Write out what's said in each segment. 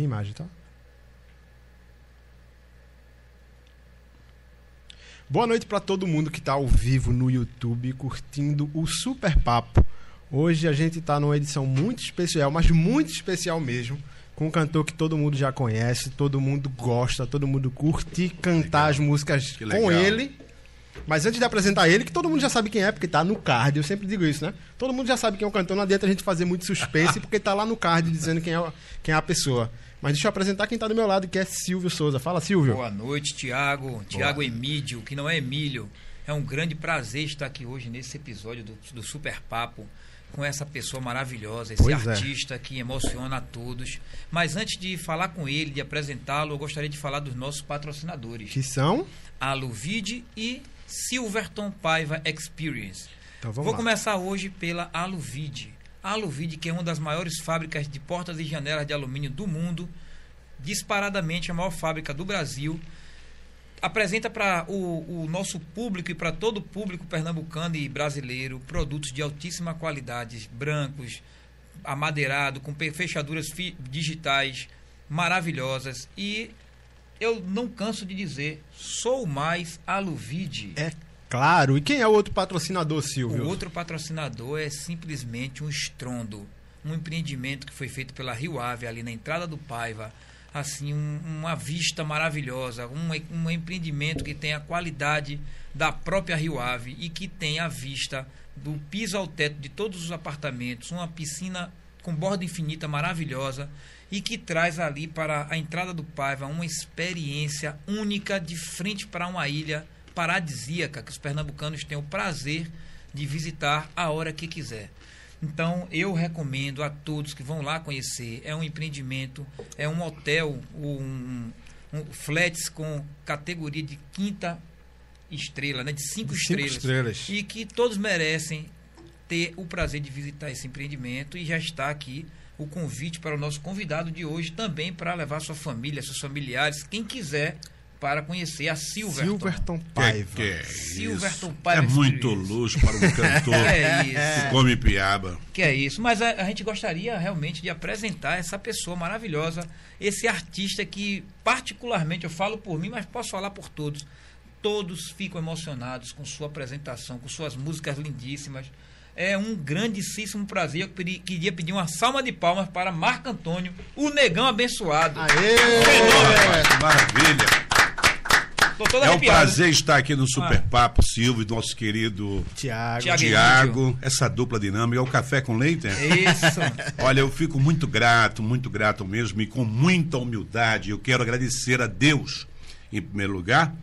Minha imagem, tá? Boa noite para todo mundo que está ao vivo no YouTube curtindo o Super Papo. Hoje a gente está numa edição muito especial, mas muito especial mesmo, com um cantor que todo mundo já conhece, todo mundo gosta, todo mundo curte cantar legal. as músicas com ele. Mas antes de apresentar ele, que todo mundo já sabe quem é, porque tá no card, eu sempre digo isso, né? Todo mundo já sabe quem é o cantor, não adianta a gente fazer muito suspense, porque tá lá no card dizendo quem é, quem é a pessoa. Mas deixa eu apresentar quem tá do meu lado, que é Silvio Souza. Fala, Silvio. Boa noite, Tiago. Tiago Emílio, que não é Emílio. É um grande prazer estar aqui hoje nesse episódio do, do Super Papo com essa pessoa maravilhosa, esse pois é. artista é. que emociona a todos. Mas antes de falar com ele, de apresentá-lo, eu gostaria de falar dos nossos patrocinadores. Que são? A Luvide e Silverton Paiva Experience. Então, Vou lá. começar hoje pela Aluvide. A Aluvide, que é uma das maiores fábricas de portas e janelas de alumínio do mundo, disparadamente a maior fábrica do Brasil, apresenta para o, o, nosso público e para todo o público pernambucano e brasileiro produtos de altíssima qualidade, brancos, amadeirado, com fechaduras digitais maravilhosas e eu não canso de dizer, sou mais Aluvide. É claro. E quem é o outro patrocinador, Silvio? O outro patrocinador é simplesmente um estrondo. Um empreendimento que foi feito pela Rio Ave, ali na entrada do Paiva. Assim, um, uma vista maravilhosa. Um, um empreendimento que tem a qualidade da própria Rio Ave e que tem a vista do piso ao teto de todos os apartamentos. Uma piscina com borda infinita maravilhosa e que traz ali para a entrada do Paiva uma experiência única de frente para uma ilha paradisíaca que os pernambucanos têm o prazer de visitar a hora que quiser. Então eu recomendo a todos que vão lá conhecer. É um empreendimento, é um hotel, um, um flats com categoria de quinta estrela, né, de cinco, de cinco estrelas, estrelas, e que todos merecem ter o prazer de visitar esse empreendimento e já está aqui o convite para o nosso convidado de hoje também para levar sua família, seus familiares, quem quiser para conhecer a Silverton. Silverton Paiva. Que, que é Silverton Paiva. É muito luxo para um cantor é isso. que come piaba. Que é isso. Mas a, a, gente gostaria realmente de apresentar essa pessoa maravilhosa, esse artista que, particularmente, eu falo por mim, mas posso falar por todos. Todos ficam emocionados com sua apresentação, com suas músicas lindíssimas é um grandíssimo prazer. Eu pedi, queria pedir uma salva de palmas para Marco Antônio, o negão abençoado. Aê! Que maravilha! É um prazer estar aqui no Super ah. Papo, Silvio, nosso querido Tiago. Tiago, essa dupla dinâmica. É o café com leite? Isso. Olha, eu fico muito grato, muito grato mesmo, e com muita humildade. Eu quero agradecer a Deus, em primeiro lugar,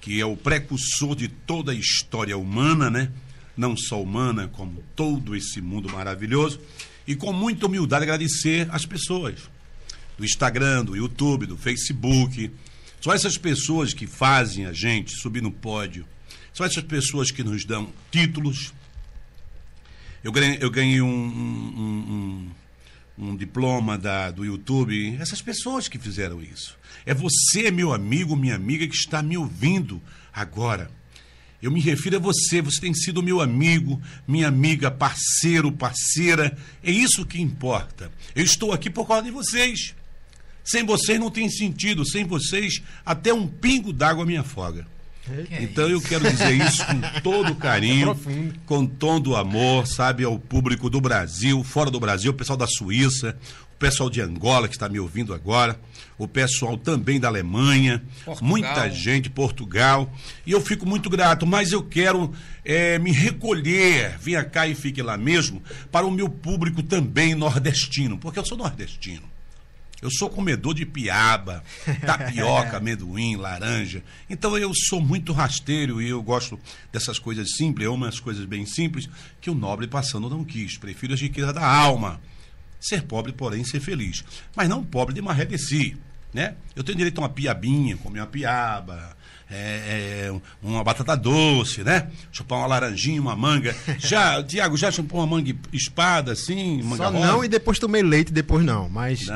que é o precursor de toda a história humana, né? não só humana, como todo esse mundo maravilhoso, e com muita humildade agradecer as pessoas do Instagram, do YouTube, do Facebook. São essas pessoas que fazem a gente subir no pódio. São essas pessoas que nos dão títulos. Eu ganhei, eu ganhei um, um, um, um diploma da, do YouTube. Essas pessoas que fizeram isso. É você, meu amigo, minha amiga, que está me ouvindo agora. Eu me refiro a você, você tem sido meu amigo, minha amiga, parceiro, parceira. É isso que importa. Eu estou aqui por causa de vocês. Sem vocês não tem sentido, sem vocês até um pingo d'água me afoga. Que então é eu quero dizer isso com todo carinho, é com todo amor, sabe, ao público do Brasil, fora do Brasil, o pessoal da Suíça, o pessoal de Angola que está me ouvindo agora o pessoal também da Alemanha, Portugal. muita gente, Portugal. E eu fico muito grato, mas eu quero é, me recolher, venha cá e fique lá mesmo, para o meu público também nordestino, porque eu sou nordestino. Eu sou comedor de piaba, tapioca, amendoim, laranja. Então eu sou muito rasteiro e eu gosto dessas coisas simples, eu amo as coisas bem simples que o nobre passando não quis. Prefiro as riquezas da alma. Ser pobre, porém, ser feliz. Mas não pobre de maré de si. Né? Eu tenho direito a uma piabinha, comer uma piaba, é, é, uma batata doce, né? Chupar uma laranjinha, uma manga. Já, Tiago, já chupou uma manga espada, assim? Manga Só rosa? não e depois tomei leite, depois não, mas...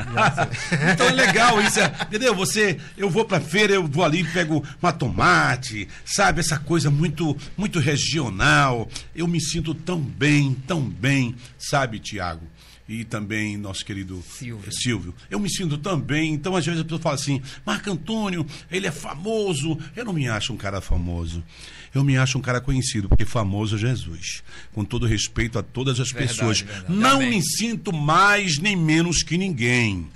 então é legal isso, é, entendeu? Você, eu vou pra feira, eu vou ali, pego uma tomate, sabe? Essa coisa muito, muito regional. Eu me sinto tão bem, tão bem, sabe, Tiago? E também nosso querido Silvio. Silvio. Eu me sinto também, então às vezes a pessoa fala assim, Marco Antônio, ele é famoso. Eu não me acho um cara famoso. Eu me acho um cara conhecido, porque famoso é Jesus. Com todo respeito a todas as Verdade, pessoas. verdade. Não Amém. me sinto mais nem menos que ninguém.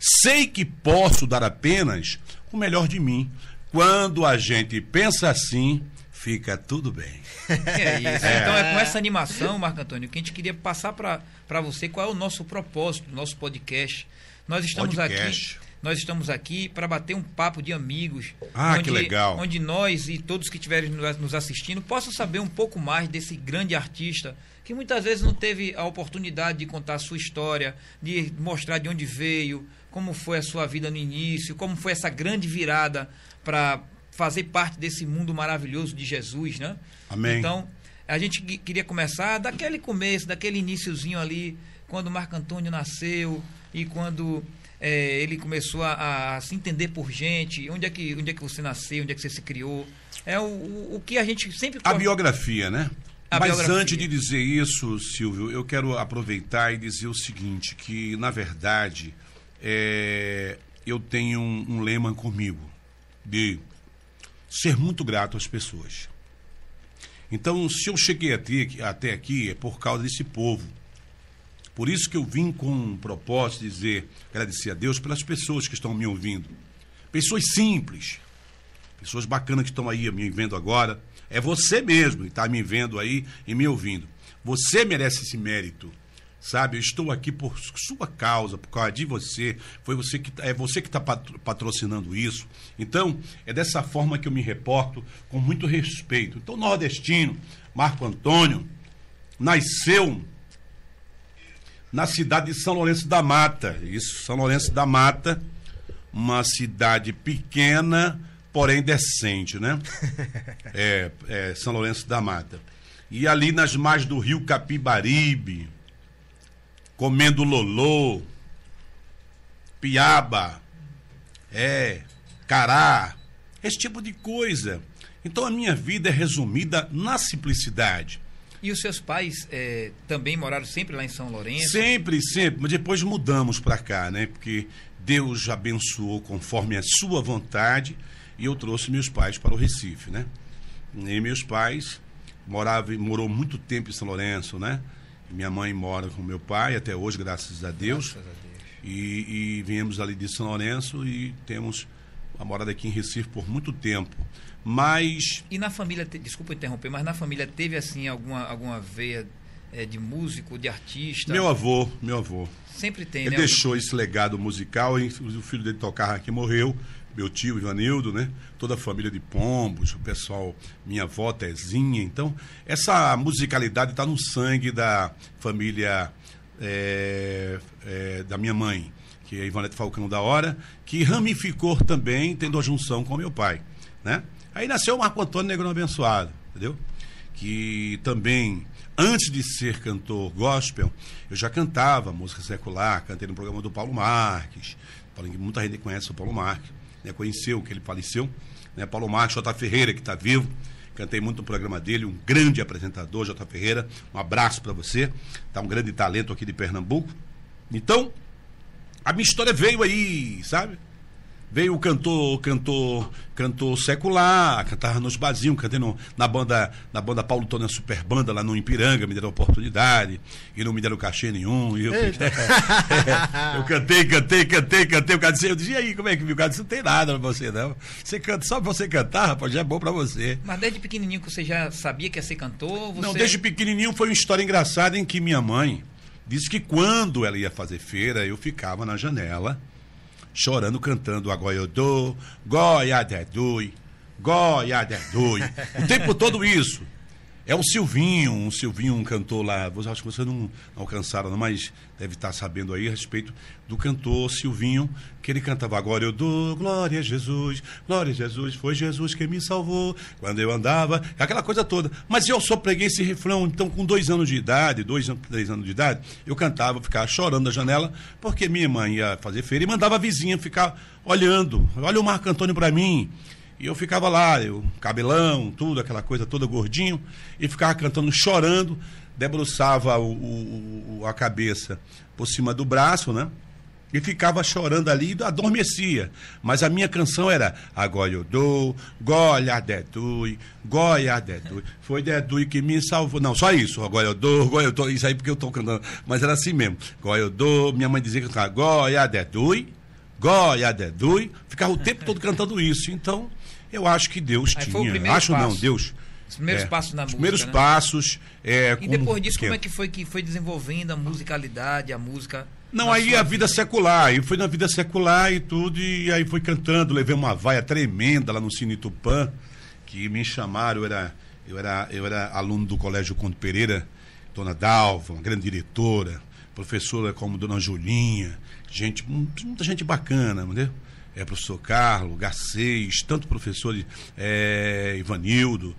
Sei que posso dar apenas o melhor de mim. Quando a gente pensa assim, fica tudo bem. É isso. Então é com essa animação, Marco Antônio, que a gente queria passar para você qual é o nosso propósito do nosso podcast. Nós estamos Podcast. aqui. Nós estamos aqui para bater um papo de amigos. Ah, que legal. Onde nós e todos que estiverem nos- nos assistindo possam saber um pouco mais desse grande artista que muitas vezes não teve a oportunidade de contar a sua história, de mostrar de onde veio, como foi a sua vida no início, como foi essa grande virada para fazer parte desse mundo maravilhoso de Jesus, né? Amém. Então, a gente que- queria começar daquele começo, daquele iníciozinho ali, quando Marco Antônio nasceu e quando eh, ele começou a, a se entender por gente, onde é, que, onde é que você nasceu, onde é que você se criou. É o, o, o que a gente sempre... A biografia, né? A Mas biografia. antes de dizer isso, Silvio, eu quero aproveitar e dizer o seguinte, que na verdade é, eu tenho um, um lema comigo de ser muito grato às pessoas. Então, se eu cheguei até, aqui é por causa desse povo. Por isso que eu vim com um propósito de dizer, agradecer a Deus pelas pessoas que estão me ouvindo. Pessoas simples, pessoas bacanas que estão aí me vendo agora. É você mesmo que está me vendo aí e me ouvindo. Você merece esse mérito. Sabe, eu estou aqui por sua causa, por causa de você. Foi você que é você que está patrocinando isso. Então, é dessa forma que eu me reporto com muito respeito. Então, nordestino, Marco Antônio, nasceu na cidade de São Lourenço da Mata. Isso, São Lourenço da Mata, uma cidade pequena, porém decente, né? é, é, São Lourenço da Mata. E ali nas margens do rio Capibaribe, comendo lolô, piaba, é, cará, esse tipo de coisa. Então a minha vida é resumida na simplicidade. E os seus pais eh, também moraram sempre lá em São Lourenço? Sempre, sempre. Mas depois mudamos para cá, né? Porque Deus abençoou conforme a sua vontade e eu trouxe meus pais para o Recife, né? E meus pais moravam, morou muito tempo em São Lourenço, né? Minha mãe mora com meu pai até hoje, graças a Deus. Graças a Deus. E, e viemos ali de São Lourenço e temos a morada aqui em Recife por muito tempo. Mas E na família, te- desculpa interromper, mas na família teve assim alguma, alguma veia eh, de músico, de artista? meu avô, meu avô, Sempre tem, Ele né? deixou esse legado musical, o filho dele tocava aqui, morreu, meu tio Ivanildo, né? Toda a família de Pombos, o pessoal, minha avó Tezinha. Então, essa musicalidade está no sangue da família é, é, da minha mãe, que é Ivanete Falcão da Hora, que ramificou também, tendo a junção com meu pai, né? Aí nasceu o Marco Antônio Negrão Abençoado, entendeu? que também, antes de ser cantor gospel, eu já cantava música secular, cantei no programa do Paulo Marques. Muita gente conhece o Paulo Marques, né? conheceu que ele faleceu. Né? Paulo Marques, J. Ferreira, que está vivo. Cantei muito no programa dele, um grande apresentador, J. Ferreira. Um abraço para você. Tá um grande talento aqui de Pernambuco. Então, a minha história veio aí, sabe? Veio o cantor, cantor, cantor secular, cantava nos barzinhos, cantei no- na banda, na banda Paulo Tônia Super Banda lá no Ipiranga, me deram oportunidade, e não me deram cachê nenhum. E eu, eu cantei, cantei, cantei, cantei. O cara disse, eu disse, e aí, como é que viu? O cara disse, não tem nada pra você, não. Você canta, só pra você cantar, rapaz, já é bom pra você. Mas desde pequenininho que você já sabia que ia ser cantor? Você... Não, desde pequenininho foi uma história engraçada em que minha mãe disse que quando ela ia fazer feira, eu ficava na janela, chorando, cantando agora eu dou, goia dedui, goia dedui. O tempo todo isso. É o Silvinho, um Silvinho, um cantor lá, acho que vocês não alcançaram, não, mas deve estar sabendo aí a respeito do cantor Silvinho, que ele cantava agora eu dou, glória a Jesus, glória a Jesus, foi Jesus que me salvou, quando eu andava, aquela coisa toda. Mas eu só preguei esse refrão, então com dois anos de idade, dois, três anos de idade, eu cantava, ficava chorando na janela, porque minha mãe ia fazer feira e mandava a vizinha ficar olhando, olha o Marco Antônio para mim, e eu ficava lá, eu, cabelão, tudo, aquela coisa toda gordinho, e ficava cantando, chorando. debruçava o, o, o, a cabeça por cima do braço, né? E ficava chorando ali e adormecia. Mas a minha canção era Agora eu dou, Goia Dedui, Goia Dedui. Foi Dedui que me salvou. Não, só isso. Agora eu dou, Goia eu. Isso aí porque eu tô cantando. Mas era assim mesmo. Goia eu dou. Minha mãe dizia que eu cantava Goia Dedui, Goia Dedui. Ficava o tempo todo cantando isso. Então, eu acho que Deus aí tinha. Acho passo. não, Deus os primeiros é, passos na os música. primeiros né? passos. É, e depois disso, como é que foi que foi desenvolvendo a musicalidade, a música? Não, aí a vida, vida secular. Aí foi na vida secular e tudo, e aí foi cantando. Levei uma vaia tremenda lá no Cine Tupã, que me chamaram, eu era, eu era, eu era aluno do Colégio Conde Pereira, Dona Dalva, uma grande diretora, professora como Dona Julinha, gente, muita gente bacana, entendeu? É, professor Carlos, Garcês, tanto professores, é, Ivanildo.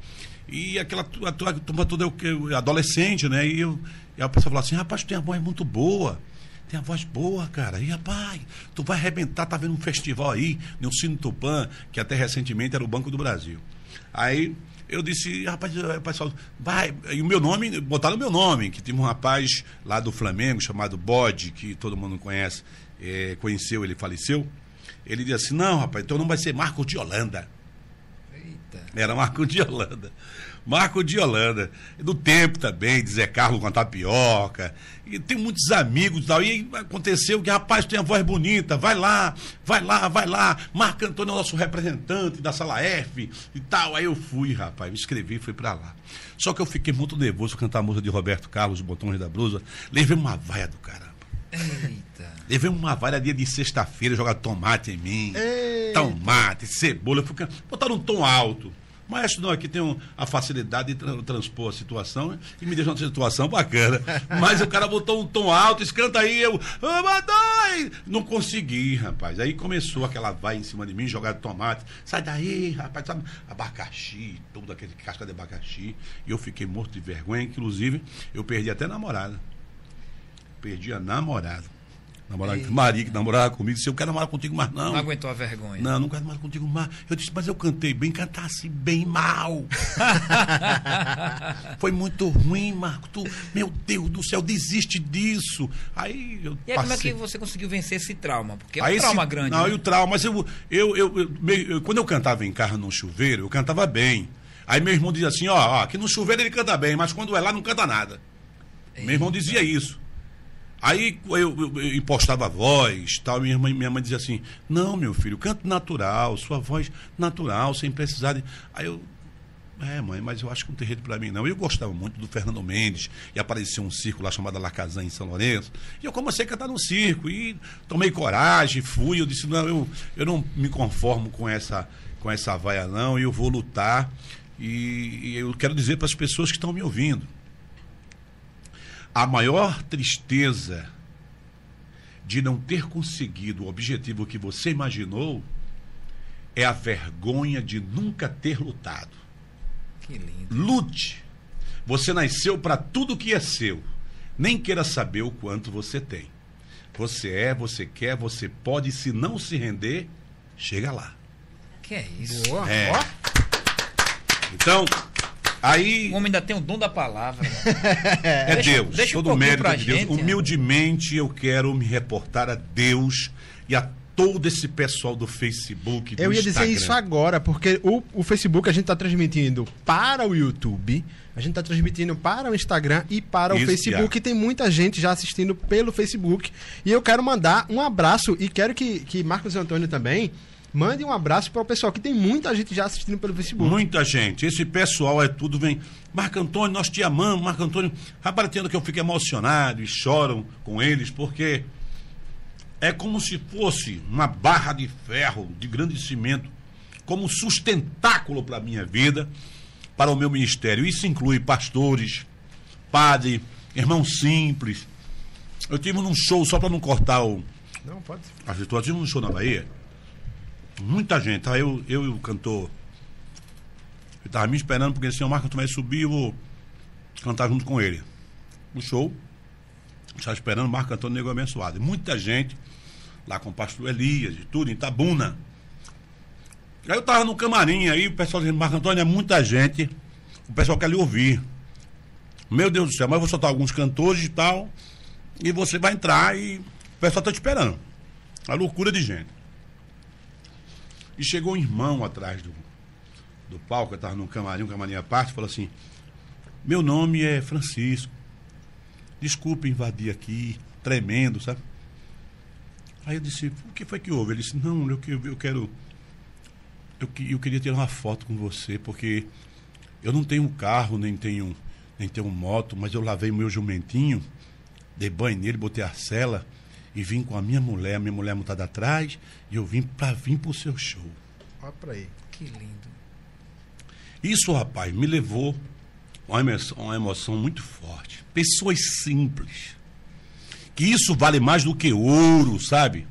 E aquela a, a turma toda é adolescente, né? E, eu, e a pessoa falou assim: rapaz, tu tem a voz muito boa. Tem a voz boa, cara. E rapaz, tu vai arrebentar, tá vendo um festival aí, no Cine Tupã, que até recentemente era o Banco do Brasil. Aí eu disse, rapaz, o pessoal, vai. E o meu nome, botaram o meu nome, que tinha um rapaz lá do Flamengo chamado Bode, que todo mundo conhece, é, conheceu, ele faleceu. Ele disse assim: não, rapaz, então não vai ser Marco de Holanda. Eita. Era Marco de Holanda. Marco de Holanda. Do tempo também, de Zé Carlos com a tapioca. E tem muitos amigos e tal. E aconteceu que, rapaz, tem a voz bonita, vai lá, vai lá, vai lá. Marco Antônio é o nosso representante da sala F e tal. Aí eu fui, rapaz, me inscrevi e fui pra lá. Só que eu fiquei muito nervoso cantar a música de Roberto Carlos, Botões da Blusa. Levei uma vaia do caramba. Eita. Levei uma dia de sexta-feira, jogar tomate em mim. Eita. Tomate, cebola. Fui... Botaram um tom alto. Mas não, aqui tem um, a facilidade de tra transpor a situação e me deixou uma situação bacana. Mas o cara botou um tom alto, escanta aí, eu. Oh, não consegui, rapaz. Aí começou aquela vai em cima de mim, jogar tomate. Sai daí, rapaz, sabe? Abacaxi, todo aquele casca de abacaxi. E eu fiquei morto de vergonha, inclusive, eu perdi até namorada. Perdi a namorada. Namorava com Maria, que namorava comigo, disse, eu quero namorar contigo mais não. Não aguentou a vergonha. Não, não quero namorar contigo mais. Eu disse, mas eu cantei bem, cantasse bem mal. Foi muito ruim, Marco. Tu, meu Deus do céu, desiste disso. Aí eu E aí, como é que você conseguiu vencer esse trauma? Porque é um aí, trauma esse, grande. Não, né? e o trauma, mas eu, eu, eu, eu, eu, quando eu cantava em carro no chuveiro, eu cantava bem. Aí meu irmão dizia assim, ó, ó, aqui no chuveiro ele canta bem, mas quando é lá não canta nada. Eita. Meu irmão dizia isso. Aí eu, eu, eu impostava a voz, tal, minha mãe, minha mãe dizia assim, não, meu filho, canto natural, sua voz natural, sem precisar de. Aí eu. É, mãe, mas eu acho que não tem jeito para mim, não. Eu gostava muito do Fernando Mendes, e apareceu um circo lá chamado Lacazan em São Lourenço. E eu comecei a cantar no circo, e tomei coragem, fui. Eu disse, não, eu, eu não me conformo com essa, com essa vaia, não, e eu vou lutar. E, e eu quero dizer para as pessoas que estão me ouvindo a maior tristeza de não ter conseguido o objetivo que você imaginou é a vergonha de nunca ter lutado. Que lindo. Lute. Você nasceu para tudo que é seu. Nem queira saber o quanto você tem. Você é, você quer, você pode. Se não se render, chega lá. Que é isso? Boa. É. Então, Aí, o homem ainda tem o dom da palavra. é deixa, Deus, deixa todo um mérito de Deus. Gente, Humildemente eu quero me reportar a Deus e a todo esse pessoal do Facebook. Do eu ia Instagram. dizer isso agora, porque o, o Facebook a gente está transmitindo para o YouTube, a gente está transmitindo para o Instagram e para isso, o Facebook. E tem muita gente já assistindo pelo Facebook. E eu quero mandar um abraço e quero que, que Marcos Antônio também Mande um abraço para o pessoal, que tem muita gente já assistindo pelo Facebook. Muita gente. Esse pessoal é tudo, vem. Marco Antônio, nós te amamos, Marco Antônio. Rapaz, que eu fico emocionado e choram com eles, porque é como se fosse uma barra de ferro, de grande cimento, como sustentáculo para a minha vida, para o meu ministério. Isso inclui pastores, padre, irmão simples. Eu tive num show, só para não cortar o. Não, pode. A situação, tive num show na Bahia Muita gente. Tá? Eu, eu e o cantor. Ele tava me esperando porque assim, o Marco Tomé subir eu vou cantar junto com ele. O show. Estava esperando o Marco Antônio Nego Abençoado. E muita gente lá com o pastor Elias e tudo, em Tabuna. Aí eu tava no camarim aí, o pessoal dizendo, Marco Antônio, é muita gente. O pessoal quer lhe ouvir. Meu Deus do céu, mas eu vou soltar alguns cantores e tal. E você vai entrar e o pessoal tá te esperando. A loucura de gente. E chegou um irmão atrás do, do palco, eu estava num camarim, um camarim à parte, falou assim: Meu nome é Francisco. Desculpe invadir aqui, tremendo, sabe? Aí eu disse: O que foi que houve? Ele disse: Não, eu, eu quero. Eu, eu queria tirar uma foto com você, porque eu não tenho carro, nem tenho, nem tenho moto, mas eu lavei meu jumentinho, dei banho nele, botei a cela e vim com a minha mulher, a minha mulher montada atrás, e eu vim para vir pro seu show. Olha pra aí. Que lindo. Isso, rapaz, me levou a uma emoção, uma emoção muito forte. Pessoas simples. Que isso vale mais do que ouro, sabe?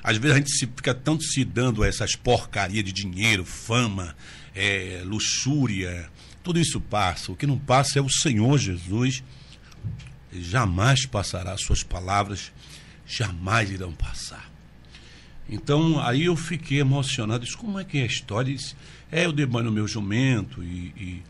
Às vezes a gente se, fica tanto se dando a essas porcarias de dinheiro, fama, é, luxúria. Tudo isso passa. O que não passa é o Senhor Jesus. Jamais passará suas palavras, jamais irão passar. Então, aí eu fiquei emocionado. Disse, como é que é a história? Disse, é, eu dei banho no meu jumento e, e,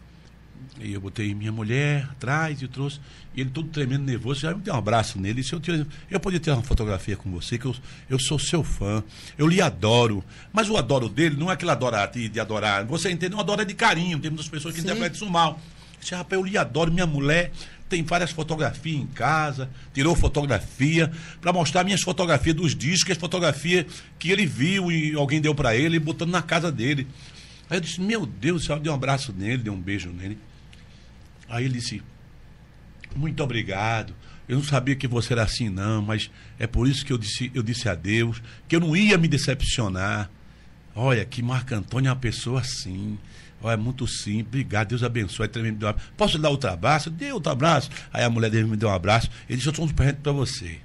e, eu botei minha mulher atrás e trouxe. E ele todo tremendo, nervoso, já me deu um abraço nele. Disse, eu, tinha, eu podia ter uma fotografia com você, que eu, eu sou seu fã. Eu lhe adoro. Mas o adoro dele não é aquele adorar de, de adorar. Você entende? Um adoro é de carinho. Tem muitas pessoas que Sim. interpretam isso mal. Disse, rapaz, eu lhe adoro, minha mulher tem várias fotografias em casa, tirou fotografia para mostrar minhas fotografias dos discos, as fotografias que ele viu e alguém deu para ele, botando na casa dele. Aí eu disse: Meu Deus, eu dei um abraço nele, dei um beijo nele. Aí ele disse: Muito obrigado. Eu não sabia que você era assim, não, mas é por isso que eu disse, eu disse a Deus que eu não ia me decepcionar. Olha, que Marco Antônio é uma pessoa assim. Oh, é muito simples, obrigado, Deus abençoe. Me deu. Posso dar outro abraço? Dê outro abraço. Aí a mulher dele me deu um abraço. Ele disse: Eu trouxe um presente para você.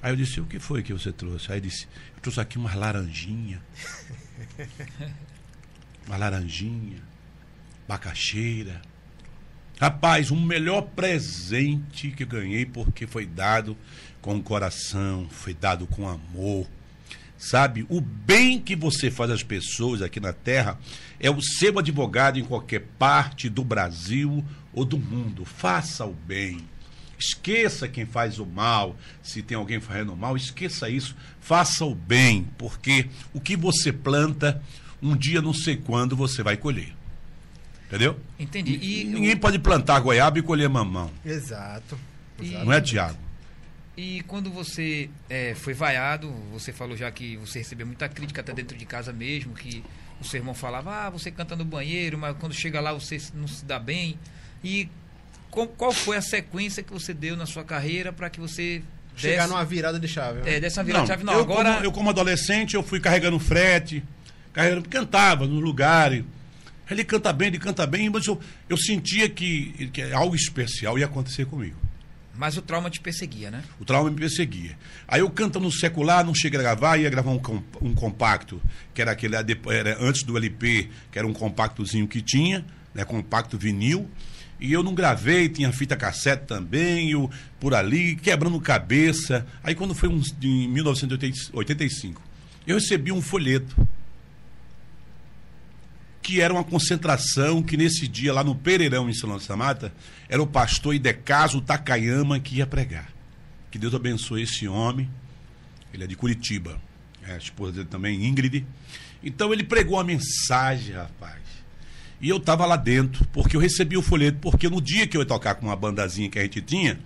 Aí eu disse: O que foi que você trouxe? Aí ele disse: Eu trouxe aqui umas laranjinha. uma laranjinha, bacaxeira. Rapaz, o melhor presente que eu ganhei porque foi dado com coração, foi dado com amor sabe? O bem que você faz às pessoas aqui na Terra é o seu advogado em qualquer parte do Brasil ou do mundo. Faça o bem. Esqueça quem faz o mal. Se tem alguém fazendo o mal, esqueça isso. Faça o bem, porque o que você planta, um dia não sei quando você vai colher. Entendeu? Entendi. E Ninguém eu... pode plantar goiaba e colher mamão. Exato. Exato. Não é, Tiago? E quando você é, foi vaiado, você falou já que você recebeu muita crítica até dentro de casa mesmo, que o seu irmão falava, ah, você canta no banheiro, mas quando chega lá você não se dá bem. E com, qual foi a sequência que você deu na sua carreira para que você chegar numa virada de chave? Né? É, dessa virada não, de chave não. Eu agora como, eu como adolescente eu fui carregando frete, carregando, cantava no lugar. Ele canta bem, ele canta bem, mas eu, eu sentia que, que algo especial ia acontecer comigo. Mas o trauma te perseguia, né? O trauma me perseguia. Aí eu canto no secular, não cheguei a gravar, ia gravar um, um compacto, que era aquele era antes do LP, que era um compactozinho que tinha, né, compacto vinil. E eu não gravei, tinha fita cassete também, eu por ali, quebrando cabeça. Aí quando foi um, em 1985, eu recebi um folheto que era uma concentração que nesse dia lá no Pereirão, em São da Mata, era o pastor Idecaso Takayama que ia pregar. Que Deus abençoe esse homem. Ele é de Curitiba. É, a esposa dele também, Ingrid. Então ele pregou a mensagem, rapaz. E eu estava lá dentro, porque eu recebi o folheto, porque no dia que eu ia tocar com uma bandazinha que a gente tinha,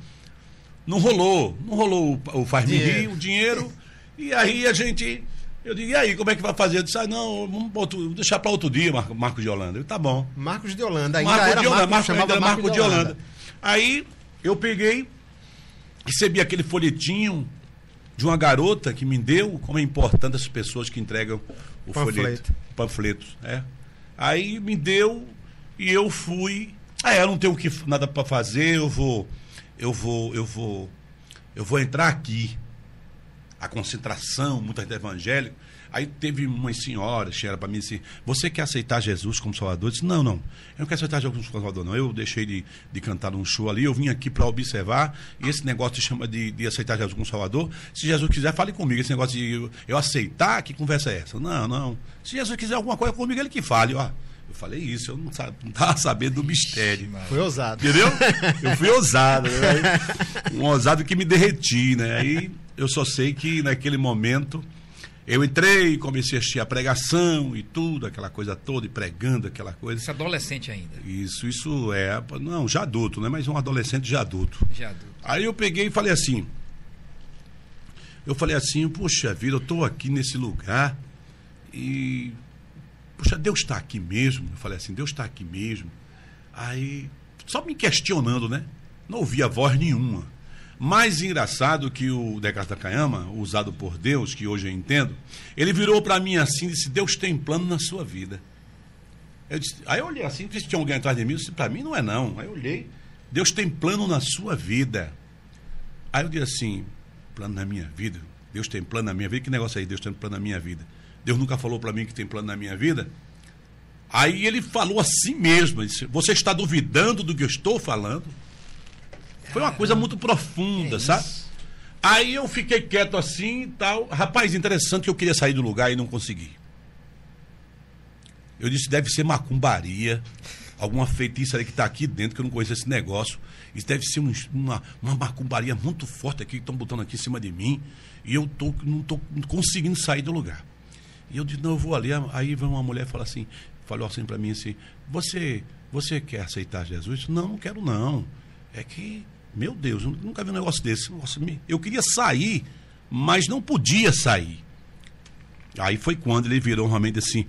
não rolou. Não rolou o, o Faz-me Rir, o dinheiro. E aí a gente eu digo, e aí, como é que vai fazer? Eu disse, ah, não, vamos outro, deixar para outro dia, Marco, Marcos de Holanda. Eu, tá bom. Marcos de Holanda, ainda Marcos era de Holanda, Marcos, Marcos, Marco, Marco de, Holanda. Holanda. Aí eu peguei, recebi aquele folhetinho de uma garota que me deu, como é importante as pessoas que entregam o Panfleto. folheto. Panfletos, é. Aí me deu e eu fui. Ah, é, eu não tenho que, nada para fazer, eu vou. Eu vou, eu vou. Eu vou entrar aqui a concentração, muita gente evangélica. Aí teve umas senhoras, chegaram para mim assim, você quer aceitar Jesus como Salvador? Eu disse, não, não, eu não quero aceitar Jesus como Salvador, não. Eu deixei de, de cantar num show ali, eu vim aqui para observar, e esse negócio se chama de, de aceitar Jesus como Salvador. Se Jesus quiser, fale comigo. Esse negócio de eu, eu aceitar, que conversa é essa? Não, não. Se Jesus quiser alguma coisa comigo, ele que fale, ó. Eu falei isso, eu não, não tava sabendo do mistério. Foi ousado. Entendeu? Eu fui ousado. Né? Um ousado que me derreti, né? Aí eu só sei que naquele momento eu entrei, comecei a assistir a pregação e tudo, aquela coisa toda, e pregando aquela coisa. Isso é adolescente ainda. Isso, isso é. Não, já adulto, né? Mas um adolescente já adulto. Já adulto. Aí eu peguei e falei assim. Eu falei assim, poxa vida, eu estou aqui nesse lugar e. Poxa, Deus está aqui mesmo. Eu falei assim, Deus está aqui mesmo. Aí, só me questionando, né? Não ouvia voz nenhuma. Mais engraçado que o Descartes da Caiama, usado por Deus, que hoje eu entendo, ele virou para mim assim e disse: Deus tem plano na sua vida. Eu disse, aí eu olhei assim, disse: tinha alguém atrás de mim, eu disse: para mim não é não. Aí eu olhei: Deus tem plano na sua vida. Aí eu disse assim: plano na minha vida? Deus tem plano na minha vida? Que negócio aí, Deus tem plano na minha vida? Deus nunca falou para mim que tem plano na minha vida? Aí ele falou assim mesmo: disse, Você está duvidando do que eu estou falando? Foi uma coisa muito profunda, é sabe? Aí eu fiquei quieto assim e tal. Rapaz, interessante que eu queria sair do lugar e não consegui. Eu disse, deve ser macumbaria, alguma feitiça ali que está aqui dentro, que eu não conheço esse negócio. Isso deve ser um, uma, uma macumbaria muito forte aqui, que estão botando aqui em cima de mim. E eu tô, não estou conseguindo sair do lugar. E eu disse, não, eu vou ali. Aí vem uma mulher e fala assim, falou assim para mim assim, você, você quer aceitar Jesus? Não, não quero não. É que meu Deus, eu nunca vi um negócio desse. Eu queria sair, mas não podia sair. Aí foi quando ele virou realmente assim,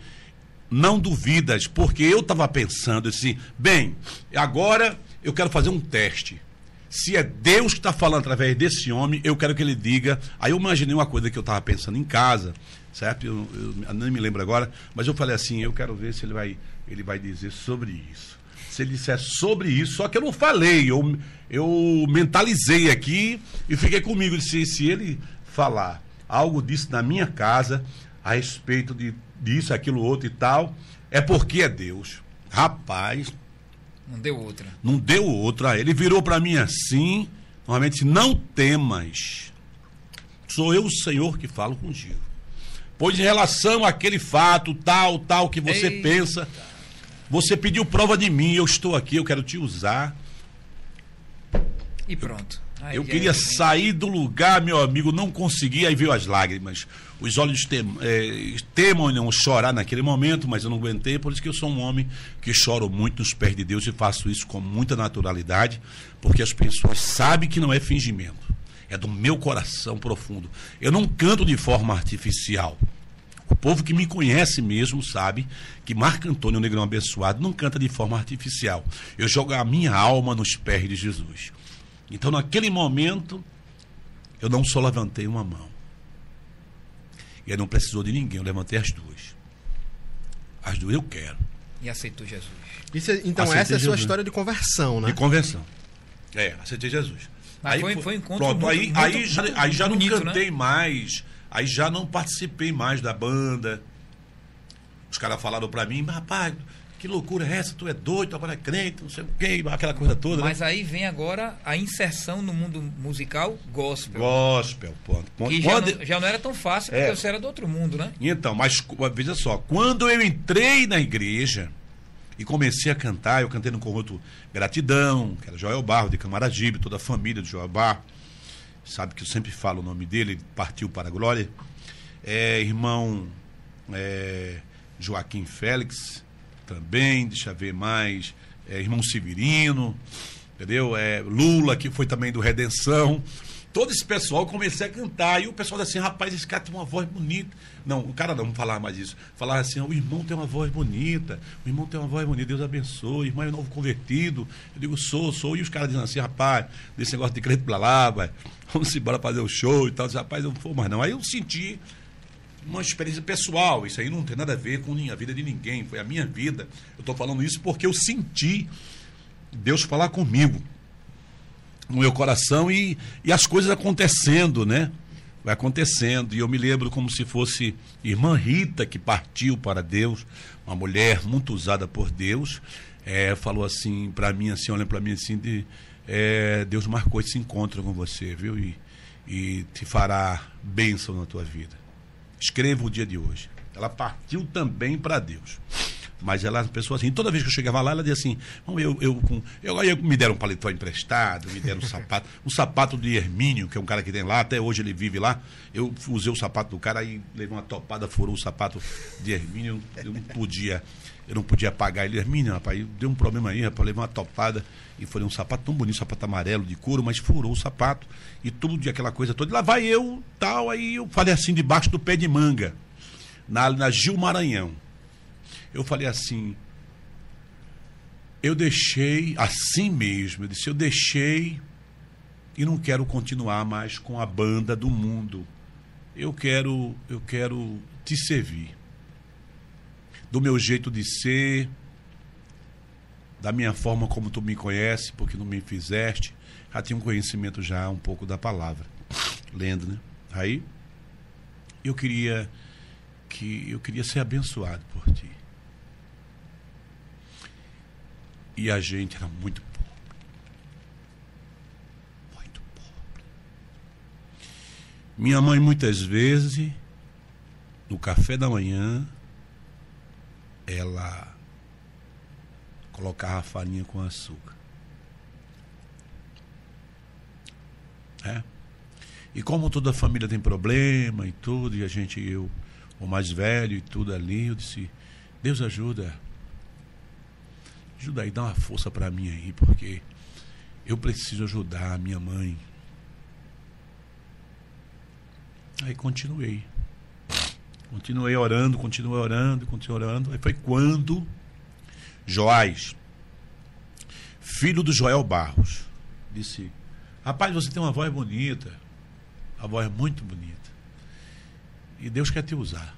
não duvidas, porque eu estava pensando assim, bem, agora eu quero fazer um teste. Se é Deus que está falando através desse homem, eu quero que ele diga. Aí eu imaginei uma coisa que eu estava pensando em casa, certo? Eu, eu, eu nem me lembro agora, mas eu falei assim, eu quero ver se ele vai, ele vai dizer sobre isso se ele disser sobre isso, só que eu não falei, eu, eu mentalizei aqui e fiquei comigo. Se, se ele falar algo disso na minha casa, a respeito de, disso, aquilo, outro e tal, é porque é Deus. Rapaz. Não deu outra. Não deu outra. Ele virou para mim assim, normalmente, não temas. Sou eu o Senhor que falo contigo. Pois em relação àquele fato, tal, tal, que você Eita. pensa você pediu prova de mim, eu estou aqui, eu quero te usar. E pronto. Eu queria sair do lugar, meu amigo, não consegui, aí veio as lágrimas. Os olhos tem, é, temam não chorar naquele momento, mas eu não aguentei, por isso que eu sou um homem que choro muito nos pés de Deus e faço isso com muita naturalidade, porque as pessoas sabem que não é fingimento, é do meu coração profundo. Eu não canto de forma artificial. O povo que me conhece mesmo sabe que Marco Antônio, o Negrão Abençoado, não canta de forma artificial. Eu jogo a minha alma nos pés de Jesus. Então, naquele momento, eu não só levantei uma mão. E aí não precisou de ninguém, eu levantei as duas. As duas eu quero. E aceitou Jesus. Isso, então, aceitei essa é a sua Jesus. história de conversão, né? De conversão. É, aceitei Jesus. aí foi, foi um encontro pronto, muito, aí, muito, aí, muito, já, aí já bonito, não cantei né? mais Aí já não participei mais da banda. Os caras falaram para mim, rapaz, que loucura é essa? Tu é doido, agora é crente, não sei o quê, aquela coisa toda. Né? Mas né? aí vem agora a inserção no mundo musical gospel. Gospel, ponto. ponto. Que já, não, já não era tão fácil, porque é. você era do outro mundo, né? Então, mas veja só, quando eu entrei na igreja e comecei a cantar, eu cantei no conjunto Gratidão, que era Joel Barro, de Camaragibe, toda a família de Joel Barro sabe que eu sempre falo o nome dele, ele partiu para a glória. É, irmão é, Joaquim Félix, também, deixa eu ver mais. É, irmão Severino, entendeu? É, Lula, que foi também do Redenção todo esse pessoal, comecei a cantar. E o pessoal assim, rapaz, esse cara tem uma voz bonita. Não, o cara não falava mais isso. Falava assim, o irmão tem uma voz bonita, o irmão tem uma voz bonita, Deus abençoe, o irmão é novo convertido. Eu digo, sou, sou. E os caras dizem assim, rapaz, desse negócio de crente pra lá, vai, vamos embora fazer o show e tal. Eu disse, rapaz, eu não vou mais não. Aí eu senti uma experiência pessoal. Isso aí não tem nada a ver com a vida de ninguém. Foi a minha vida. Eu estou falando isso porque eu senti Deus falar comigo no meu coração e, e as coisas acontecendo, né? Vai acontecendo. E eu me lembro como se fosse irmã Rita, que partiu para Deus, uma mulher muito usada por Deus, é, falou assim para mim, assim, olha para mim assim, de, é, Deus marcou esse encontro com você, viu? E, e te fará bênção na tua vida. Escreva o dia de hoje. Ela partiu também para Deus. Mas ela é uma pessoa assim. Toda vez que eu chegava lá, ela dizia assim: "Bom, eu, eu, com, eu, aí me deram um paletó emprestado, me deram um sapato. Um sapato de Hermínio, que é um cara que tem lá, até hoje ele vive lá. Eu usei o sapato do cara, aí levei uma topada, furou o sapato de Hermínio. Eu não podia eu não podia pagar ele. Hermínio, rapaz, deu um problema aí, rapaz, levei uma topada e foi um sapato tão bonito, um sapato amarelo de couro, mas furou o sapato e tudo aquela coisa toda. E lá vai eu, tal, aí eu falei assim, debaixo do pé de manga, na, na Gil Maranhão. Eu falei assim, eu deixei, assim mesmo, eu disse, eu deixei e não quero continuar mais com a banda do mundo. Eu quero, eu quero te servir do meu jeito de ser, da minha forma como tu me conhece, porque não me fizeste. Já tinha um conhecimento já um pouco da palavra, lendo, né? Aí eu queria que eu queria ser abençoado por ti. E a gente era muito pobre. Muito pobre. Minha mãe muitas vezes no café da manhã ela colocava farinha com açúcar. É. E como toda a família tem problema e tudo, e a gente, eu, o mais velho e tudo ali, eu disse, Deus ajuda. Ajuda aí, dá uma força para mim aí, porque eu preciso ajudar a minha mãe. Aí continuei. Continuei orando, continuei orando, continuei orando. Aí foi quando Joás, filho do Joel Barros, disse: Rapaz, você tem uma voz bonita, a voz é muito bonita. E Deus quer te usar.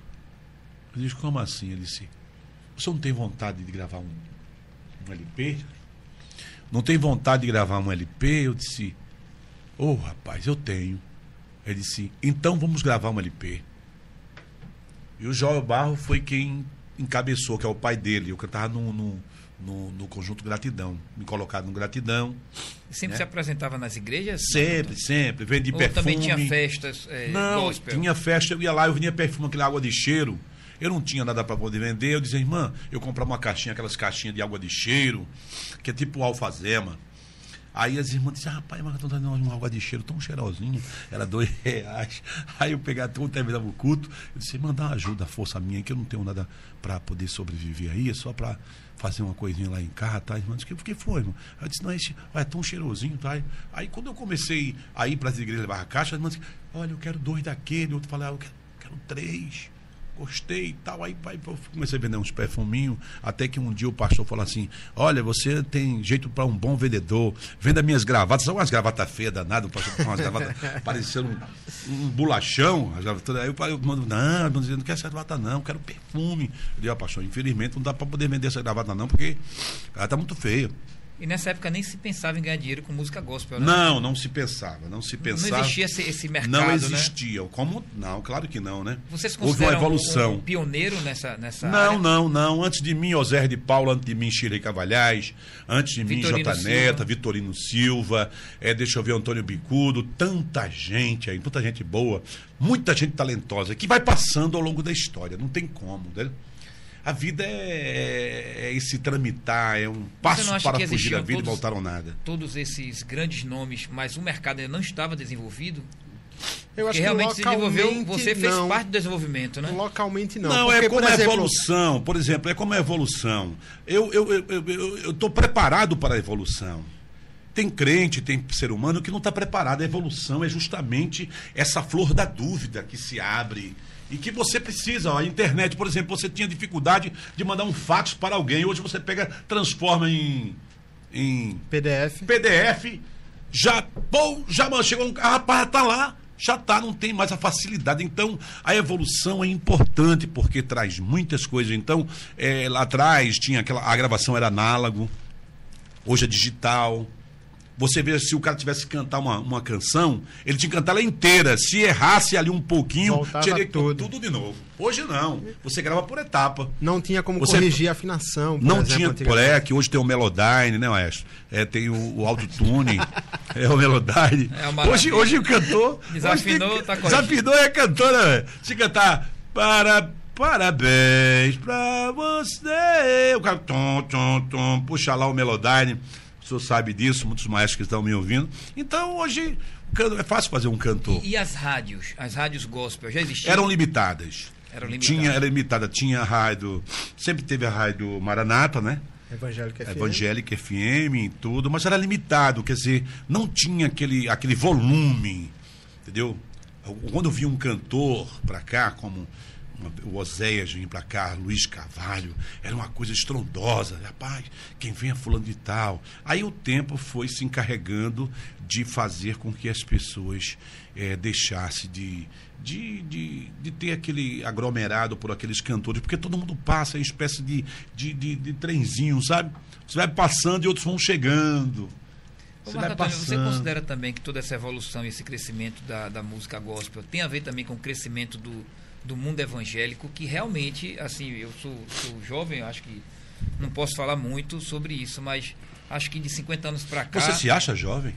Eu disse: Como assim? Ele disse: Você não tem vontade de gravar um, um LP? Não tem vontade de gravar um LP? Eu disse: Ô oh, rapaz, eu tenho. Ele disse: Então vamos gravar um LP. E o Joel Barro foi quem encabeçou, que é o pai dele. Eu cantava no, no, no, no conjunto Gratidão. Me colocado no Gratidão. Sempre né? se apresentava nas igrejas? Sempre, sempre. Vendi Ou perfume. também tinha festas é, Não, gospel? tinha festa, eu ia lá, eu vinha perfume, aquela água de cheiro. Eu não tinha nada para poder vender. Eu dizia, irmã, eu comprava uma caixinha, aquelas caixinhas de água de cheiro, que é tipo alfazema. Aí as irmãs diziam, rapaz, mas estão dando uma água de cheiro tão cheirosinha, era dois reais. Aí eu pegava, quando terminava o culto, eu disse, mandar uma ajuda, força minha, que eu não tenho nada para poder sobreviver aí, é só para fazer uma coisinha lá em casa, tá? Irmã, disse, o que foi, irmão? Eu disse, não, esse, é tão cheirosinho, tá? Aí quando eu comecei a ir para as igrejas levar a caixa, as irmãs disse, olha, eu quero dois daquele, outro falava, eu quero, quero três gostei e tal. Aí, aí comecei a vender uns perfuminhos, até que um dia o pastor falou assim: Olha, você tem jeito para um bom vendedor, venda minhas gravatas, são umas gravatas feias danadas, o pastor com umas gravatas parecendo um, um bolachão. Aí eu, eu mando, não, não, quero essa gravata, não, quero perfume. Eu disse, ah, pastor, infelizmente não dá para poder vender essa gravata, não, porque ela tá muito feia. E nessa época nem se pensava em ganhar dinheiro com música gospel, né? Não, não se pensava, não se pensava. Não existia esse, esse mercado, Não né? existia. Como? Não, claro que não, né? Você se Houve uma considera um- evolução. um, pioneiro nessa, nessa Não, área? não, não. Antes de mim, Osér de Paula, antes de mim, Shirley Cavalhais, antes de mim, Vitorino J. Silva. Neta, Vitorino Silva, é, deixa eu ver, Antônio Bicudo, tanta gente aí, tanta gente boa, muita gente talentosa, que vai passando ao longo da história, não tem como, né? A vida é, é esse tramitar, é um passo para que fugir da vida e todos- voltar ao nada. Todos esses grandes nomes, mas o mercado ainda não estava desenvolvido? Eu acho que realmente se desenvolveu, você fez não. parte do desenvolvimento, né? Localmente não. Não, Porque, é como por a exemplo, evolução, por exemplo, é como a evolução. Eu estou eu, eu, eu, eu tô preparado para a evolução. Tem crente, tem ser humano que não está preparado. A evolução é justamente essa flor da dúvida que se abre. E que você precisa, a internet, por exemplo, você tinha dificuldade de mandar um fax para alguém, hoje você pega, transforma em, em PDF. PDF, já, pô, já chegou um ah, rapaz, tá lá, já tá, não tem mais a facilidade. Então, a evolução é importante porque traz muitas coisas. Então, eh, lá atrás tinha aquela, a gravação era análogo, hoje é digital. Você vê se o cara tivesse que cantar uma, uma canção, ele tinha que cantar ela inteira. Se errasse ali um pouquinho, Voltava teria que tudo. tudo de novo. Hoje não. Você grava por etapa. Não tinha como Você- corrigir a afinação. por Não exemplo, tinha pré, que hoje tem o Melodyne, né, Maestro? É, tem o, o autotune, é o Melodyne. É hoje, hoje o cantor. Desafinou, hoje tem- tá. Desafinou é cantora, velho. Se cantar para Parabéns pra você. O cara, tom, tom, tom, puxa lá o Melodyne. O senhor sabe disso, muitos maestros que estão me ouvindo. Então, hoje, é fácil fazer um cantor. E, e as rádios? As rádios gospel já existiam? Eram limitadas. Eram limitadas. Tinha, era limitada. Tinha a rádio. Sempre teve a rádio Maranata, né? Evangélica FM. Evangélica FM e tudo, mas era limitado, quer dizer, não tinha aquele, aquele volume, entendeu? Quando eu vi um cantor pra cá, como o Oséias vinha para cá, Luiz Carvalho, era uma coisa estrondosa. Rapaz, quem vem é fulano de tal. Aí o tempo foi se encarregando de fazer com que as pessoas é, deixassem de, de, de, de, ter aquele aglomerado por aqueles cantores, porque todo mundo passa, é uma espécie de, de, de, de trenzinho, sabe? Você vai passando e outros vão chegando. Você, Antônio, você considera também que toda essa evolução e esse crescimento da, da música gospel tem a ver também com o crescimento do, do mundo evangélico que realmente, assim, eu sou, sou jovem, acho que não posso falar muito sobre isso, mas acho que de 50 anos para cá. Você se acha jovem?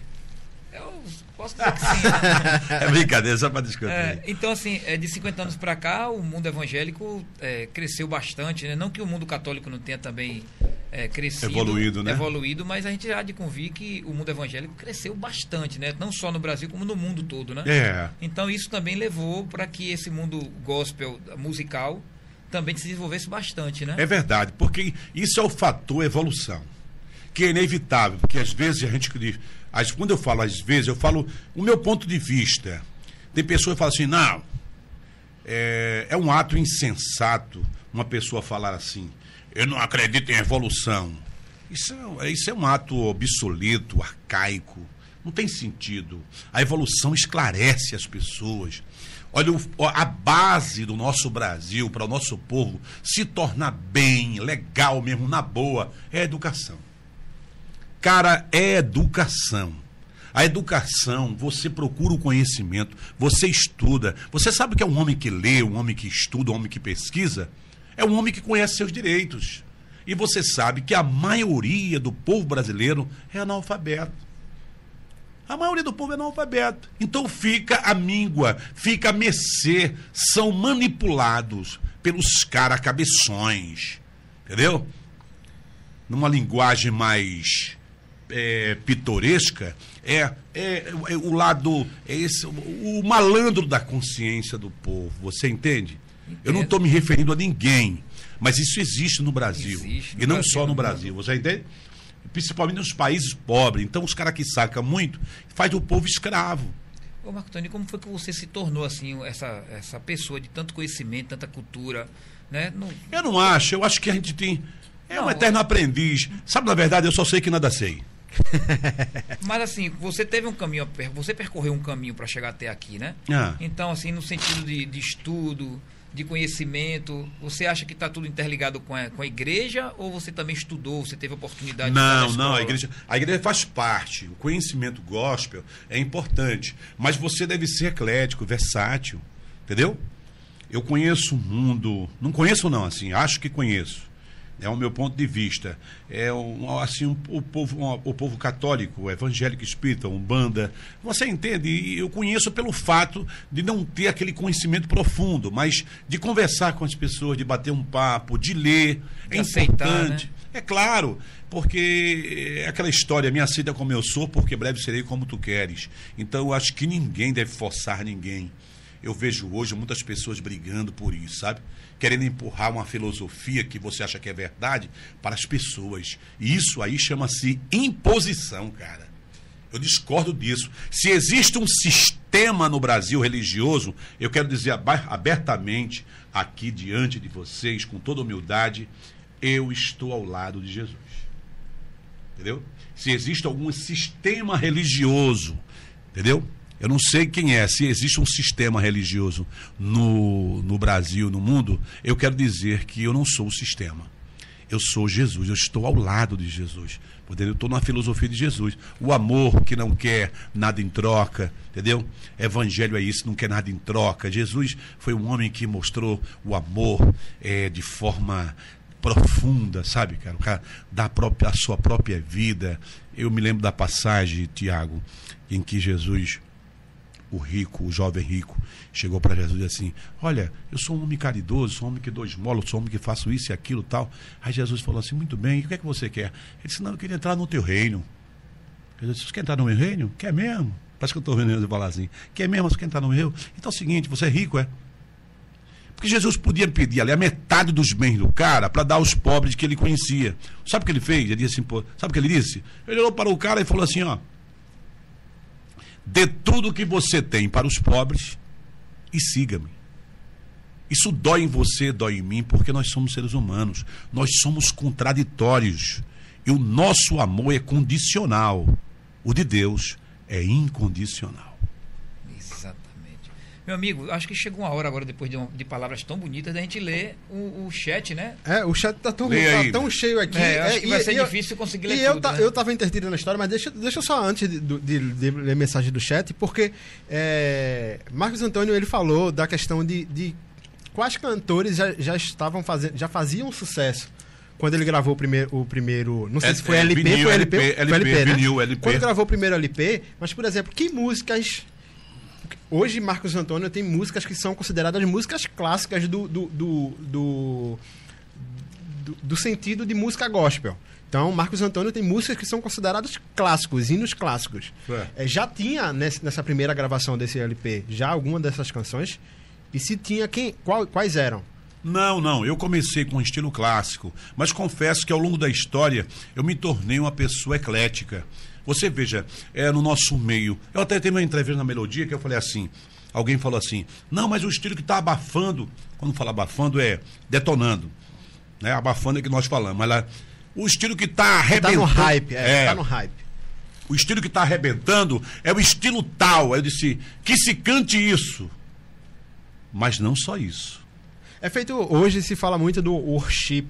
Eu posso dizer que sim. é brincadeira, só para discutir. É, então, assim, é, de 50 anos para cá, o mundo evangélico é, cresceu bastante. Né? Não que o mundo católico não tenha também é, crescido. Evoluído, né? Evoluído, mas a gente já há de convir que o mundo evangélico cresceu bastante, né? Não só no Brasil, como no mundo todo, né? É. Então, isso também levou para que esse mundo gospel musical também se desenvolvesse bastante, né? É verdade, porque isso é o fator evolução, que é inevitável, porque às vezes a gente as, quando eu falo às vezes, eu falo o meu ponto de vista. Tem pessoas que falam assim, não, é, é um ato insensato uma pessoa falar assim, eu não acredito em evolução. Isso é, isso é um ato obsoleto, arcaico. Não tem sentido. A evolução esclarece as pessoas. Olha, a base do nosso Brasil, para o nosso povo se tornar bem, legal mesmo, na boa, é a educação. Cara, é educação. A educação, você procura o conhecimento, você estuda. Você sabe que é um homem que lê, um homem que estuda, um homem que pesquisa? É um homem que conhece seus direitos. E você sabe que a maioria do povo brasileiro é analfabeto. A maioria do povo é analfabeto. Então fica a míngua, fica a mercê, são manipulados pelos caras cabeções. Entendeu? Numa linguagem mais é, pitoresca, é, é, é, o lado, é esse, o malandro da consciência do povo. Você entende? Entendo. Eu não estou me referindo a ninguém, mas isso existe no Brasil. Existe no e não Brasil, só no Brasil. Você entende? Principalmente nos países pobres. Então, os caras que sacam muito faz o povo escravo. Ô Marco Tony, como foi que você se tornou assim essa, essa pessoa de tanto conhecimento, tanta cultura? Né? Não... Eu não acho. Eu acho que a gente tem. É não, um eterno é... aprendiz. Sabe, na verdade, eu só sei que nada sei. Mas assim, você teve um caminho, você percorreu um caminho para chegar até aqui, né? Ah. Então, assim, no sentido de, de estudo, de conhecimento, você acha que está tudo interligado com a, com a igreja ou você também estudou, você teve oportunidade não, de Não, a igreja, a igreja faz parte. O conhecimento gospel é importante, mas você deve ser eclético, versátil, entendeu? Eu conheço o mundo, não conheço não, assim, acho que conheço é o meu ponto de vista. É um, assim um, o povo um, o povo católico, o evangélico espírita, umbanda. Você entende? Eu conheço pelo fato de não ter aquele conhecimento profundo, mas de conversar com as pessoas, de bater um papo, de ler, de é aceitar, importante. Né? É claro, porque é aquela história, me aceita como eu sou, porque breve serei como tu queres. Então eu acho que ninguém deve forçar ninguém. Eu vejo hoje muitas pessoas brigando por isso, sabe? querendo empurrar uma filosofia que você acha que é verdade para as pessoas. E isso aí chama-se imposição, cara. Eu discordo disso. Se existe um sistema no Brasil religioso, eu quero dizer abertamente aqui diante de vocês, com toda humildade, eu estou ao lado de Jesus. Entendeu? Se existe algum sistema religioso, entendeu? Eu não sei quem é, se existe um sistema religioso no, no Brasil, no mundo, eu quero dizer que eu não sou o sistema. Eu sou Jesus, eu estou ao lado de Jesus. Eu estou na filosofia de Jesus. O amor que não quer nada em troca, entendeu? Evangelho é isso, não quer nada em troca. Jesus foi um homem que mostrou o amor é, de forma profunda, sabe, cara? O cara dá a, própria, a sua própria vida. Eu me lembro da passagem, Tiago, em que Jesus o rico, o jovem rico, chegou para Jesus e disse assim: Olha, eu sou um homem caridoso, sou um homem que dou esmola, sou um homem que faço isso e aquilo tal. Aí Jesus falou assim: Muito bem, o que é que você quer? Ele disse: Não, eu queria entrar no teu reino. Jesus disse: Você quer entrar no meu reino? Quer mesmo? Parece que eu estou vendo ele falar assim: Quer mesmo? Você quer entrar no meu reino? Então é o seguinte: você é rico, é? Porque Jesus podia pedir ali a metade dos bens do cara para dar aos pobres que ele conhecia. Sabe o que ele fez? Ele disse assim, sabe o que ele disse? Ele olhou para o cara e falou assim, ó. Dê tudo o que você tem para os pobres e siga-me. Isso dói em você, dói em mim, porque nós somos seres humanos. Nós somos contraditórios. E o nosso amor é condicional. O de Deus é incondicional. Meu amigo, acho que chegou uma hora agora, depois de, um, de palavras tão bonitas, da gente ler o, o, chat, né? É, o chat tá tão, tá tão cheio aqui. É, acho é, que vai ser e, difícil conseguir ler e tudo, eu, tá, né? eu tava intertido na história, mas deixa, deixa só antes de, de, de ler mensagem do chat, porque é, Marcos Antônio ele falou da questão de, de quais cantores já, já estavam fazendo, já faziam sucesso quando ele gravou o primeiro, o primeiro não sei é, se foi é, LP, vinil, foi LP, LP, LP, LP, né? vinil, LP. Quando gravou o primeiro LP, mas por exemplo, que músicas Hoje, Marcos Antônio tem músicas que são consideradas músicas clássicas do, do, do, do, do, do sentido de música gospel. Então, Marcos Antônio tem músicas que são consideradas clássicos, hinos clássicos. É. É, já tinha nessa primeira gravação desse LP já alguma dessas canções? E se tinha, quem, qual, quais eram? Não, não. Eu comecei com um estilo clássico, mas confesso que ao longo da história eu me tornei uma pessoa eclética. Você veja, é no nosso meio. Eu até tenho uma entrevista na Melodia que eu falei assim. Alguém falou assim: não, mas o estilo que está abafando, quando fala abafando é detonando. Né? Abafando é que nós falamos. Mas lá, o estilo que está arrebentando. Está no hype, é, é, tá no hype. O estilo que está arrebentando é o estilo tal. Eu disse: que se cante isso. Mas não só isso. É feito. Hoje se fala muito do worship,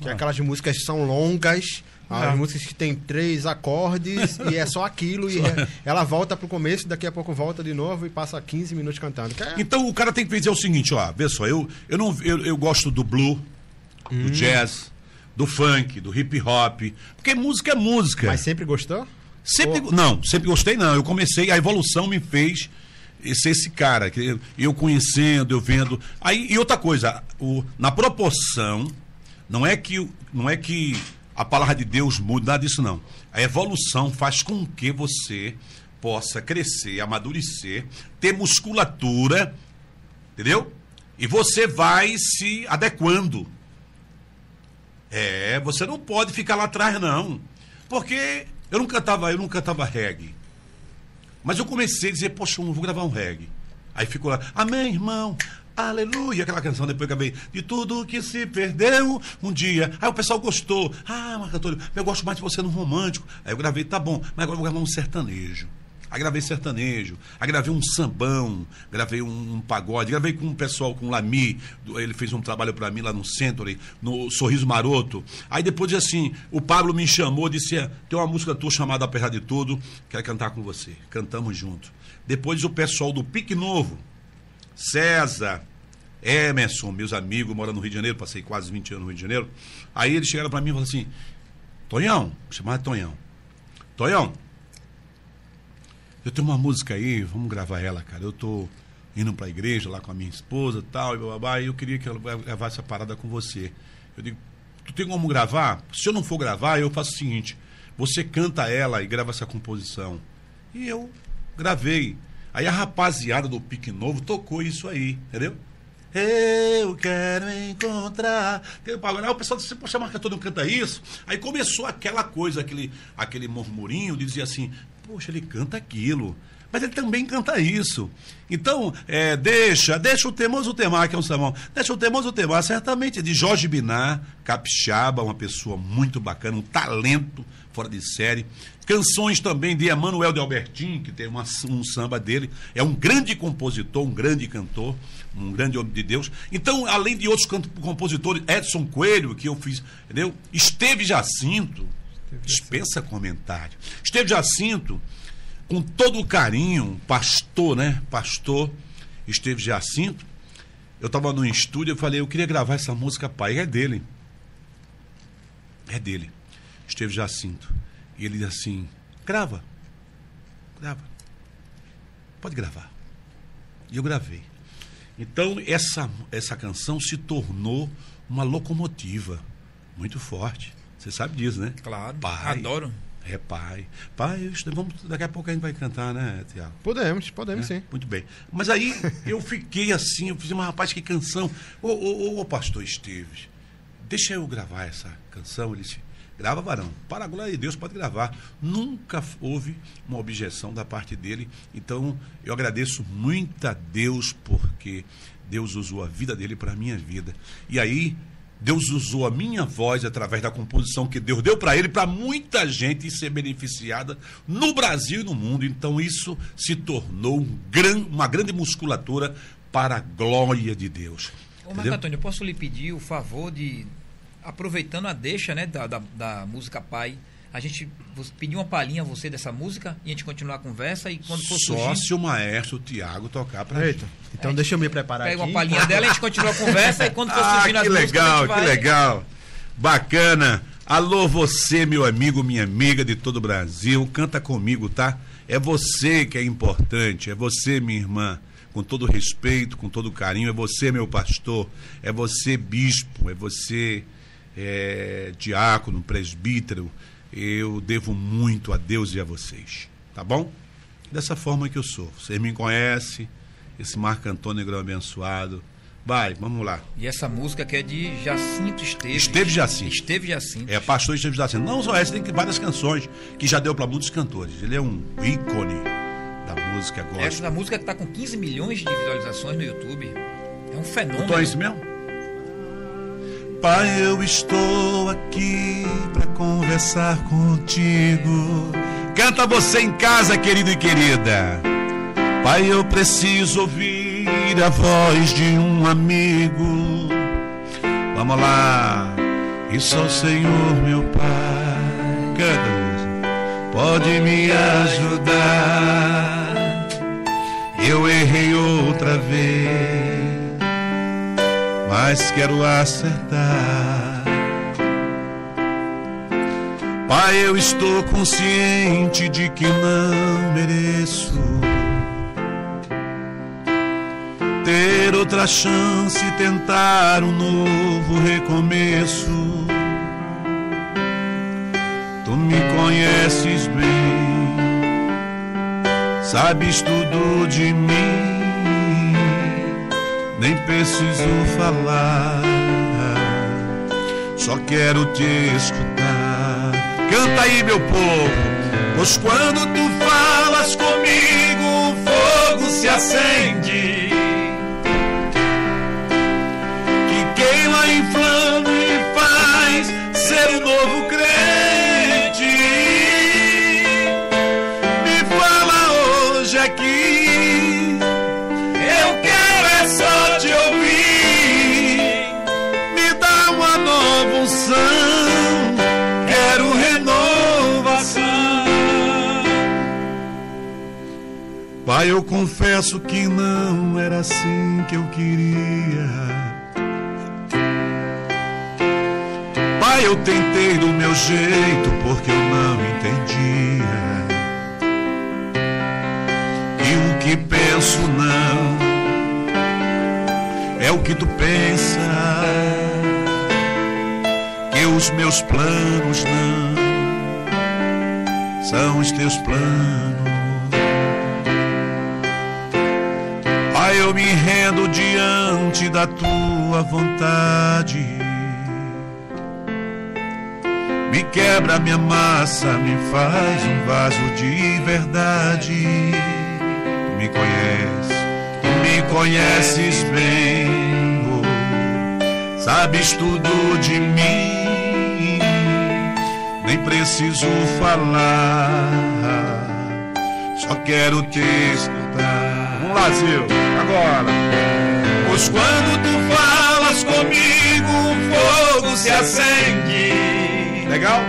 que é ah. aquelas músicas que são longas as ah. músicas que tem três acordes e é só aquilo e é, ela volta pro começo, daqui a pouco volta de novo e passa 15 minutos cantando. É... Então o cara tem que dizer o seguinte, ó, vê só, eu, eu, não, eu, eu gosto do blue, hum. do jazz, do funk, do hip hop, porque música é música. Mas sempre gostou? Sempre, Ou... não, sempre gostei não. Eu comecei, a evolução me fez ser esse cara, que eu conhecendo, eu vendo. Aí, e outra coisa, o, na proporção, não é que não é que a palavra de Deus muda, nada disso não. A evolução faz com que você possa crescer, amadurecer, ter musculatura, entendeu? E você vai se adequando. É, você não pode ficar lá atrás não. Porque eu não cantava, eu não cantava reggae. Mas eu comecei a dizer, poxa, eu vou gravar um reggae. Aí ficou lá, amém, irmão, Aleluia, aquela canção depois acabei. De tudo que se perdeu um dia. Aí o pessoal gostou. Ah, Marco Antônio, eu gosto mais de você no romântico. Aí eu gravei, tá bom, mas agora eu vou gravar um sertanejo. Aí gravei sertanejo, aí gravei um sambão, gravei um, um pagode, gravei com um pessoal, com o Lami, ele fez um trabalho para mim lá no Century, no Sorriso Maroto. Aí depois assim, o Pablo me chamou, disse: é, tem uma música tua chamada Apesar de Tudo, quero cantar com você. Cantamos junto. Depois o pessoal do Pique Novo, César, Emerson, meus amigos, moram no Rio de Janeiro, passei quase 20 anos no Rio de Janeiro. Aí eles chegaram para mim e falaram assim: Tonhão, chamar Tonhão. Tonhão, eu tenho uma música aí, vamos gravar ela, cara. Eu tô indo para a igreja lá com a minha esposa tal, e babá, e eu queria que ela gravasse essa parada com você. Eu digo, tu tem como gravar? Se eu não for gravar, eu faço o seguinte: você canta ela e grava essa composição. E eu gravei. Aí a rapaziada do Pique Novo tocou isso aí, entendeu? Eu quero encontrar. Aí o pessoal disse, poxa, Marca todo canta isso. Aí começou aquela coisa, aquele, aquele murmurinho, dizia assim, poxa, ele canta aquilo. Mas ele também canta isso. Então, é, deixa, deixa o temoso temar, que é um sermão. Deixa o temoso temar, certamente, de Jorge Binar, capixaba, uma pessoa muito bacana, um talento fora de série. Canções também de Emanuel de Albertin, que tem uma, um samba dele. É um grande compositor, um grande cantor, um grande homem de Deus. Então, além de outros compositores, Edson Coelho, que eu fiz, entendeu? Esteve Jacinto, dispensa comentário. Esteve Jacinto, com todo o carinho, pastor, né? Pastor Esteve Jacinto. Eu estava no estúdio e falei, eu queria gravar essa música, pai. É dele. É dele. Esteve Jacinto. E ele diz assim: grava, grava. pode gravar. E eu gravei. Então, essa, essa canção se tornou uma locomotiva muito forte. Você sabe disso, né? Claro. Pai. Adoro. É pai. Pai, vamos, daqui a pouco a gente vai cantar, né, Tiago? Podemos, podemos sim. Muito bem. Mas aí eu fiquei assim, eu fiz, mas rapaz, que canção. Ô, ô, ô, pastor Esteves, deixa eu gravar essa canção. Ele disse, grava, varão. Para a glória de Deus, pode gravar. Nunca houve uma objeção da parte dele. Então, eu agradeço muito a Deus, porque Deus usou a vida dele para a minha vida. E aí, Deus usou a minha voz através da composição que Deus deu para ele, para muita gente ser beneficiada no Brasil e no mundo. Então isso se tornou um gran, uma grande musculatura para a glória de Deus. Ô, Marco? Antônio, posso lhe pedir o favor de, aproveitando a deixa né, da, da, da música Pai, a gente pedir uma palhinha a você dessa música e a gente continuar a conversa e quando for Só surgir, se o maestro Tiago tocar para Eita, então deixa eu me preparar pega aqui. uma palhinha dela, a gente continua a conversa e quando for Ah, surgindo as que músicas, a legal, gente vai... que legal. Bacana. Alô, você, meu amigo, minha amiga de todo o Brasil, canta comigo, tá? É você que é importante, é você, minha irmã, com todo respeito, com todo carinho, é você, meu pastor, é você, bispo, é você, é, diácono, presbítero. Eu devo muito a Deus e a vocês, tá bom? Dessa forma que eu sou. Você me conhece, esse Marco Antônio Negro abençoado. Vai, vamos lá. E essa música que é de Jacinto Esteves. Esteve Jacinto. Esteve Jacinto. É, pastor Esteves Silva. Não só essa, tem várias canções que já deu para muitos cantores. Ele é um ícone da música Essa gospel. da música que está com 15 milhões de visualizações no YouTube. É um fenômeno. Então é isso mesmo? Pai, eu estou aqui para conversar contigo. Canta você em casa, querido e querida. Pai, eu preciso ouvir a voz de um amigo. Vamos lá. E só o Senhor, meu Pai. Canta. Pode me ajudar. Eu errei outra vez mas quero acertar. Pai, eu estou consciente de que não mereço ter outra chance, tentar um novo recomeço. Tu me conheces bem, sabes tudo de mim nem preciso falar, só quero te escutar. Canta aí, meu povo, pois quando tu falas comigo, o fogo se acende. Que queima, inflama e faz ser um novo crente. Pai, eu confesso que não era assim que eu queria. Pai, eu tentei do meu jeito porque eu não entendia. E o que penso não é o que tu pensa. Que os meus planos não são os teus planos. Eu me rendo diante da tua vontade. Me quebra minha massa, me faz um vaso de verdade. Tu me conheces, tu me conheces bem, oh, sabes tudo de mim, nem preciso falar, só quero te escutar. Zil, agora. Pois quando tu falas comigo, o fogo se acende. Legal?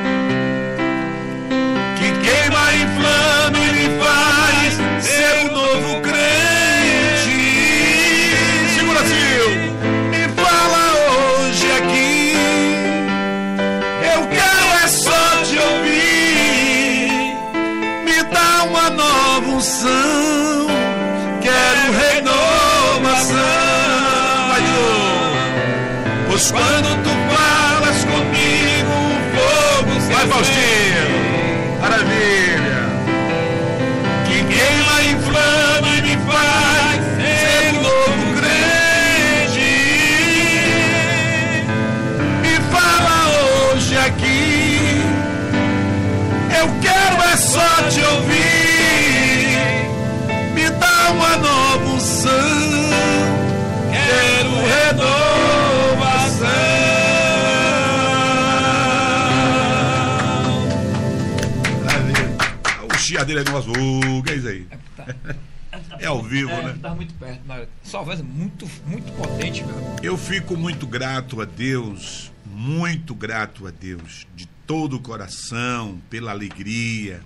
Renovação. O chiadeiro é nosso. O que é isso aí? É ao vivo, é, né? Tá muito perto, mas sua voz é muito, muito potente, meu. Eu fico muito grato a Deus, muito grato a Deus, de todo o coração, pela alegria.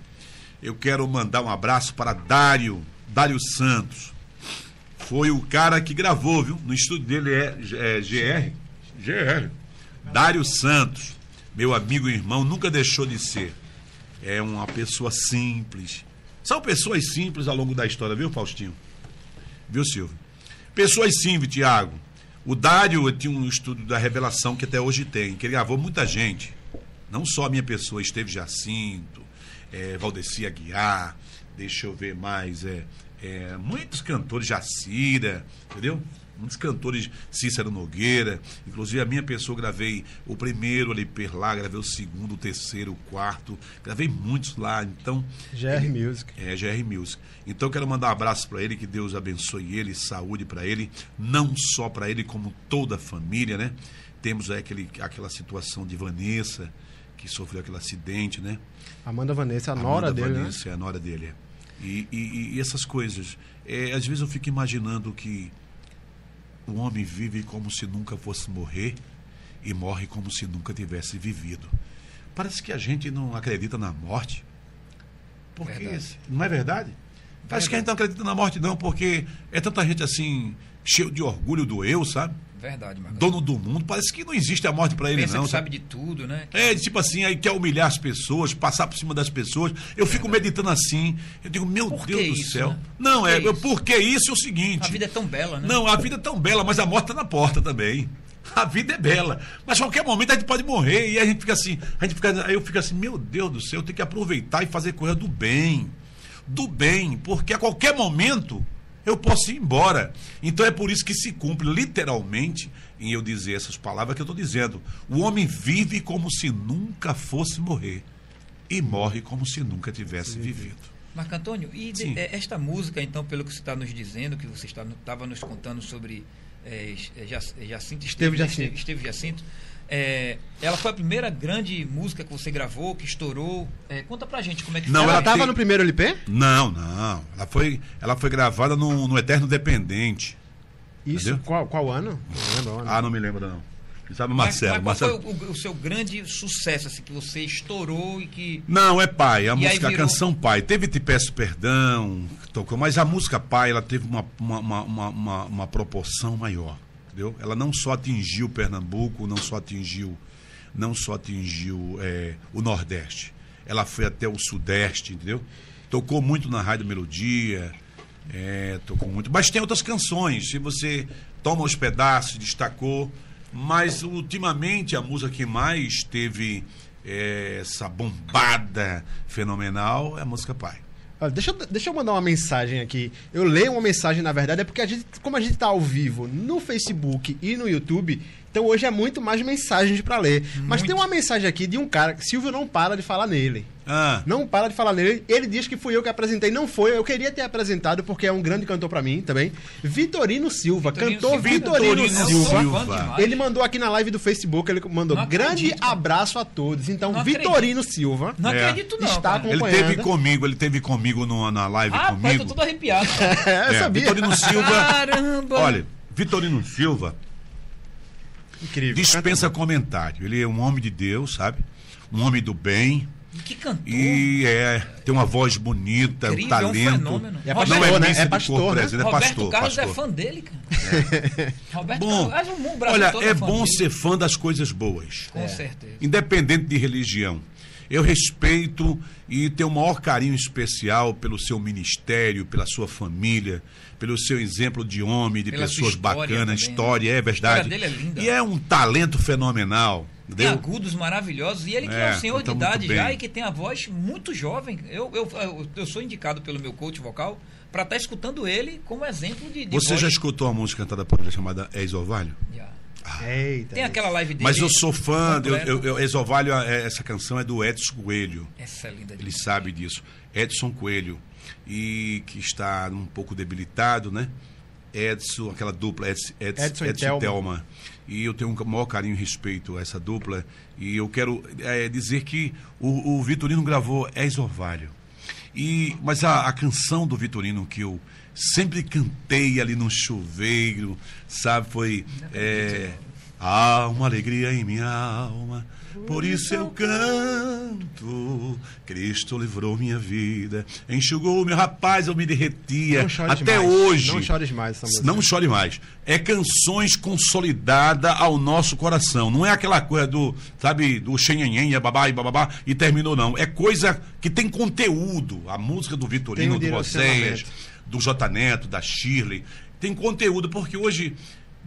Eu quero mandar um abraço para Dário, Dário Santos. Foi o cara que gravou, viu? No estúdio dele é, é GR. GR. Dário Santos, meu amigo e irmão, nunca deixou de ser. É uma pessoa simples. São pessoas simples ao longo da história, viu, Faustinho? Viu, Silvio? Pessoas simples, Tiago. O Dário tinha um estudo da revelação que até hoje tem, que ele gravou muita gente. Não só a minha pessoa, esteve Jacinto, é, Valdeci Aguiar, deixa eu ver mais, é, é, muitos cantores, Jacira, entendeu? Muitos cantores, Cícero Nogueira, inclusive a minha pessoa gravei o primeiro LP lá, gravei o segundo, o terceiro, o quarto, gravei muitos lá, então... GR Music. É, GR Music. Então eu quero mandar um abraço para ele, que Deus abençoe ele, saúde para ele, não só para ele, como toda a família, né? Temos aí aquele, aquela situação de Vanessa, que sofreu aquele acidente, né? Amanda Vanessa, a Amanda nora dele, né? Vanessa, é a nora dele. é. E, e- e essas coisas. É, às vezes eu fico imaginando que o homem vive como se nunca fosse morrer e morre como se nunca tivesse vivido. Parece que a gente não acredita na morte. Porque Verdade. não é verdade? Parece que a gente não acredita na morte, não, porque é tanta gente assim, cheio de orgulho do eu, sabe? Verdade, Marcos. Dono do mundo. Parece que não existe a morte para ele, Pensa não. que sabe? de tudo, né? É, tipo assim, aí quer humilhar as pessoas, passar por cima das pessoas. Eu fico meditando assim. Eu digo, meu Por Deus do isso, céu. né? Não, Por é, isso? porque isso é o seguinte. A vida é tão bela, né? Não, a vida é tão bela, mas a morte tá na porta também. A vida é bela. Mas a qualquer momento a gente pode morrer. E a gente fica assim, a gente fica, aí eu fico assim, meu Deus do céu, eu tenho que aproveitar e fazer coisa do bem. Do bem, porque a qualquer momento eu posso ir embora. Então é por isso que se cumpre literalmente em eu dizer essas palavras que eu estou dizendo. O homem vive como se nunca fosse morrer e morre como se nunca tivesse vivido. Marco Antônio, e de- Sim. é, esta música, então, pelo que você está nos dizendo, que você estava nos contando sobre é, Jac- Jacinto, Esteve Jacinto. Esteve, Esteve Jacinto, é, ela foi a primeira grande música que você gravou, que estourou. É, conta pra gente como é que Não, foi. Ela ela tava tem- no primeiro LP? Não, não. Ela foi, ela foi gravada no, no Eterno Dependente. Isso, Entendeu? qual, qual ano? Não lembro ano. Ah, não me lembro, não. Sabe o Mas- Marcelo. mas qual Marcelo. foi o, o seu grande sucesso, assim, que você estourou e que. Não, é Pai, a E música, a virou- canção Pai. Teve Te Peço Perdão, tocou, mas a música Pai, ela teve uma, uma, uma, uma- uma proporção maior, entendeu? Ela não só atingiu Pernambuco, não só atingiu, não só atingiu é, o Nordeste. Ela foi até o Sudeste, entendeu? Tocou muito na Rádio Melodia, é, tocou muito. Mas tem outras canções, se você toma os pedaços, destacou. Mas ultimamente a música que mais teve é, essa bombada fenomenal é a música Pai. Deixa, deixa eu mandar uma mensagem aqui. Eu leio uma mensagem, na verdade, é porque a gente, como a gente tá ao vivo no Facebook e no YouTube, então hoje é muito mais mensagens pra ler. Mas Muito. tem uma mensagem aqui de um cara que Silvio não para de falar nele. Ah, Não para de falar nele. Ele diz que fui eu que apresentei. Não foi. Eu queria ter apresentado porque é um grande cantor pra mim também. Vitorino Silva. Vitorino cantor Silva. Vitorino, Vitorino Silva. Silva. Ele mandou aqui na live do Facebook, ele mandou Não grande acredito, cara. abraço a todos. Então, Não Vitorino Silva Não É. acredito, não. Está com- ele acompanhando. teve comigo, ele teve comigo no- na live Ah, pai, comigo. tô todo arrepiado. É, eu É, sabia. Vitorino Silva. Caramba! Olha, Vitorino Silva Incrível. dispensa comentário. Ele é um homem de Deus, sabe? Um homem do bem. Que cantor. E é, tem uma voz bonita, um Incrível, é um talento. fenômeno. É não pastor, é né? É pastor, corpo né? é Roberto pastor, Carlos pastor. é fã dele, cara. Roberto Bom, Carlos, o Brasil olha, é bom dele. ser fã das coisas boas. Com certeza. independente de religião. Eu respeito e tenho o maior carinho especial pelo seu ministério, pela sua família, pelo seu exemplo de homem, de Pela pessoas bacanas, também, né? história, é verdade. A história dele é linda. E é um talento fenomenal. Tem agudos maravilhosos. E ele que é, É, um senhor então de idade já e que tem a voz muito jovem. Eu, eu, eu, eu sou indicado pelo meu coach vocal para estar escutando ele como exemplo de, de Você voz. já escutou a música cantada por ele chamada Ex Orvalho? Já. Eita. Tem aquela live dele. Mas eu sou fã, eu, eu, eu, Ex Orvalho, é- essa canção é do Edson Coelho. Essa é linda Ele demais. sabe disso. Edson Coelho. E que está um pouco debilitado, né? Edson, aquela dupla, Edson, Edson, Edson e Edson Thelma. e Thelma. E eu tenho um maior carinho e respeito a essa dupla. E eu quero é, dizer que o, o Vitorino gravou Ex Orvalho. E, mas a, a canção do Vitorino que eu sempre cantei ali no chuveiro, sabe, foi. É, Há uma alegria em minha alma, por isso eu canto. Cristo livrou minha vida, enxugou meu rapaz, eu me derretia. Até mais. hoje. Não chores mais essa. Não chore mais. É canções consolidadas ao nosso coração. Não é aquela coisa do, sabe, do xenhenhen, babá e bababá e terminou, não. É coisa que tem conteúdo. A música do Vitorino, um do Vocês, do J Neto, da Shirley. Tem conteúdo, porque hoje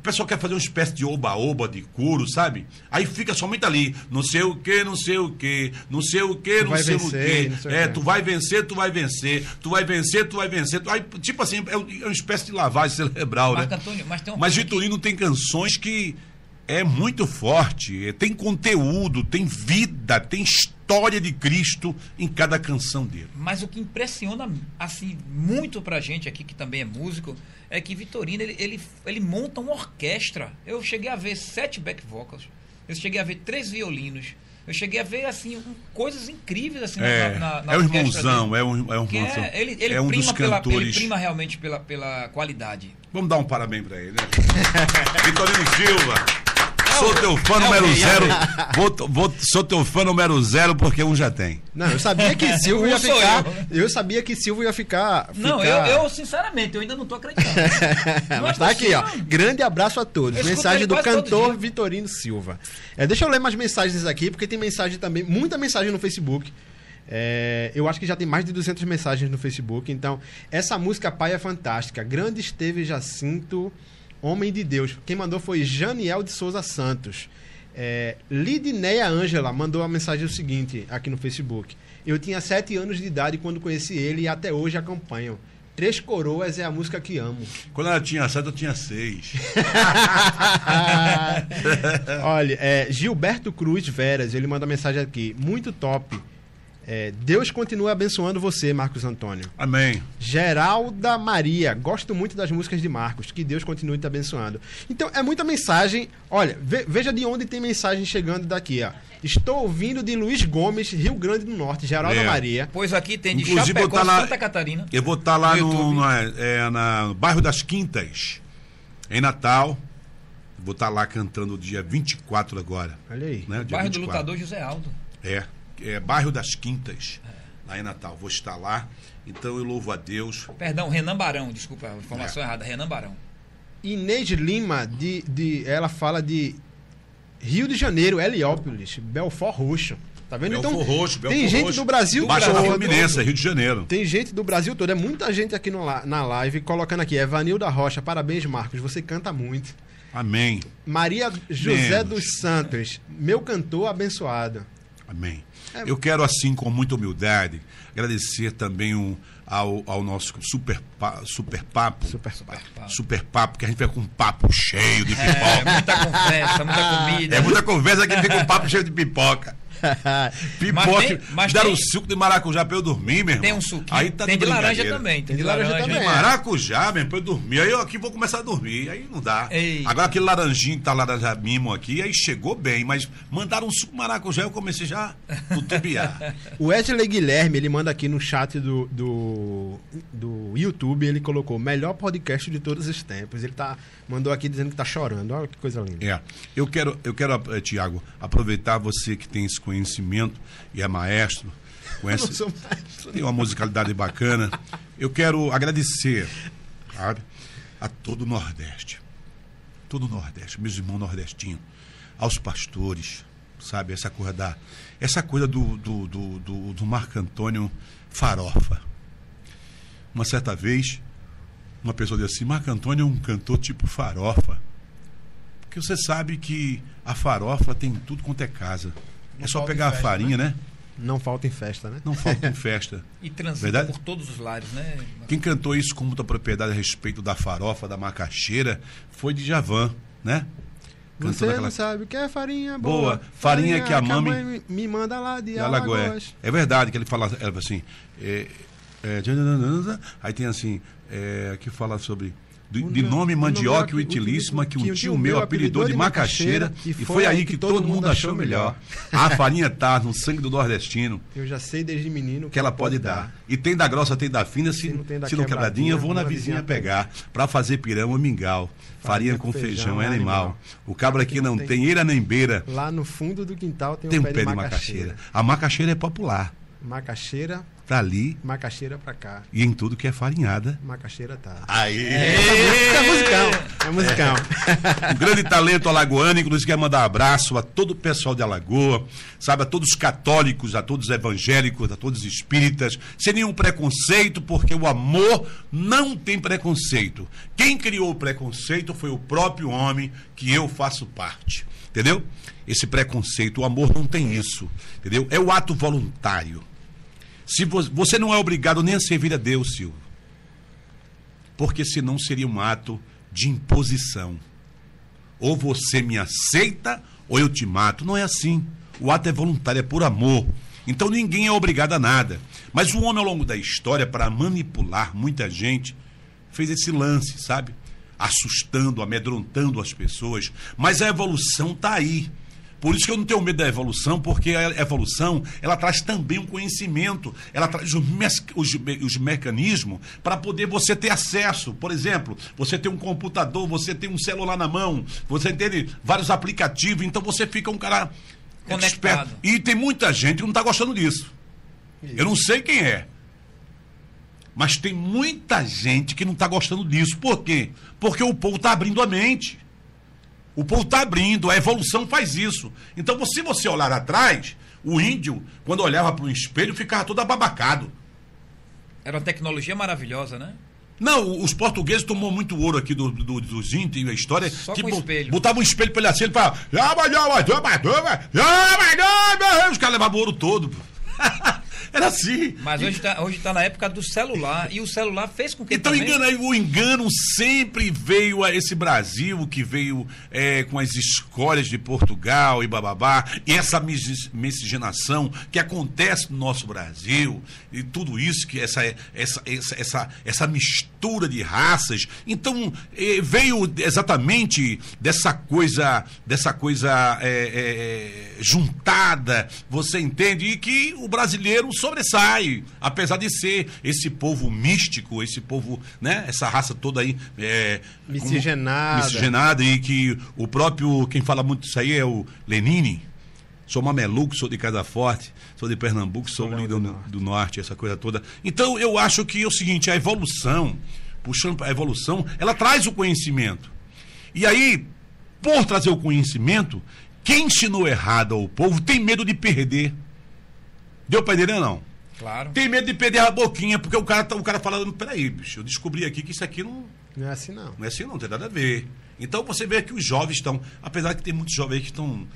pessoal quer fazer uma espécie de oba-oba de couro, sabe? Aí fica somente ali, não sei o que, não sei o que, não sei o que, não sei o que. É, tu vai vencer, tu vai vencer, tu vai vencer, tu vai vencer. Tu- Aí, tipo assim, é um- é uma espécie de lavagem cerebral, Marco né? Antônio, mas tem uma Mas Vitorino tem canções que é muito forte, é, tem conteúdo, tem vida, tem história de Cristo em cada canção dele. Mas o que impressiona assim muito pra gente aqui que também é músico é que Vitorino ele, ele, ele monta uma orquestra. Eu cheguei a ver sete back vocals, eu cheguei a ver três violinos, eu cheguei a ver assim um- coisas incríveis assim na- É, na, na é um orquestra irmãozão, dele. é um, é um Que irmãozão. é, ele ele é um prima dos pela, ele cantores. prima realmente pela, pela qualidade. Vamos dar um parabéns pra ele, né? Vitorino Silva. Sou teu fã o número zero. Vou, vou- sou teu fã número zero porque um já tem. Não, eu sabia que Silvio ia ficar. eu. Eu sabia que Silvio ia ficar. Não, ficar- eu, eu sinceramente eu ainda não tô acreditando. Não é Mas tá aqui, ó. Grande abraço a todos. Eu Mensagem do cantor. Vitorino Silva. É, deixa eu ler mais mensagens aqui, porque tem mensagem também, muita mensagem no Facebook. É, eu acho que já tem mais de 200 mensagens no Facebook. Então, essa música Pai é fantástica. Grande esteve Jacinto, Homem de Deus. Quem mandou foi Janiel de Souza Santos. É, Lidineia Ângela mandou a mensagem o seguinte aqui no Facebook. Eu tinha 7 anos de idade quando conheci ele e até hoje acompanho. Três Coroas é a música que amo. Quando ela tinha sete, eu tinha seis. Olha, é, Gilberto Cruz Veras, ele manda mensagem aqui. Muito top. É, Deus continue abençoando você, Marcos Antônio. Amém. Geralda Maria, gosto muito das músicas de Marcos. Que Deus continue te abençoando. Então, é muita mensagem. Olha, ve- veja de onde tem mensagem chegando daqui, ó. Estou ouvindo de Luiz Gomes, Rio Grande do Norte, Geralda É. Maria. Pois aqui tem de Inclusive, Chapecó, botar lá- Santa Catarina. Eu vou estar lá No no, na, é, na- no bairro das Quintas, em Natal. Vou estar lá cantando dia 24 agora. Olha aí. Né? Dia Bairro do 24. Lutador José Aldo. É, é bairro das Quintas, lá em Natal. Vou estar lá. Então eu louvo a Deus. Perdão, Renan Barão, desculpa, a informação É. errada, Renan Barão. Inês Lima, de, de, ela fala de Rio de Janeiro, Heliópolis, Belfort Roxo. Tá vendo? Belfort então, Roxo, tem Belfort gente Roxo. do Brasil todo. Fluminense, Rio de Janeiro. Tem gente do Brasil todo. É muita gente aqui no, na live colocando aqui. Evanilda Rocha, parabéns, Marcos. Você canta muito. Amém. Maria José Menos. dos Santos, meu cantor abençoado. Amém. É. Eu quero, assim, com muita humildade, agradecer também um, ao, ao nosso super, pa- super papo. Super. Papo. Super papo, que a gente fica com um papo cheio de É, pipoca. muita conversa, muita comida. É, muita conversa que fica com um papo cheio de pipoca. Pipoca. tem- mas deram tem- um suco de maracujá pra eu dormir, meu irmão. Tem um suquinho, Aí tá tem de laranja também. Tem de de laranja laranja. Tem também. maracujá, mesmo, pra eu dormir. Aí eu aqui vou começar a dormir. Aí não dá. Ei. Agora aquele laranjinho que tá laranja mimo aqui, aí chegou bem, mas mandaram um suco de maracujá eu comecei já a tutubiar. O Wesley Guilherme, ele manda aqui no chat do, do, do YouTube, ele colocou melhor podcast de todos os tempos. Ele tá, mandou aqui dizendo que tá chorando. Olha que coisa linda. É. Eu quero, eu quero, eh, Tiago, aproveitar você que tem esse conhecimento e é maestro, conhece, mais- tem uma musicalidade bacana. Eu quero agradecer, sabe, a todo o Nordeste. Todo o Nordeste, meus irmãos nordestinos, aos pastores, sabe? Essa coisa da. Essa coisa do, do, do, do, do Marco Antônio farofa. Uma certa vez, uma pessoa disse assim: Marco Antônio é um cantor tipo farofa. Porque você sabe que a farofa tem tudo quanto é casa. Não é só pegar festa, a farinha, né? Não falta em festa, né? Não falta em festa. E transita Verdade? por todos os lares, né? Quem cantou isso com muita propriedade a respeito da farofa, da macaxeira, foi Djavan, né? Cantando Você aquela- não sabe o que é farinha boa. Boa. Farinha que a mami- mãe me manda lá de de Alagoas. Alagoas. É verdade que ele fala, ela fala assim, é, é, aí tem assim, é, que fala sobre de, de nome mandioca utilíssima que um tio meu apelidou de macaxeira e foi aí que todo mundo achou melhor. A farinha tá no sangue do nordestino Eu já sei desde menino que ela pode dar. E tem da grossa, tem da fina, se, Se não quebradinha, vou na vizinha pegar. Pra fazer pirão ou mingau. Farinha com feijão é animal. O cabra que não tem eira nem beira, Lá no fundo do quintal tem, um pé de macaxeira. A macaxeira é popular. Macaxeira, Tá ali macaxeira pra cá. e em tudo que é farinhada. Macaxeira tá. Aí! É musicão. É musicão. Um grande talento alagoano, inclusive quero mandar um abraço a todo o pessoal de Alagoa, sabe, a todos os católicos, a todos os evangélicos, a todos os espíritas, sem nenhum preconceito, porque o amor não tem preconceito. Quem criou o preconceito foi o próprio homem que eu faço parte. Entendeu? Esse preconceito, o amor não tem isso. Entendeu? É o ato voluntário. Se vo- você não é obrigado nem a servir a Deus, Silvio. Porque senão seria um ato de imposição. Ou você me aceita ou eu te mato. Não é assim. O ato é voluntário, é por amor. Então ninguém é obrigado a nada. Mas o homem, ao longo da história, para manipular muita gente, fez esse lance, sabe? Assustando, amedrontando as pessoas. Mas a evolução está aí. Por isso que eu não tenho medo da evolução, porque a evolução ela traz também um conhecimento, ela traz os, os, me- os mecanismos para poder você ter acesso. Por exemplo, você tem um computador, você tem um celular na mão, você tem vários aplicativos, então você fica um cara Conectado. expert. E tem muita gente que não está gostando disso. Eu não sei quem é. Mas tem muita gente que não está gostando disso. Por quê? Porque o povo está abrindo a mente. O povo está abrindo, a evolução faz isso. Então, se você olhar atrás, o índio, quando olhava para um espelho, ficava todo ababacado. Era uma tecnologia maravilhosa, né? Não, os portugueses tomou muito ouro aqui do, do- dos índios, a história. Só que com espelho. Botava um espelho pra ele assim, ele falava. Os caras levavam o ouro todo. Era assim. Mas hoje está hoje tá na época do celular e o celular fez com que Então também... engana, o engano sempre veio a esse Brasil que veio é, com as escolhas de Portugal e bababá, e essa mis- miscigenação que acontece no nosso Brasil, e tudo isso, que essa, essa, essa, essa, essa mistura de raças. Então eh, veio exatamente dessa coisa, dessa coisa é, é, juntada, você entende? E que o brasileiro sobressai, apesar de ser esse povo místico, esse povo, né? Essa raça toda aí. É, como- Miscigenada. miscigenada, e que o próprio, quem fala muito isso aí é o Lenine. Sou mameluco, sou de Casa Forte, sou de Pernambuco, sou do, do do, Norte. norte, essa coisa toda. Então eu acho que é o seguinte, a evolução, puxando a evolução, ela traz o conhecimento. E aí, por trazer o conhecimento, quem ensinou errado ao povo tem medo de perder. Deu para entender ou não? Claro. Tem medo de perder a boquinha, porque o cara, tá- o cara falando, peraí, bicho, eu descobri aqui que isso aqui não, Não é assim, não. não é assim, não, tem nada a ver. Então você vê que os jovens estão, apesar que tem muitos jovens que estão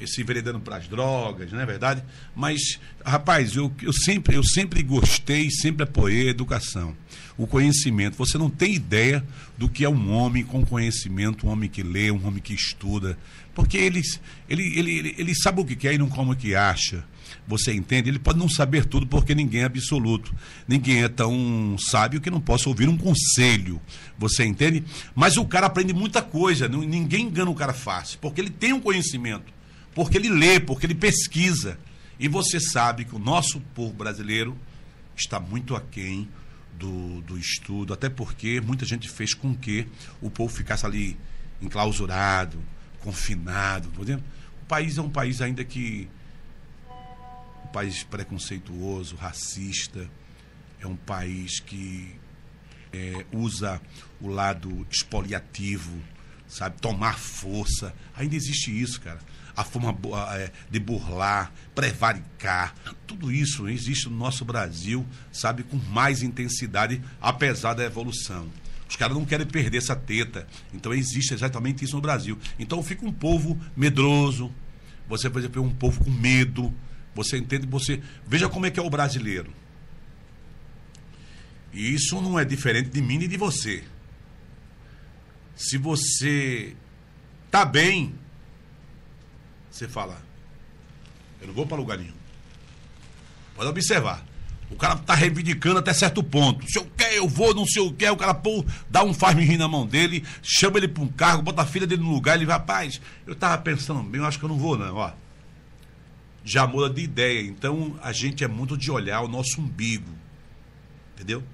eh, se enveredando para as drogas, não é verdade? Mas, rapaz, eu, eu, sempre, eu sempre gostei, sempre apoiei a educação. O conhecimento. Você não tem ideia do que é um homem com conhecimento, um homem que lê, um homem que estuda. Porque ele, ele, ele, ele, ele sabe o que quer e não come o que acha. Você entende? Ele pode não saber tudo porque ninguém é absoluto. Ninguém é tão sábio que não possa ouvir um conselho. Você entende? Mas o cara aprende muita coisa. Ninguém engana o cara fácil. Porque ele tem um conhecimento. Porque ele lê, porque ele pesquisa. E você sabe que o nosso povo brasileiro está muito aquém do, do estudo. Até porque muita gente fez com que o povo ficasse ali enclausurado, confinado. Por exemplo, o país é um país ainda que país preconceituoso, racista, é um país que é, usa o lado expoliativo sabe? Tomar força. Ainda existe isso, cara. A forma é, de burlar, prevaricar, tudo isso existe no nosso Brasil, sabe, com mais intensidade, apesar da evolução. Os caras não querem perder essa teta. Então existe exatamente isso no Brasil. Então fica um povo medroso, você, por exemplo, um povo com medo. Você entende? Você veja como é que é o brasileiro. E isso não é diferente de mim e de você. Se você tá bem, você fala, eu não vou para lugar nenhum. Pode observar. O cara tá reivindicando até certo ponto. Se eu quer, eu vou, não sei o que. O cara pô, dá um faz me na mão dele, chama ele para um cargo, bota a filha dele no lugar, ele vai, rapaz, eu tava pensando bem, eu acho que eu não vou, não, ó. Já muda de ideia. Então a gente é muito de olhar o nosso umbigo. Entendeu?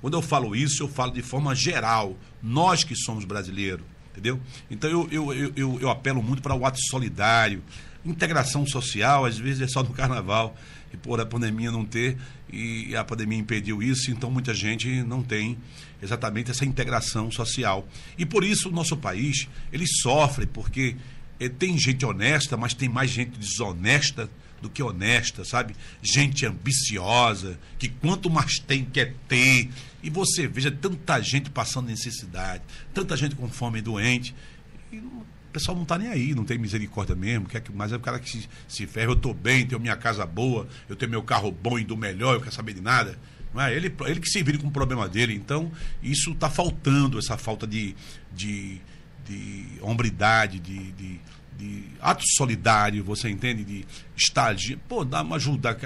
Quando eu falo isso, eu falo de forma geral. Nós que somos brasileiros, entendeu? Então eu, eu, eu, eu, apelo muito para o ato solidário. Integração social, às vezes é só no carnaval. E por a pandemia não ter, e a pandemia impediu isso, então muita gente não tem exatamente essa integração social. E por isso o nosso país, ele sofre, porque eh, tem gente honesta, mas tem mais gente desonesta do que honesta, sabe? Gente ambiciosa, que quanto mais tem, quer ter. E você veja tanta gente passando necessidade, tanta gente com fome e doente. E o pessoal não está nem aí, não tem misericórdia mesmo, quer que, mas é o cara que se, se ferra, eu estou bem, tenho minha casa boa, eu tenho meu carro bom e do melhor, eu quero saber de nada. Não é? ele, ele que se vire com o problema dele. Então, isso está faltando, essa falta de, de, de hombridade, de, de de ato solidário, você entende? De estágio. Pô, dá uma ajuda.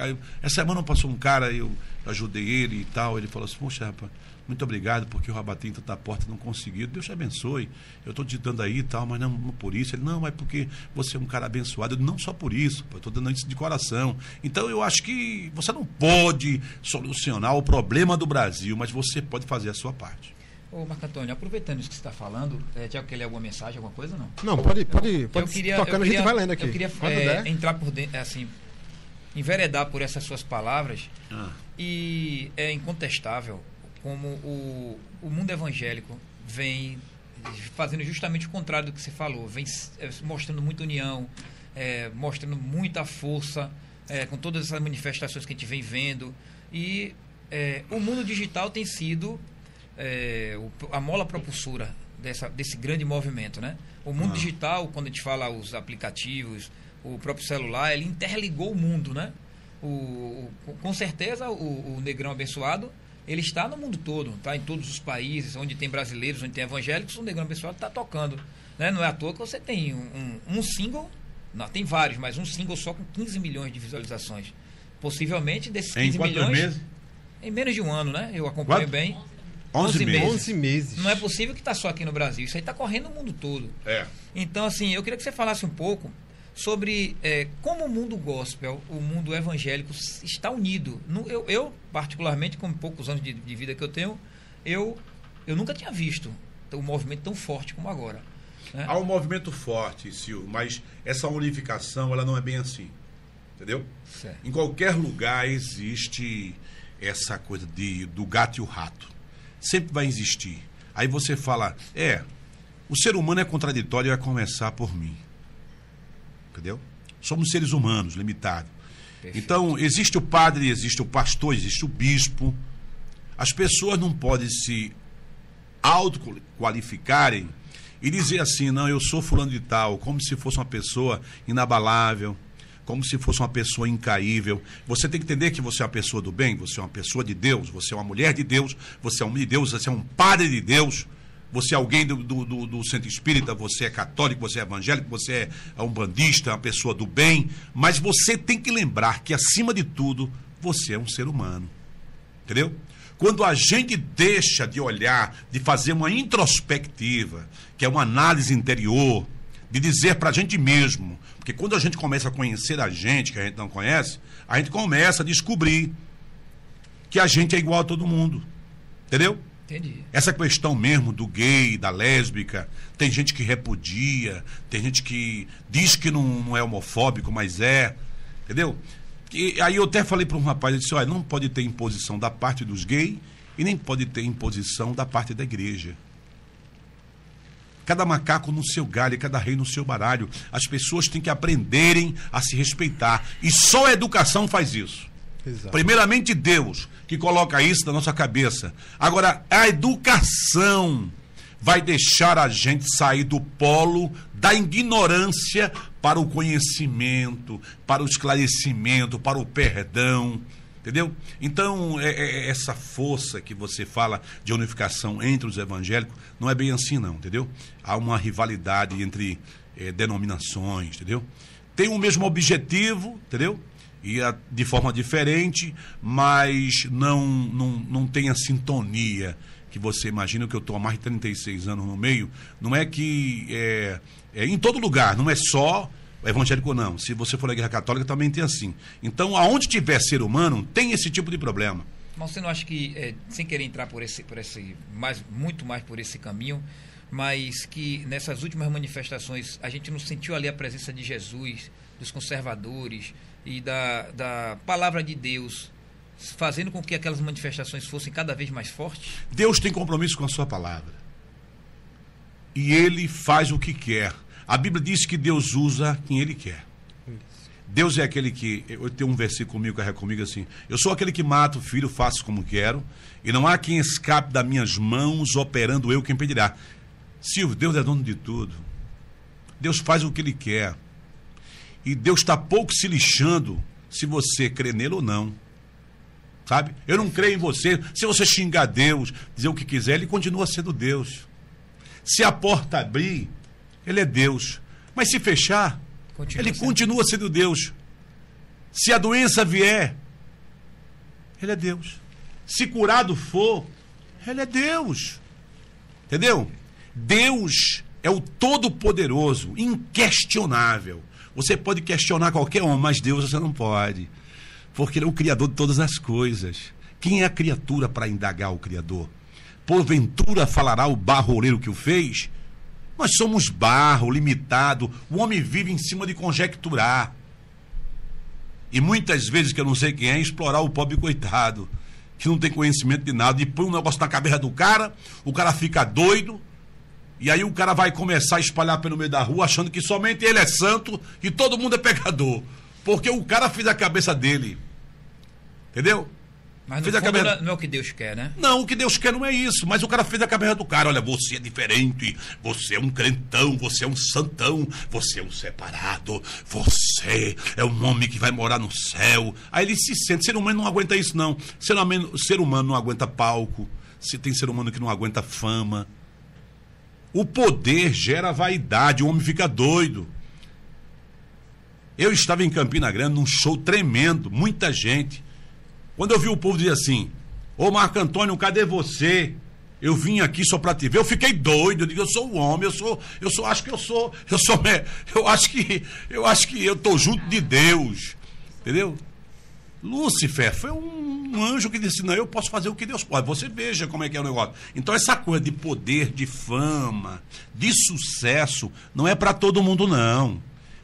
Essa semana passou um cara, eu ajudei ele e tal. Ele falou assim: Poxa, rapaz, muito obrigado, porque eu bati em tanta porta não conseguiu. Deus te abençoe. Eu estou te dando aí e tal, mas não, não, por isso. Ele, não, é porque você é um cara abençoado. Eu, não só por isso, eu estou dando isso de coração. Então eu acho que você não pode solucionar o problema do Brasil, mas você pode fazer a sua parte. Ô, Marco Antônio, aproveitando isso que você está falando, é, Tiago, quer ler alguma mensagem, alguma coisa não? Não, pode, pode, pode eu queria, tocando, eu queria, a gente vai lendo aqui. Eu queria é, entrar por dentro, assim, enveredar por essas suas palavras ah. e é incontestável como o, o mundo evangélico vem fazendo justamente o contrário do que você falou, vem é, mostrando muita união, é, mostrando muita força, é, com todas essas manifestações que a gente vem vendo. E é, o mundo digital tem sido é, a mola propulsora dessa, desse grande movimento, né? O mundo ah. digital, quando a gente fala os aplicativos, o próprio celular, ele interligou o mundo, né? O, o com certeza, o, o, Negrão Abençoado, ele está no mundo todo, tá? Em todos os países, onde tem brasileiros, onde tem evangélicos, o Negrão Abençoado está tocando. Né? Não é à toa que você tem um, um single, não, tem vários, mas um single só com 15 milhões de visualizações. Possivelmente desses 15 em milhões... Meses? Em menos de um ano, né? Eu acompanho Quanto? bem. 11, 11 meses. 11 meses. Não é possível que está só aqui no Brasil. Isso aí está correndo no mundo todo. É. Então, assim, eu queria que você falasse um pouco sobre é, como o mundo gospel, o mundo evangélico está unido. Eu, eu particularmente, com poucos anos de, de, vida que eu tenho, eu, eu nunca tinha visto um movimento tão forte como agora. Né? Há um movimento forte, Sil, mas essa unificação ela não é bem assim. Entendeu? Certo. Em qualquer lugar existe essa coisa de, do gato e o rato sempre vai existir. Aí você fala, é, o ser humano é contraditório e vai começar por mim. Entendeu? Somos seres humanos, limitados. Perfeito. Então, existe o padre, existe o pastor, existe o bispo. As pessoas não podem se autoqualificarem e dizer assim, não, eu sou fulano de tal, como se fosse uma pessoa inabalável como se fosse uma pessoa incaível. Você tem que entender que você é uma pessoa do bem, você é uma pessoa de Deus, você é uma mulher de Deus, você é um homem de Deus, você é um padre de Deus. Você é alguém do, do, do, centro espírita, você é católico, você é evangélico, você é um bandista, uma pessoa do bem, mas você tem que lembrar que, acima de tudo, você é um ser humano. Entendeu? Quando a gente deixa de olhar, de fazer uma introspectiva, que é uma análise interior, de dizer para a gente mesmo. Porque quando a gente começa a conhecer a gente, que a gente não conhece, a gente começa a descobrir que a gente é igual a todo mundo. Entendeu? Entendi. Essa questão mesmo do gay, da lésbica, tem gente que repudia, tem gente que diz que não, não é homofóbico, mas é. Entendeu? E aí eu até falei para um rapaz, ele disse, olha, não pode ter imposição da parte dos gays e nem pode ter imposição da parte da igreja. Cada macaco no seu galho, cada rei no seu baralho. As pessoas têm que aprenderem a se respeitar. E só a educação faz isso. Exato. Primeiramente Deus, que coloca isso na nossa cabeça. Agora, a educação vai deixar a gente sair do polo da ignorância para o conhecimento, para o esclarecimento, para o perdão. Entendeu? Então, é, é, é, essa força que você fala de unificação entre os evangélicos não é bem assim, não, entendeu? Há uma rivalidade entre é, denominações, entendeu? Tem o mesmo objetivo, entendeu? E a, de forma diferente, mas não, não, não tem a sintonia que você imagina que eu estou há mais de 36 anos no meio. Não é que é, é em todo lugar, não é só evangélico não. Se você for na igreja católica, também tem assim. Então, aonde tiver ser humano, tem esse tipo de problema. Mas você não acha que, é, sem querer entrar por esse, por esse mais, muito mais por esse caminho, mas que nessas últimas manifestações a gente não sentiu ali a presença de Jesus, dos conservadores e da, da palavra de Deus, fazendo com que aquelas manifestações fossem cada vez mais fortes? Deus tem compromisso com a sua palavra. E ele faz o que quer a Bíblia diz que Deus usa quem Ele quer. Deus é aquele que. Eu tenho um versículo comigo, carrega comigo assim. Eu sou aquele que mato o filho, faço como quero, e não há quem escape das minhas mãos, operando eu quem pedirá. Silvio, Deus é dono de tudo. Deus faz o que Ele quer. E Deus está pouco se lixando se você crê nele ou não. Sabe? Eu não creio em você. Se você xingar Deus, dizer o que quiser, Ele continua sendo Deus. Se a porta abrir, ele é Deus. Mas se fechar, continua ele sendo. continua sendo Deus. Se a doença vier, ele é Deus. Se curado for, ele é Deus. Entendeu? Deus é o todo-poderoso, inquestionável. Você pode questionar qualquer um, mas Deus você não pode. Porque ele é o criador de todas as coisas. Quem é a criatura para indagar o criador? Porventura falará o barroleiro que o fez? Nós somos barro, limitado. O homem vive em cima de conjecturar. E muitas vezes, que eu não sei quem é, explorar o pobre coitado, que não tem conhecimento de nada, e põe um negócio na cabeça do cara, o cara fica doido, e aí o cara vai começar a espalhar pelo meio da rua, achando que somente ele é santo e todo mundo é pecador. Porque o cara fez a cabeça dele. Entendeu? Mas no cabeça... É, não é o que Deus quer, né? Não, o que Deus quer não é isso. Mas o cara fez a cabeça do cara. Olha, você é diferente. Você é um crentão. Você é um santão. Você é um separado. Você é um homem que vai morar no céu. Aí ele se sente. Ser humano não aguenta isso, não. Ser humano, ser humano não aguenta palco. Se tem ser humano que não aguenta fama. O poder gera vaidade. O homem fica doido. Eu estava em Campina Grande num show tremendo. Muita gente. Quando eu vi o povo dizer assim: Ô Marco Antônio, cadê você? Eu vim aqui só para te ver. Eu fiquei doido. Eu digo, eu sou um homem, eu sou, eu sou, acho que eu sou, eu sou, eu acho que, eu acho que eu tô junto de Deus, entendeu? Lúcifer foi um anjo que disse: Não, eu posso fazer o que Deus pode. Você veja como é que é o negócio. Então, essa coisa de poder, de fama, de sucesso, não é para todo mundo, não.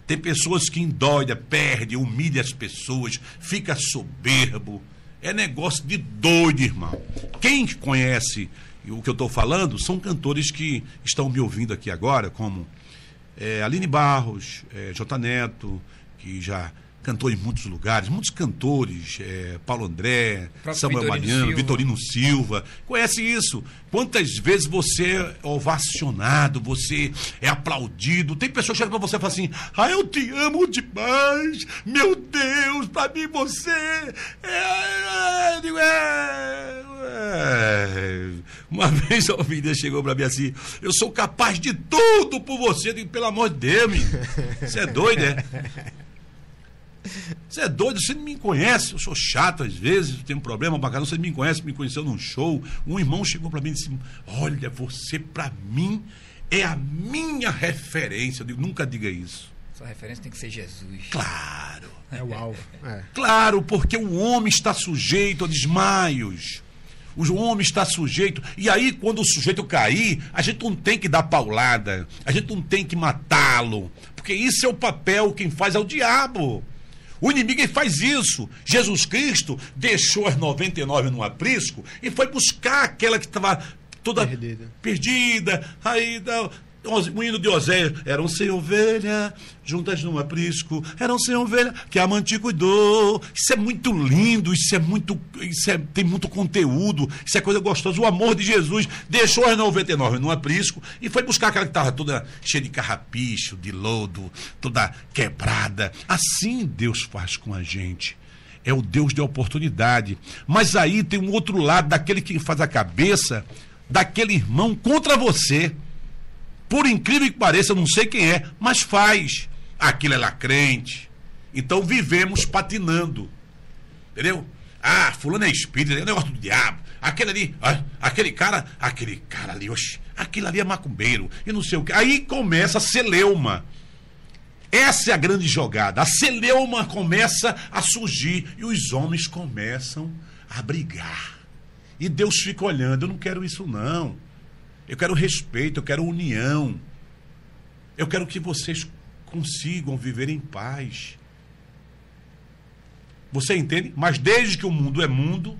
Tem pessoas que endoida, perde, humilha as pessoas, fica soberbo. É negócio de doido, irmão. Quem conhece o que eu estou falando são cantores que estão me ouvindo aqui agora, como é, Aline Barros, é, J. Neto, que já cantou em muitos lugares, muitos cantores, é, Paulo André, Samuel Vitorino Mariano, Silva. Vitorino Silva, conhece isso. Quantas vezes você é ovacionado, você é aplaudido, tem pessoas que chegam para você e falam assim, ah, eu te amo demais, meu Deus, para mim você é, Uma vez a ouvida chegou para mim assim, eu sou capaz de tudo por você, eu digo, pelo amor de Deus, você é doido, é? Você é doido, você não me conhece, eu sou chato às vezes, tenho um problema pra caramba, você me conhece, me conheceu num show. Um irmão chegou para mim e disse: Olha, você para mim é a minha referência. Eu digo, nunca diga isso. Sua referência tem que ser Jesus. Claro. É o alvo. É. Claro, porque o homem está sujeito a desmaios. O homem está sujeito. E aí, quando o sujeito cair, a gente não tem que dar paulada. A gente não tem que matá-lo. Porque isso é o papel, quem faz é o diabo. O inimigo faz isso. Jesus Cristo deixou as 99 no aprisco e foi buscar aquela que estava toda perdida. perdida. Aí o hino de Oséias, eram sem ovelha, juntas no aprisco, eram sem ovelha, que a mãe te cuidou. Isso é muito lindo, isso é muito, isso é, tem muito conteúdo, isso é coisa gostosa. O amor de Jesus deixou as 99 no aprisco e foi buscar aquela que estava toda cheia de carrapicho, de lodo, toda quebrada. Assim Deus faz com a gente é o Deus de oportunidade. Mas aí tem um outro lado daquele que faz a cabeça daquele irmão contra você. Por incrível que pareça, não sei quem é, mas faz. Aquilo é lá crente. Então vivemos patinando. Entendeu? Ah, fulano é espírita, é negócio do diabo. Aquele ali, ah, aquele cara, aquele cara ali, oxe, aquele ali é macumbeiro, e não sei o que. Aí começa a celeuma. Essa é a grande jogada. A celeuma começa a surgir e os homens começam a brigar. E Deus fica olhando, eu não quero isso não. Eu quero respeito, eu quero união. Eu quero que vocês consigam viver em paz. Você entende? Mas desde que o mundo é mundo,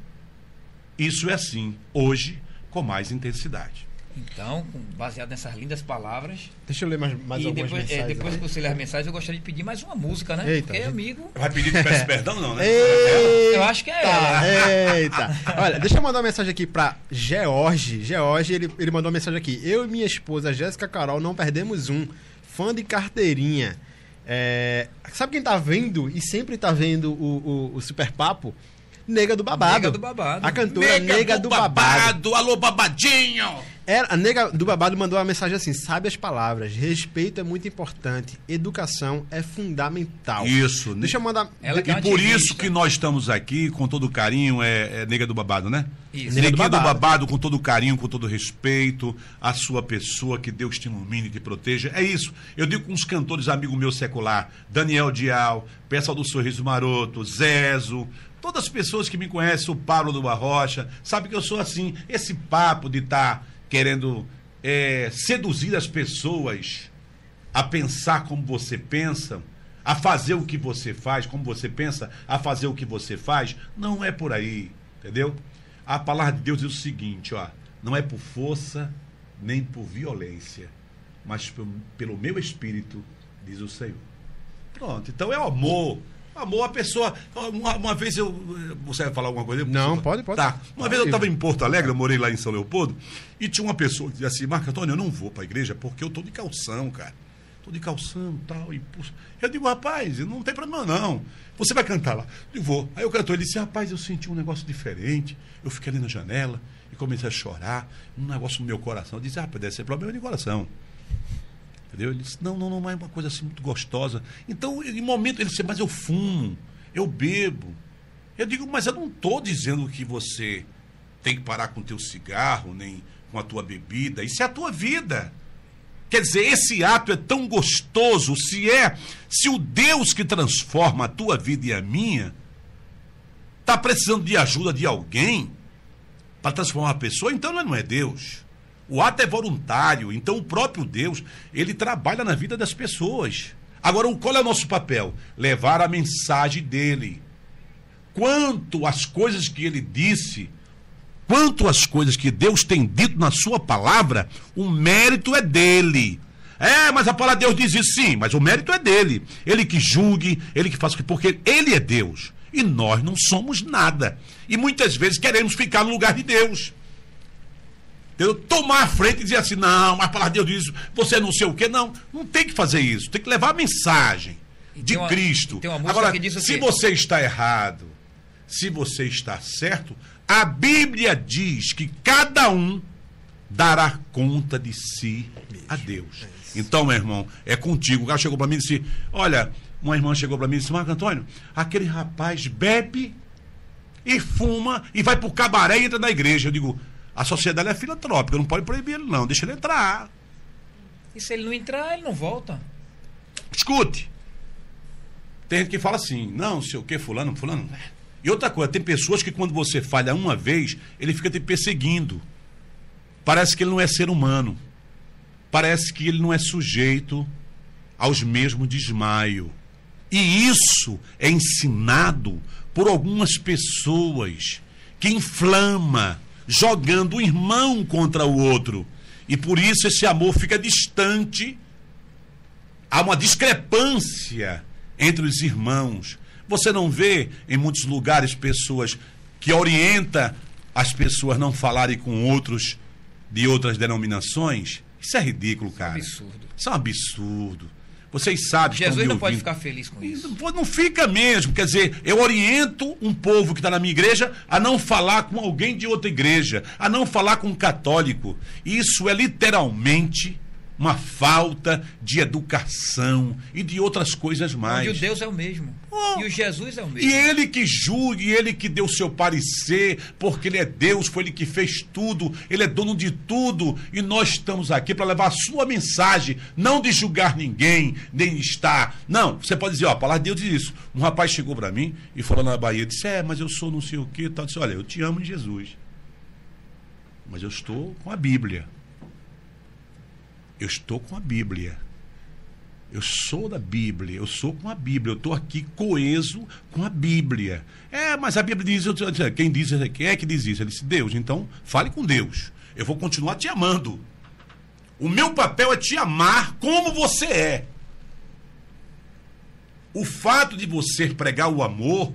isso é assim, hoje, com mais intensidade. Então, baseado nessas lindas palavras. Deixa eu ler mais, mais e algumas depois, é, mensagens. depois aí. que você ler as mensagens, eu gostaria de pedir mais uma música, né? Eita, Porque, gente. amigo, Vai pedir que peça perdão, não, né? Eita, eu acho que é ela. Eita. Olha, deixa eu mandar uma mensagem aqui pra George. George, ele, ele mandou uma mensagem aqui. Eu e minha esposa, Jéssica Carol, não perdemos um. Fã de carteirinha. É, sabe quem tá vendo e sempre tá vendo o, o, o Super Papo? Nega do Babado. Nega do Babado. A cantora Nega, do, babado. Alô, babadinho! Ela- a nega do babado mandou uma mensagem assim: sabe as palavras, respeito é muito importante, educação é fundamental. Isso. Deixa eu mandar. Ela é E por isso que nós estamos aqui, com todo carinho, é, é Nega do Babado, né? Isso. Nega do Neguinha do Babado. babado. com todo carinho, com todo respeito, a sua pessoa, que Deus te ilumine e te proteja. É isso. Eu digo com os cantores amigos meus secular, Daniel Dial, pessoal do Sorriso Maroto, Zezo, todas as pessoas que me conhecem, o Pablo do Barrocha, sabe que eu sou assim. Esse papo de estar querendo é, seduzir as pessoas a pensar como você pensa, a fazer o que você faz, como você pensa, a fazer o que você faz, não é por aí, entendeu? A palavra de Deus diz o seguinte, ó, não é por força nem por violência, mas pelo, meu espírito, diz o Senhor. Pronto, então é o amor. Amor, a pessoa. Uma, uma vez eu. Você vai falar alguma coisa? Não, pode, pode. Tá. Uma vez eu estava em Porto Alegre, eu morei lá em São Leopoldo, e tinha uma pessoa que dizia assim: Marco Antônio, eu não vou para a igreja porque eu tô de calção, cara. Tô de calção e tal. E, puxa. Eu digo, rapaz, não tem problema não. Você vai cantar lá. Eu vou. Aí o cantor ele disse: rapaz, eu senti um negócio diferente. Eu fiquei ali na janela e comecei a chorar. Um negócio no meu coração. Eu disse: rapaz, deve ser problema de coração. Entendeu? Ele disse, não, não, não, é uma coisa assim muito gostosa. Então, em momento, ele disse, mas eu fumo, eu bebo. Eu digo, mas eu não estou dizendo que você tem que parar com o teu cigarro, nem com a tua bebida. Isso é a tua vida. Quer dizer, esse ato é tão gostoso, se é, se o Deus que transforma a tua vida e a minha está precisando de ajuda de alguém para transformar a pessoa, então não é Deus. O ato é voluntário, então o próprio Deus, ele trabalha na vida das pessoas. Agora, qual é o nosso papel? Levar a mensagem dele. Quanto às coisas que ele disse, quanto às coisas que Deus tem dito na sua palavra, o mérito é dele. É, mas a palavra de Deus diz isso sim, mas o mérito é dele. Ele que julgue, ele que faça o que. Porque ele é Deus. E nós não somos nada. E muitas vezes queremos ficar no lugar de Deus. Entendeu? Tomar a frente e dizer assim, não, mas a palavra de Deus diz você não sei o quê. Não, não tem que fazer isso. Tem que levar a mensagem E de uma- Cristo. tem uma música Agora, que diz o se você está errado, se você está certo, a Bíblia diz que cada um dará conta de si a Deus. Então, meu irmão, é contigo. O cara chegou para mim e disse: Olha, uma irmã chegou para mim e disse: Marco Antônio, aquele rapaz bebe e fuma e vai pro cabaré e entra na igreja. Eu digo: A sociedade é filantrópica, não pode proibir ele, não. Deixa ele entrar. E se ele não entrar, ele não volta. Escute. Tem gente que fala assim, não, sei o que, fulano, fulano. E outra coisa, tem pessoas que quando você falha uma vez, ele fica te perseguindo. Parece que ele não é ser humano. Parece que ele não é sujeito aos mesmos desmaio. E isso é ensinado por algumas pessoas que inflama, jogando o irmão contra o outro. E por isso esse amor fica distante. Há uma discrepância entre os irmãos. Você não vê em muitos lugares pessoas que orienta as pessoas não falarem com outros de outras denominações? Isso é ridículo, cara. Absurdo. Isso é um absurdo. Vocês sabem. Jesus não pode ficar feliz com isso. Não, não fica mesmo. Quer dizer, eu oriento um povo que está na minha igreja a não falar com alguém de outra igreja, a não falar com um católico. Isso é literalmente uma falta de educação e de outras coisas mais. Onde o Deus é o mesmo. Oh. E o Jesus é o mesmo. E ele que julgue, ele que deu seu parecer, porque ele é Deus, foi ele que fez tudo, ele é dono de tudo, e nós estamos aqui para levar a sua mensagem, não de julgar ninguém, nem estar. Não, você pode dizer, ó, a palavra de Deus diz isso. Um rapaz chegou para mim e falou na Bahia, disse: "É, mas eu sou não sei o quê", tal, disse: "Olha, eu te amo em Jesus. Mas eu estou com a Bíblia. Eu estou com a Bíblia. Eu sou da Bíblia, eu sou com a Bíblia, eu estou aqui coeso com a Bíblia. É, mas a Bíblia diz, eu quem diz? Quem é que diz isso? Ele disse, Deus, então fale com Deus. Eu vou continuar te amando. O meu papel é te amar como você é. O fato de você pregar o amor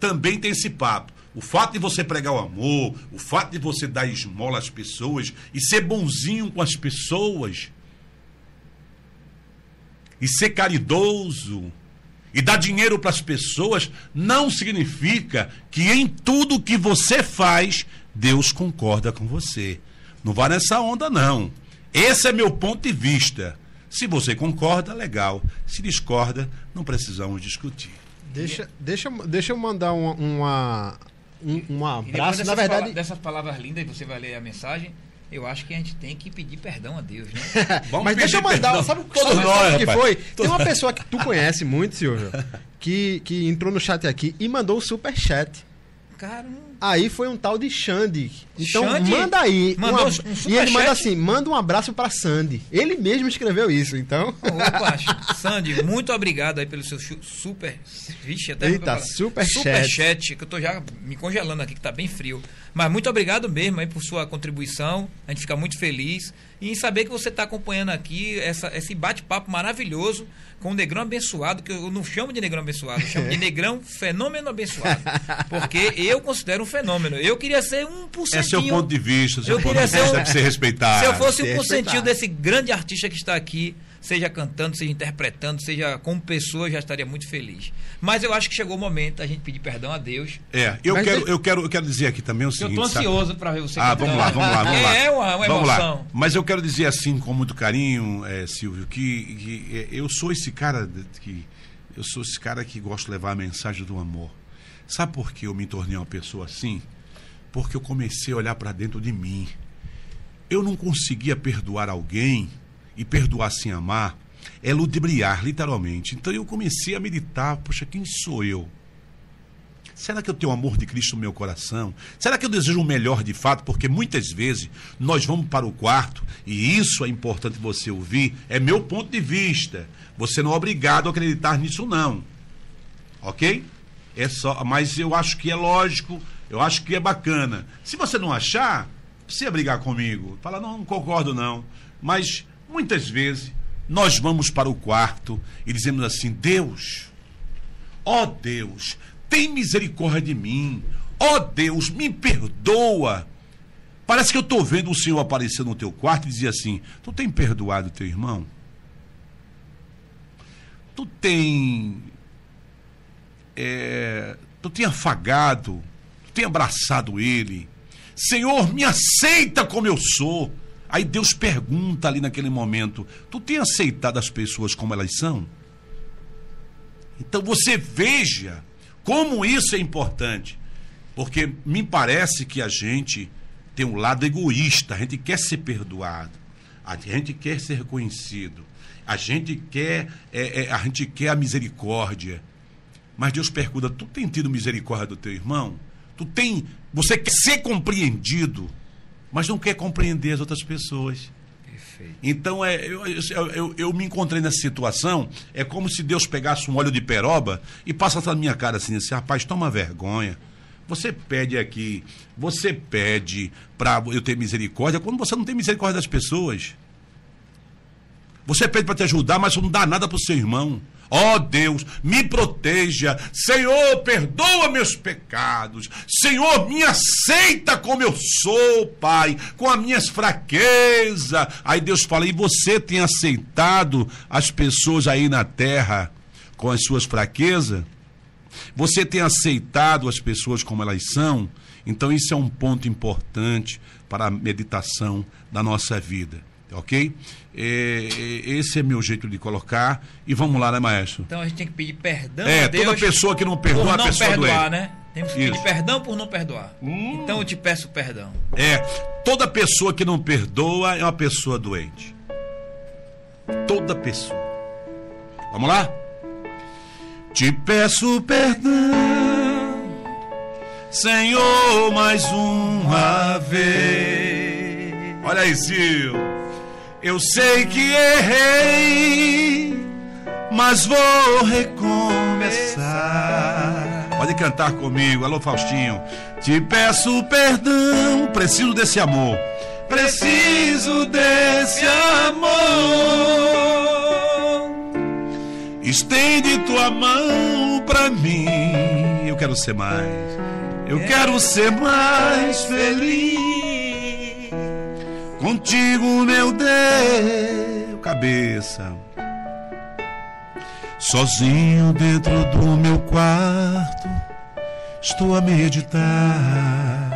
também tem esse papo. O fato de você pregar o amor, o fato de você dar esmola às pessoas e ser bonzinho com as pessoas e ser caridoso e dar dinheiro para as pessoas não significa que em tudo que você faz Deus concorda com você. Não vá nessa onda não. Esse é meu ponto de vista. Se você concorda, legal. Se discorda, não precisamos discutir. Deixa, deixa, deixa eu mandar uma, uma, um, um abraço. Na verdade, pala- dessas palavras lindas, e você vai ler a mensagem, eu acho que a gente tem que pedir perdão a Deus, né? Vamos Mas deixa eu mandar, perdão. sabe, Todos sabe, nós, sabe o que foi? Tem uma pessoa que tu conhece muito, Silvio, que, que entrou no chat aqui e mandou o super chat. Caramba. Aí foi um tal de Xande. Então Xande? manda aí. Mandou um e ele manda assim: manda um abraço pra Sandy. Ele mesmo escreveu isso, então. Opa, Sandy, muito obrigado aí pelo seu super. Vixe, até Eita, super super chat. chat, que eu tô já me congelando aqui, que tá bem frio. Mas muito obrigado mesmo aí por sua contribuição. A gente fica muito feliz. E em saber que você está acompanhando aqui essa, esse bate-papo maravilhoso com o Negrão Abençoado, que eu não chamo de Negrão Abençoado, eu chamo de Negrão Fenômeno Abençoado. Porque eu considero um fenômeno. Eu queria ser um por É seu ponto de vista, seu Eu ponto queria de ser vista um- deve ser respeitado. Se eu fosse um por cento respeitado. desse grande artista que está aqui, seja cantando, seja interpretando, seja como pessoa, eu já estaria muito feliz. Mas eu acho que chegou o momento da gente pedir perdão a Deus. É, eu Mas quero, deixa- eu, quero, eu quero dizer aqui também o Eu seguinte. tô sabe? ansioso para ver você Ah, cantando. vamos lá, vamos lá, vamos lá. É uma, uma vamos emoção. lá. Mas eu quero dizer assim, com muito carinho, é, Silvio, que, que, é, eu sou esse cara que. Eu sou esse cara que gosta de levar a mensagem do amor. Sabe por que eu me tornei uma pessoa assim? Porque eu comecei a olhar para dentro de mim. Eu não conseguia perdoar alguém e perdoar sem amar é ludibriar, literalmente. Então eu comecei a meditar, poxa, quem sou eu? Será que eu tenho o amor de Cristo no meu coração? Será que eu desejo o melhor de fato? Porque muitas vezes nós vamos para o quarto, e isso é importante você ouvir, é meu ponto de vista. Você não é obrigado a acreditar nisso, não. Ok? É só, mas eu acho que é lógico, eu acho que é bacana. Se você não achar, precisa brigar comigo. Fala, não, não concordo, não. Mas muitas vezes nós vamos para o quarto e dizemos assim: Deus, Ó Deus, tem misericórdia de mim. Ó Deus, me perdoa. Parece que eu estou vendo o Senhor aparecer no teu quarto e dizer assim: Tu tem perdoado teu irmão? Tu tem. é, tu tem afagado, tu tem abraçado ele. Senhor, me aceita como eu sou. Aí Deus pergunta ali naquele momento: Tu tem aceitado as pessoas como elas são? Então você veja como isso é importante. Porque me parece que a gente tem um lado egoísta, a gente quer ser perdoado, a gente quer ser reconhecido, a gente quer, é, é, a, gente quer a misericórdia. Mas Deus pergunta: tu tem tido misericórdia do teu irmão? Tu tem. Você quer ser compreendido, mas não quer compreender as outras pessoas. Perfeito. Então, é, eu, eu, eu, eu me encontrei nessa situação. É como se Deus pegasse um óleo de peroba e passasse na minha cara assim, assim rapaz, toma vergonha. Você pede aqui, você pede para eu ter misericórdia quando você não tem misericórdia das pessoas. Você pede para te ajudar, mas não dá nada para o seu irmão. Ó oh Deus, me proteja. Senhor, perdoa meus pecados. Senhor, me aceita como eu sou, Pai, com as minhas fraquezas. Aí Deus fala: e você tem aceitado as pessoas aí na terra com as suas fraquezas? Você tem aceitado as pessoas como elas são? Então, isso é um ponto importante para a meditação da nossa vida ok? É, esse é meu jeito de colocar. E vamos lá, né, maestro? Então a gente tem que pedir perdão é, a Deus. toda pessoa que não perdoa, por não a pessoa perdoar, doente. né? Temos que Isso. pedir perdão por não perdoar. Hum. Então eu te peço perdão. É, toda pessoa que não perdoa é uma pessoa doente. Toda pessoa. Vamos lá? Te peço perdão, Senhor, mais uma vez. Olha aí, Silvio. Eu sei que errei, mas vou recomeçar. Pode cantar comigo, alô Faustinho. Te peço perdão, preciso desse amor. Preciso desse amor. Estende tua mão pra mim. Eu quero ser mais. Eu quero ser mais feliz. Contigo, meu Deus, cabeça. Sozinho dentro do meu quarto, estou a meditar.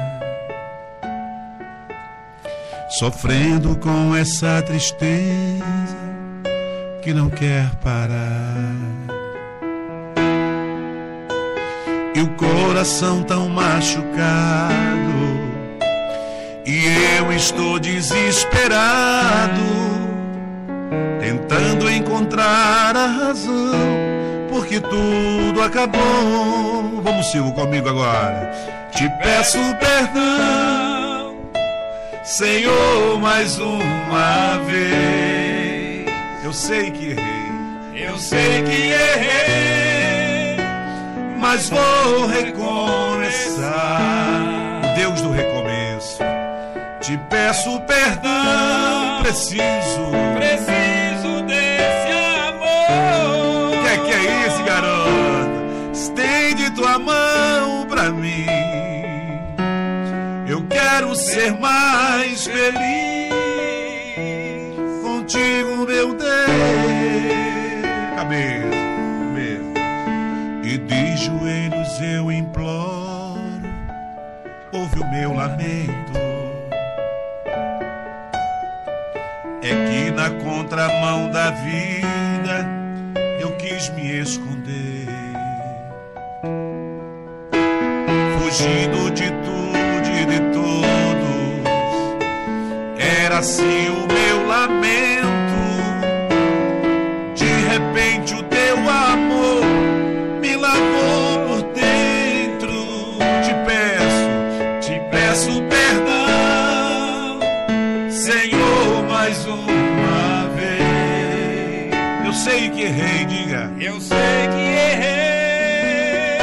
Sofrendo com essa tristeza que não quer parar. E o coração tão machucado e eu estou desesperado, tentando encontrar a razão, porque tudo acabou. Vamos, Silvio, comigo agora. Te peço perdão, Senhor, mais uma vez. Eu sei que errei, eu sei que errei, mas vou recomeçar. Deus do recomeço te peço perdão, preciso. Preciso desse amor. O que é que é isso, garota? Estende tua mão pra mim. Eu quero ser mais feliz contigo, meu Deus. Cabeça, cabeça. E de joelhos eu imploro, ouve o meu lamento na contramão da vida eu quis me esconder, fugindo de tudo e de todos. Era assim o meu lamento. De repente o teu amor sei que errei,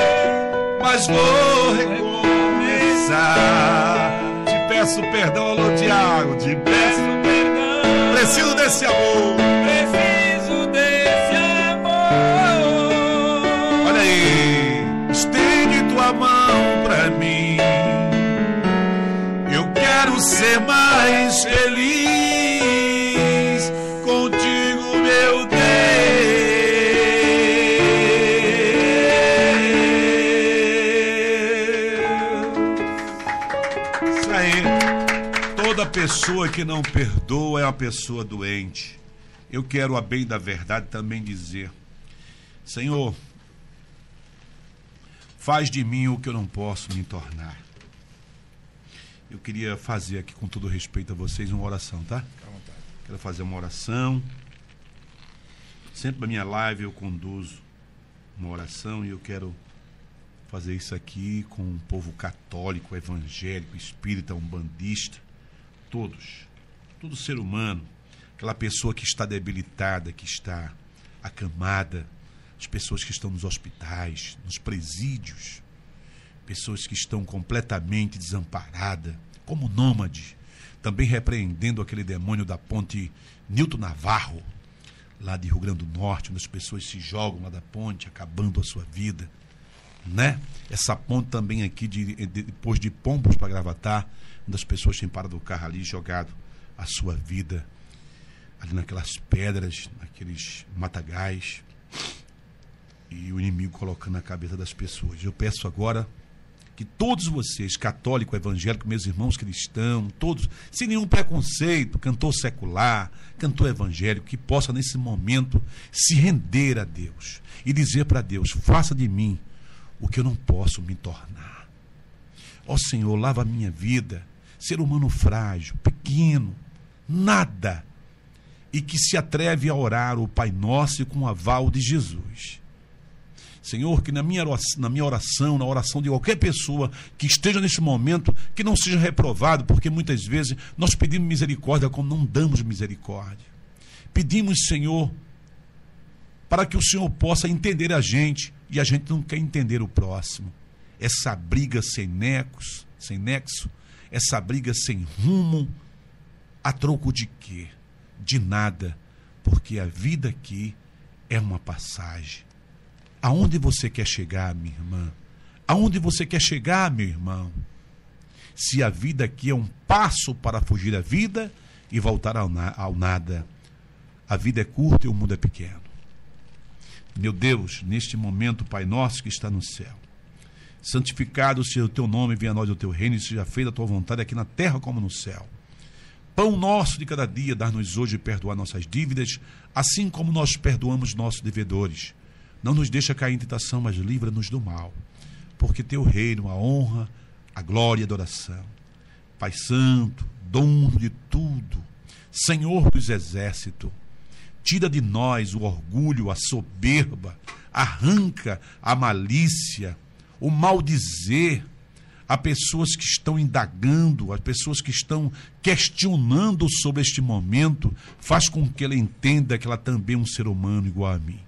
mas vou recomeçar. Te peço perdão, alô Tiago. Te peço perdão. Preciso desse amor. Pessoa que não perdoa é uma pessoa doente. Eu quero, a bem da verdade, também dizer: Senhor, faz de mim o que eu não posso me tornar. Eu queria fazer aqui, com todo respeito a vocês, uma oração, tá? Quero fazer uma oração. Sempre na minha live eu conduzo uma oração e eu quero fazer isso aqui com um povo católico, evangélico, espírita, umbandista todos, todo ser humano, aquela pessoa que está debilitada, que está acamada, as pessoas que estão nos hospitais, nos presídios. pessoas que estão completamente desamparadas, como nômades, também repreendendo aquele demônio da ponte Nilton Navarro, lá de Rio Grande do Norte, onde as pessoas se jogam lá da ponte, acabando a sua vida. Né? Essa ponte também aqui, de, de depois de Pombos para Gravatar, onde as pessoas têm parado o carro ali jogado a sua vida ali naquelas pedras, naqueles matagais, e o inimigo colocando na cabeça das pessoas. Eu peço agora que todos vocês, católico, evangélico, meus irmãos cristãos, todos, sem nenhum preconceito, cantor secular, cantor evangélico, que possa nesse momento se render a Deus e dizer para Deus: faça de mim o que eu não posso me tornar. Ó Senhor, lava a minha vida, ser humano frágil, pequeno, nada, e que se atreve a orar o Pai Nosso com o aval de Jesus. Senhor, que na minha, oração, na minha oração, na oração de qualquer pessoa que esteja nesse momento, que não seja reprovado, porque muitas vezes nós pedimos misericórdia como não damos misericórdia. Pedimos, Senhor, para que o Senhor possa entender a gente e a gente não quer entender o próximo. Essa briga sem nexo, sem nexo, essa briga sem rumo, a troco de quê? De nada, porque a vida aqui é uma passagem. Aonde você quer chegar, minha irmã? Aonde você quer chegar, meu irmão? Se a vida aqui é um passo para fugir da vida e voltar ao, na ao nada. A vida é curta e o mundo é pequeno. Meu Deus, neste momento, Pai nosso que está no céu, santificado seja o teu nome, venha a nós o teu reino e seja feita a tua vontade aqui na terra como no céu. Pão nosso de cada dia, dar-nos hoje e perdoar nossas dívidas, assim como nós perdoamos nossos devedores não nos deixa cair em tentação, mas livra-nos do mal. Porque teu reino, a honra, a glória e a adoração. Pai Santo, dono de tudo, Senhor dos exércitos, tira de nós o orgulho, a soberba, arranca a malícia, o mal dizer a pessoas que estão indagando, a pessoas que estão questionando sobre este momento, faz com que ela entenda que ela também é um ser humano igual a mim.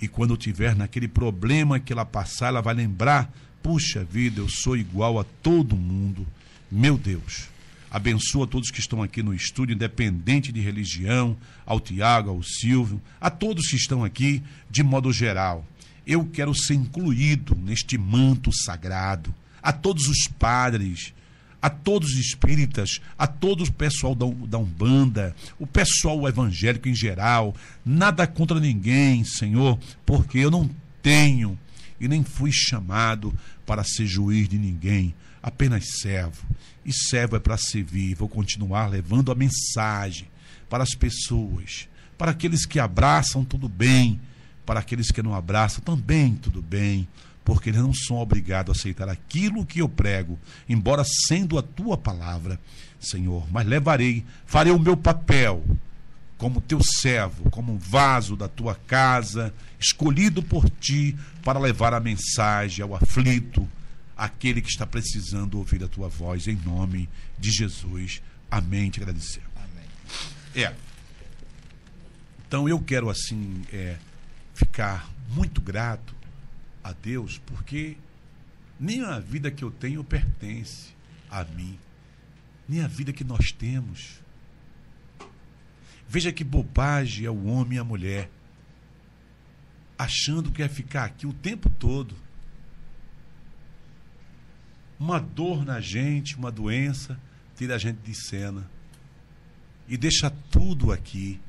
E quando tiver naquele problema que ela passar, ela vai lembrar: puxa vida, eu sou igual a todo mundo. Meu Deus, abençoa todos que estão aqui no estúdio, independente de religião, ao Tiago, ao Silvio, a todos que estão aqui, de modo geral. Eu quero ser incluído neste manto sagrado. A todos os padres, a todos os espíritas, a todo o pessoal da, da Umbanda, o pessoal evangélico em geral, nada contra ninguém, Senhor, porque eu não tenho e nem fui chamado para ser juiz de ninguém, apenas servo. E servo é para servir. Vou continuar levando a mensagem para as pessoas, para aqueles que abraçam, tudo bem, para aqueles que não abraçam, também tudo bem porque eles não são obrigados a aceitar aquilo que eu prego, embora sendo a tua palavra, Senhor. Mas levarei, farei o meu papel como teu servo, como um vaso da tua casa, escolhido por ti para levar a mensagem ao aflito, aquele que está precisando ouvir a tua voz, em nome de Jesus. Amém. Te agradecer. Amém. É. Então eu quero assim é, ficar muito grato a Deus, porque nem a vida que eu tenho pertence a mim, nem a vida que nós temos. Veja que bobagem é o homem e a mulher, achando que é ficar aqui o tempo todo. Uma dor na gente, uma doença, tira a gente de cena e deixa tudo aqui.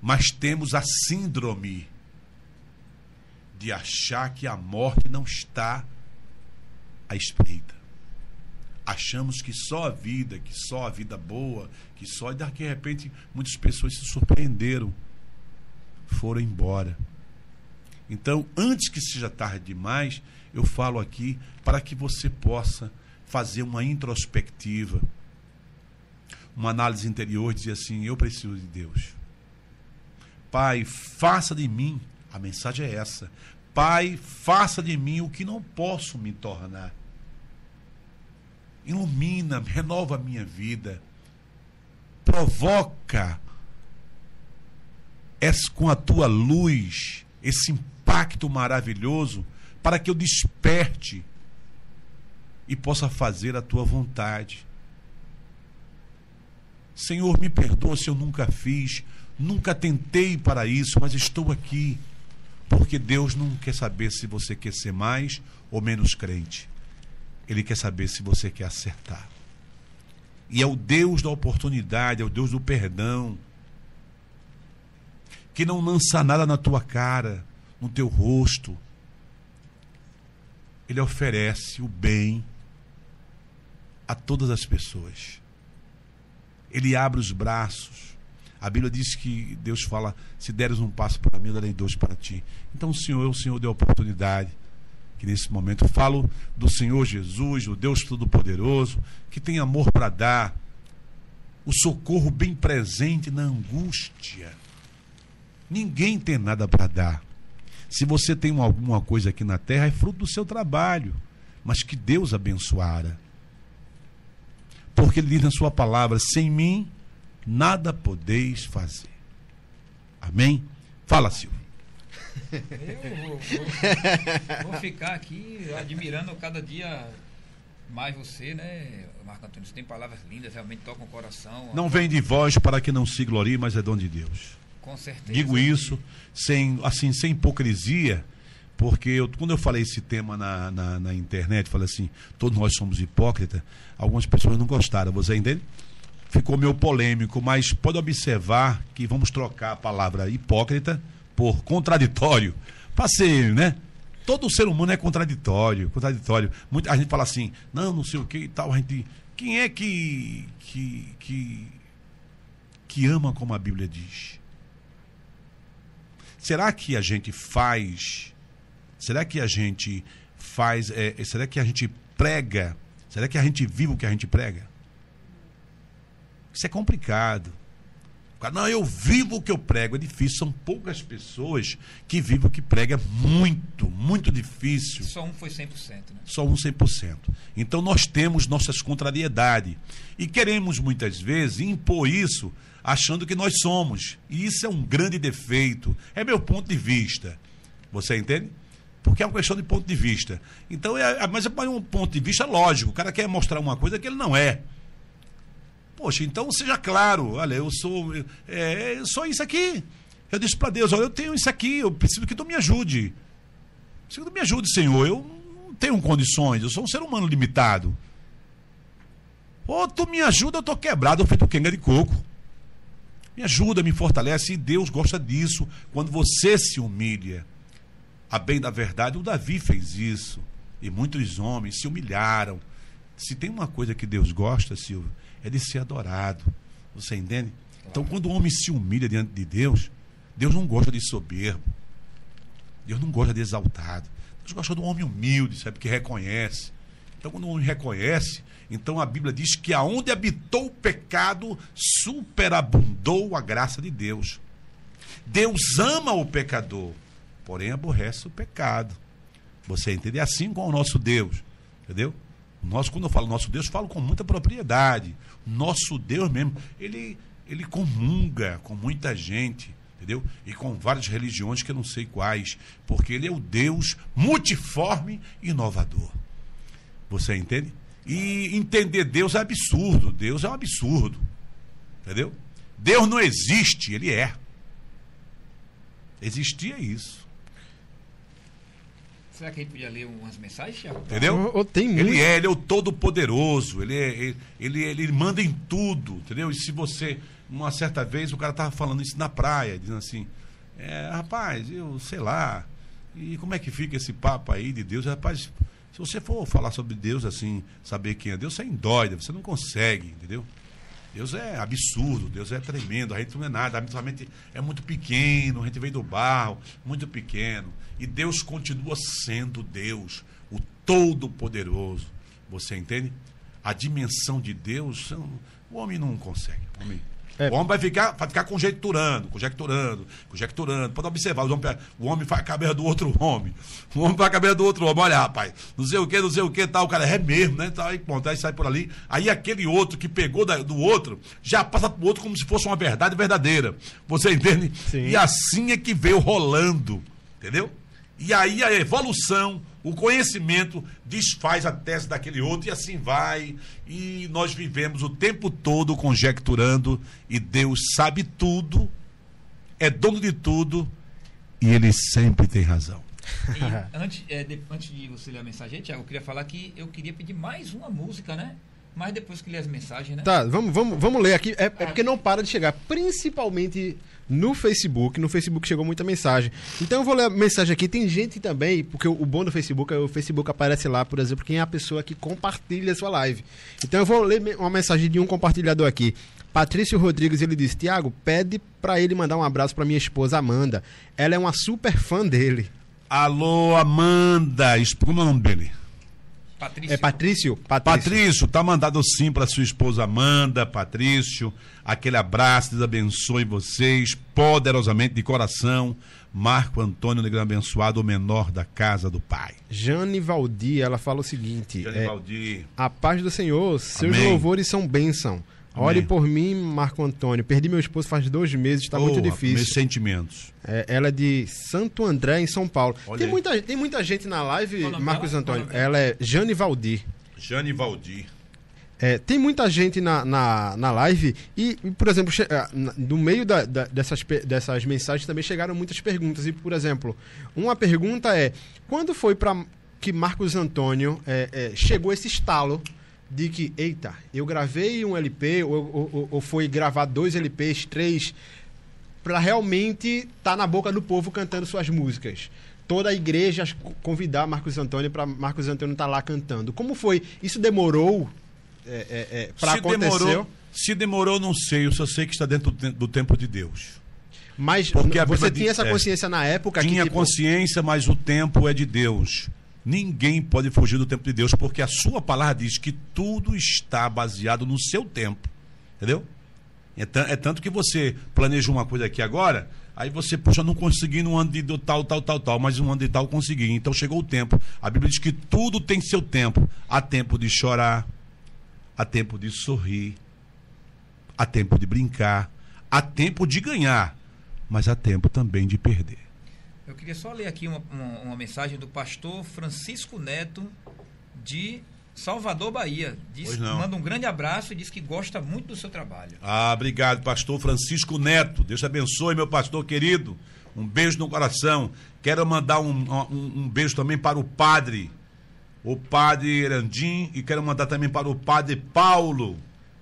Mas temos a síndrome de achar que a morte não está à espreita. Achamos que só a vida, que só a vida boa, que só. E daqui de repente muitas pessoas se surpreenderam, foram embora. Então, antes que seja tarde demais, eu falo aqui para que você possa fazer uma introspectiva, uma análise interior, dizer assim: eu preciso de Deus. Pai, faça de mim a mensagem é essa. Pai, faça de mim o que não posso me tornar. Ilumina, renova a minha vida. Provoca com a tua luz esse impacto maravilhoso para que eu desperte e possa fazer a tua vontade. Senhor, me perdoa se eu nunca fiz, nunca tentei para isso, mas estou aqui. Porque Deus não quer saber se você quer ser mais ou menos crente. Ele quer saber se você quer acertar. E é o Deus da oportunidade, é o Deus do perdão. Que não lança nada na tua cara, no teu rosto. Ele oferece o bem a todas as pessoas. Ele abre os braços. A Bíblia diz que Deus fala: se deres um passo para mim, eu darei dois para ti. Então o Senhor o Senhor deu oportunidade. Que nesse momento eu falo do Senhor Jesus, o Deus Todo-Poderoso, que tem amor para dar, o socorro bem presente na angústia. Ninguém tem nada para dar. Se você tem alguma coisa aqui na terra, é fruto do seu trabalho, mas que Deus abençoara. Porque ele diz na sua palavra: sem mim nada podeis fazer. Amém? Fala, Silvio. Eu vou, vou, vou, ficar aqui admirando cada dia mais você, né, Marco Antônio? Você tem palavras lindas, realmente tocam o coração. Não vem de voz para que não se glorie, mas é dom de Deus. Com certeza. Digo isso sem, assim, sem hipocrisia, porque eu, quando eu falei esse tema na, na, na internet, falei assim, todos nós somos hipócritas, algumas pessoas não gostaram, você entende? Ficou meio polêmico, mas pode observar que vamos trocar a palavra hipócrita por contraditório. Para ser, né? Todo ser humano é contraditório, contraditório. Muita, gente fala assim, não, não sei o que e tal. A gente, quem é que, que, que, que ama como a Bíblia diz? Será que a gente faz? Será que a gente faz? É, será que a gente prega? Será que a gente vive o que a gente prega? Isso é complicado. Não, eu vivo o que eu prego. É difícil. São poucas pessoas que vivem o que prega. É muito, muito difícil. Só um foi 100%. Né? Só um 100%. Então nós temos nossas contrariedades. E queremos muitas vezes impor isso achando que nós somos. E isso é um grande defeito. É meu ponto de vista. Você entende? Porque é uma questão de ponto de vista. Então, é, mas é um ponto de vista lógico. O cara quer mostrar uma coisa que ele não é. Poxa, então seja claro, olha, eu sou, é, eu sou isso aqui. Eu disse para Deus, olha, eu tenho isso aqui, eu preciso que tu me ajude. Preciso que tu me ajude, Senhor. Eu não tenho condições, eu sou um ser humano limitado. Ou tu me ajuda, eu tô quebrado, eu feito quenga de coco. Me ajuda, me fortalece, e Deus gosta disso, quando você se humilha. A bem da verdade, o Davi fez isso. E muitos homens se humilharam. Se tem uma coisa que Deus gosta, Silvio, é de ser adorado. Você entende? Então, quando o homem se humilha diante de Deus, Deus não gosta de soberbo. Deus não gosta de exaltado. Deus gosta de um homem humilde, sabe? Que reconhece. Então, quando o homem reconhece, então a Bíblia diz que aonde habitou o pecado, superabundou a graça de Deus. Deus ama o pecador, porém aborrece o pecado. Você entende? É assim com o nosso Deus. Entendeu? Nós, quando eu falo nosso Deus, falo com muita propriedade. Nosso Deus mesmo, ele, ele comunga com muita gente, entendeu? E com várias religiões que eu não sei quais, porque ele é o Deus multiforme e inovador. Você entende? E entender Deus é absurdo. Deus é um absurdo. Entendeu? Deus não existe, ele é. Existia isso. Será que a gente podia ler umas mensagens, Thiago? Entendeu? Oh, tem muito. Ele é, ele é o todo-poderoso, ele, é, ele, ele, ele manda em tudo, entendeu? E se você, uma certa vez, o cara tava falando isso na praia, dizendo assim, é, rapaz, eu sei lá, e como é que fica esse papo aí de Deus? Rapaz, se você for falar sobre Deus assim, saber quem é Deus, você é indóida, você não consegue, entendeu? Deus é absurdo, Deus é tremendo, a gente não é nada, gente é muito pequeno, a gente veio do barro, muito pequeno. E Deus continua sendo Deus, o Todo-Poderoso. Você entende? A dimensão de Deus, o homem não consegue. O homem é. O homem vai ficar, vai ficar conjecturando, conjecturando, conjecturando. Pode observar, o homem, o homem faz a cabeça do outro homem. O homem faz a cabeça do outro homem. Olha, rapaz, não sei o que, não sei o que, tal. O cara é mesmo, né? Tal, aí, pronto, aí sai por ali. Aí aquele outro que pegou da, do outro já passa pro outro como se fosse uma verdade verdadeira. Você entende? Sim. E assim é que veio rolando. Entendeu? E aí a evolução, o conhecimento desfaz a tese daquele outro e assim vai. E nós vivemos o tempo todo conjecturando e Deus sabe tudo, é dono de tudo e ele sempre tem razão. E antes, é, de, antes de você ler a mensagem, Tiago, eu queria falar que eu queria pedir mais uma música, né? Mas depois que ler as mensagens, né? Tá, vamos, vamos, vamos ler aqui. É, é porque não para de chegar, principalmente no Facebook. No Facebook chegou muita mensagem. Então eu vou ler a mensagem aqui. Tem gente também, porque o, bom do Facebook é o Facebook aparece lá, por exemplo, quem é a pessoa que compartilha a sua live. Então eu vou ler uma mensagem de um compartilhador aqui. Patrício Rodrigues, ele disse: Tiago, pede para ele mandar um abraço para minha esposa Amanda. Ela é uma super fã dele. Alô, Amanda. Como é o nome dele? Patrício. É Patrício? Patrício, tá mandado sim para sua esposa Amanda, Patrício. Aquele abraço, Deus abençoe vocês poderosamente de coração. Marco Antônio Negro abençoado, o menor da casa do pai. Jane Valdir, ela fala o seguinte: Jane é, Valdir. A paz do Senhor, seus Amém. louvores são bênção. Ore Amém. por mim, Marco Antônio. Perdi meu esposo faz dois meses, está Oh, muito Meus difícil. sentimentos. É, ela é de Santo André, em São Paulo. Olha Tem aí. muita, tem muita gente na live, Qual o nome Marcos? Antônio. Qual o nome Ela é Jane Valdir. Jane Valdir. É, tem muita gente na, na, na live e, por exemplo, na- no meio da- da- dessas, dessas mensagens também chegaram muitas perguntas. E, por exemplo, uma pergunta é: quando foi para que Marcos Antônio é, é, chegou esse estalo de que, eita, eu gravei um LP, ou, ou- ou- foi gravar dois LPs, três, para realmente estar na boca do povo cantando suas músicas? Toda a igreja convidar Marcos Antônio para Marcos Antônio estar lá cantando. Como foi? Isso demorou é, é, é, para Se acontecer? demorou, se demorou, não sei. Eu só sei que está dentro do, te- do tempo de Deus. Mas Porque você tinha essa é. consciência na época Tinha que tipo, consciência, mas o tempo é de Deus. Ninguém pode fugir do tempo de Deus, porque a sua palavra diz que tudo está baseado no seu tempo. Entendeu? É, é tanto que você planeja uma coisa aqui agora, aí você, puxa, não consegui no ano de tal, tal, tal, tal, mas no ano de tal consegui. Então chegou o tempo. A Bíblia diz que tudo tem seu tempo. Há tempo de chorar, há tempo de sorrir, há tempo de brincar, há tempo de ganhar, mas há tempo também de perder. Eu queria só ler aqui uma, uma, uma mensagem do pastor Francisco Neto de Salvador, Bahia. Diz, manda um grande abraço e diz que gosta muito do seu trabalho. Ah, obrigado, pastor Francisco Neto. Deus te abençoe, meu pastor querido. Um beijo no coração. Quero mandar um, um, um beijo também para o padre, o padre Erandim, e quero mandar também para o padre Paulo,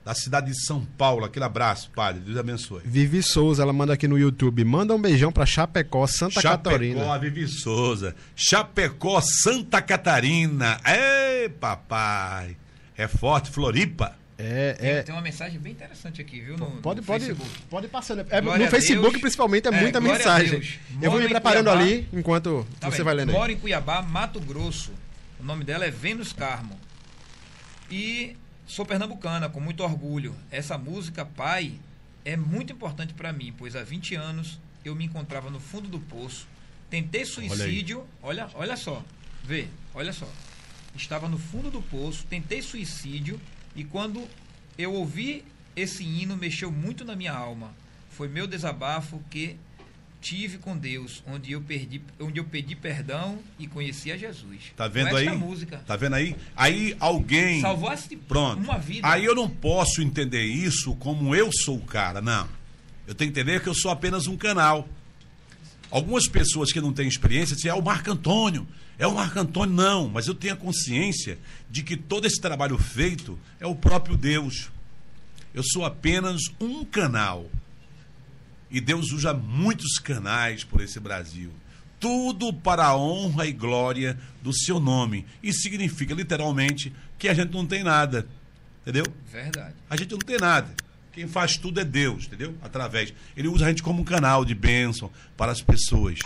da cidade de São Paulo. Aquele abraço, padre. Deus abençoe. Vivi Souza, ela manda aqui no YouTube. Manda um beijão para Chapecó, Santa Chapecó, Catarina. a Vivi Souza. Chapecó, Santa Catarina. Ei, papai. É forte, Floripa. É, Tem, é. tem uma mensagem bem interessante aqui, viu? No, Pode, no pode, Facebook. pode passando. É, no Facebook, Deus. principalmente, é É, muita mensagem. Eu vou me preparando Cuiabá. ali enquanto Tá você bem. vai lendo. aí. Mora em Cuiabá, Mato Grosso. O nome dela é Vênus Carmo. E sou pernambucana, com muito orgulho. Essa música, Pai, é muito importante para mim, pois há 20 anos eu me encontrava no fundo do poço. Tentei suicídio. Olha, olha só. Vê, olha só. Estava no fundo do poço, tentei suicídio e quando eu ouvi esse hino mexeu muito na minha alma. Foi meu desabafo que tive com Deus, onde eu perdi, onde eu pedi perdão e conheci a Jesus. Tá vendo aí? música. Tá vendo aí? Aí alguém. Salvaste Pronto. uma vida. Aí eu não posso entender isso como eu sou o cara, não. Eu tenho que entender que eu sou apenas um canal. Algumas pessoas que não têm experiência dizem, é o Marco Antônio. É o Marco Antônio, não. Mas eu tenho a consciência de que todo esse trabalho feito é o próprio Deus. Eu sou apenas um canal. E Deus usa muitos canais por esse Brasil. Tudo para a honra e glória do seu nome. Isso significa, literalmente, que a gente não tem nada. Entendeu? Verdade. A gente não tem nada. Quem faz tudo é Deus, entendeu? Através. Ele usa a gente como um canal de bênção para as pessoas.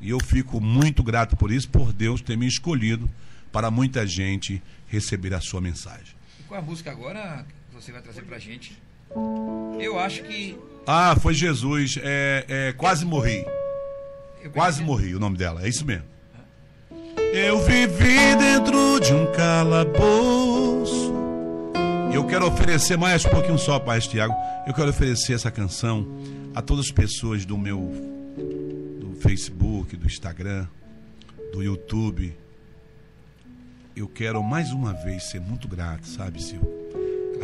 E eu fico muito grato por isso, por Deus ter me escolhido para muita gente receber a sua mensagem. E qual a música agora que você vai trazer pra gente? Eu acho que. Ah, foi Jesus. É, é, quase morri. Quase morri o nome dela, é isso mesmo. Eu vivi dentro de um calabouço. E eu quero oferecer mais um pouquinho só, Pai Tiago. Eu quero oferecer essa canção a todas as pessoas do meu do Facebook, do Instagram, do YouTube, eu quero mais uma vez ser muito grato, sabe, Silvio?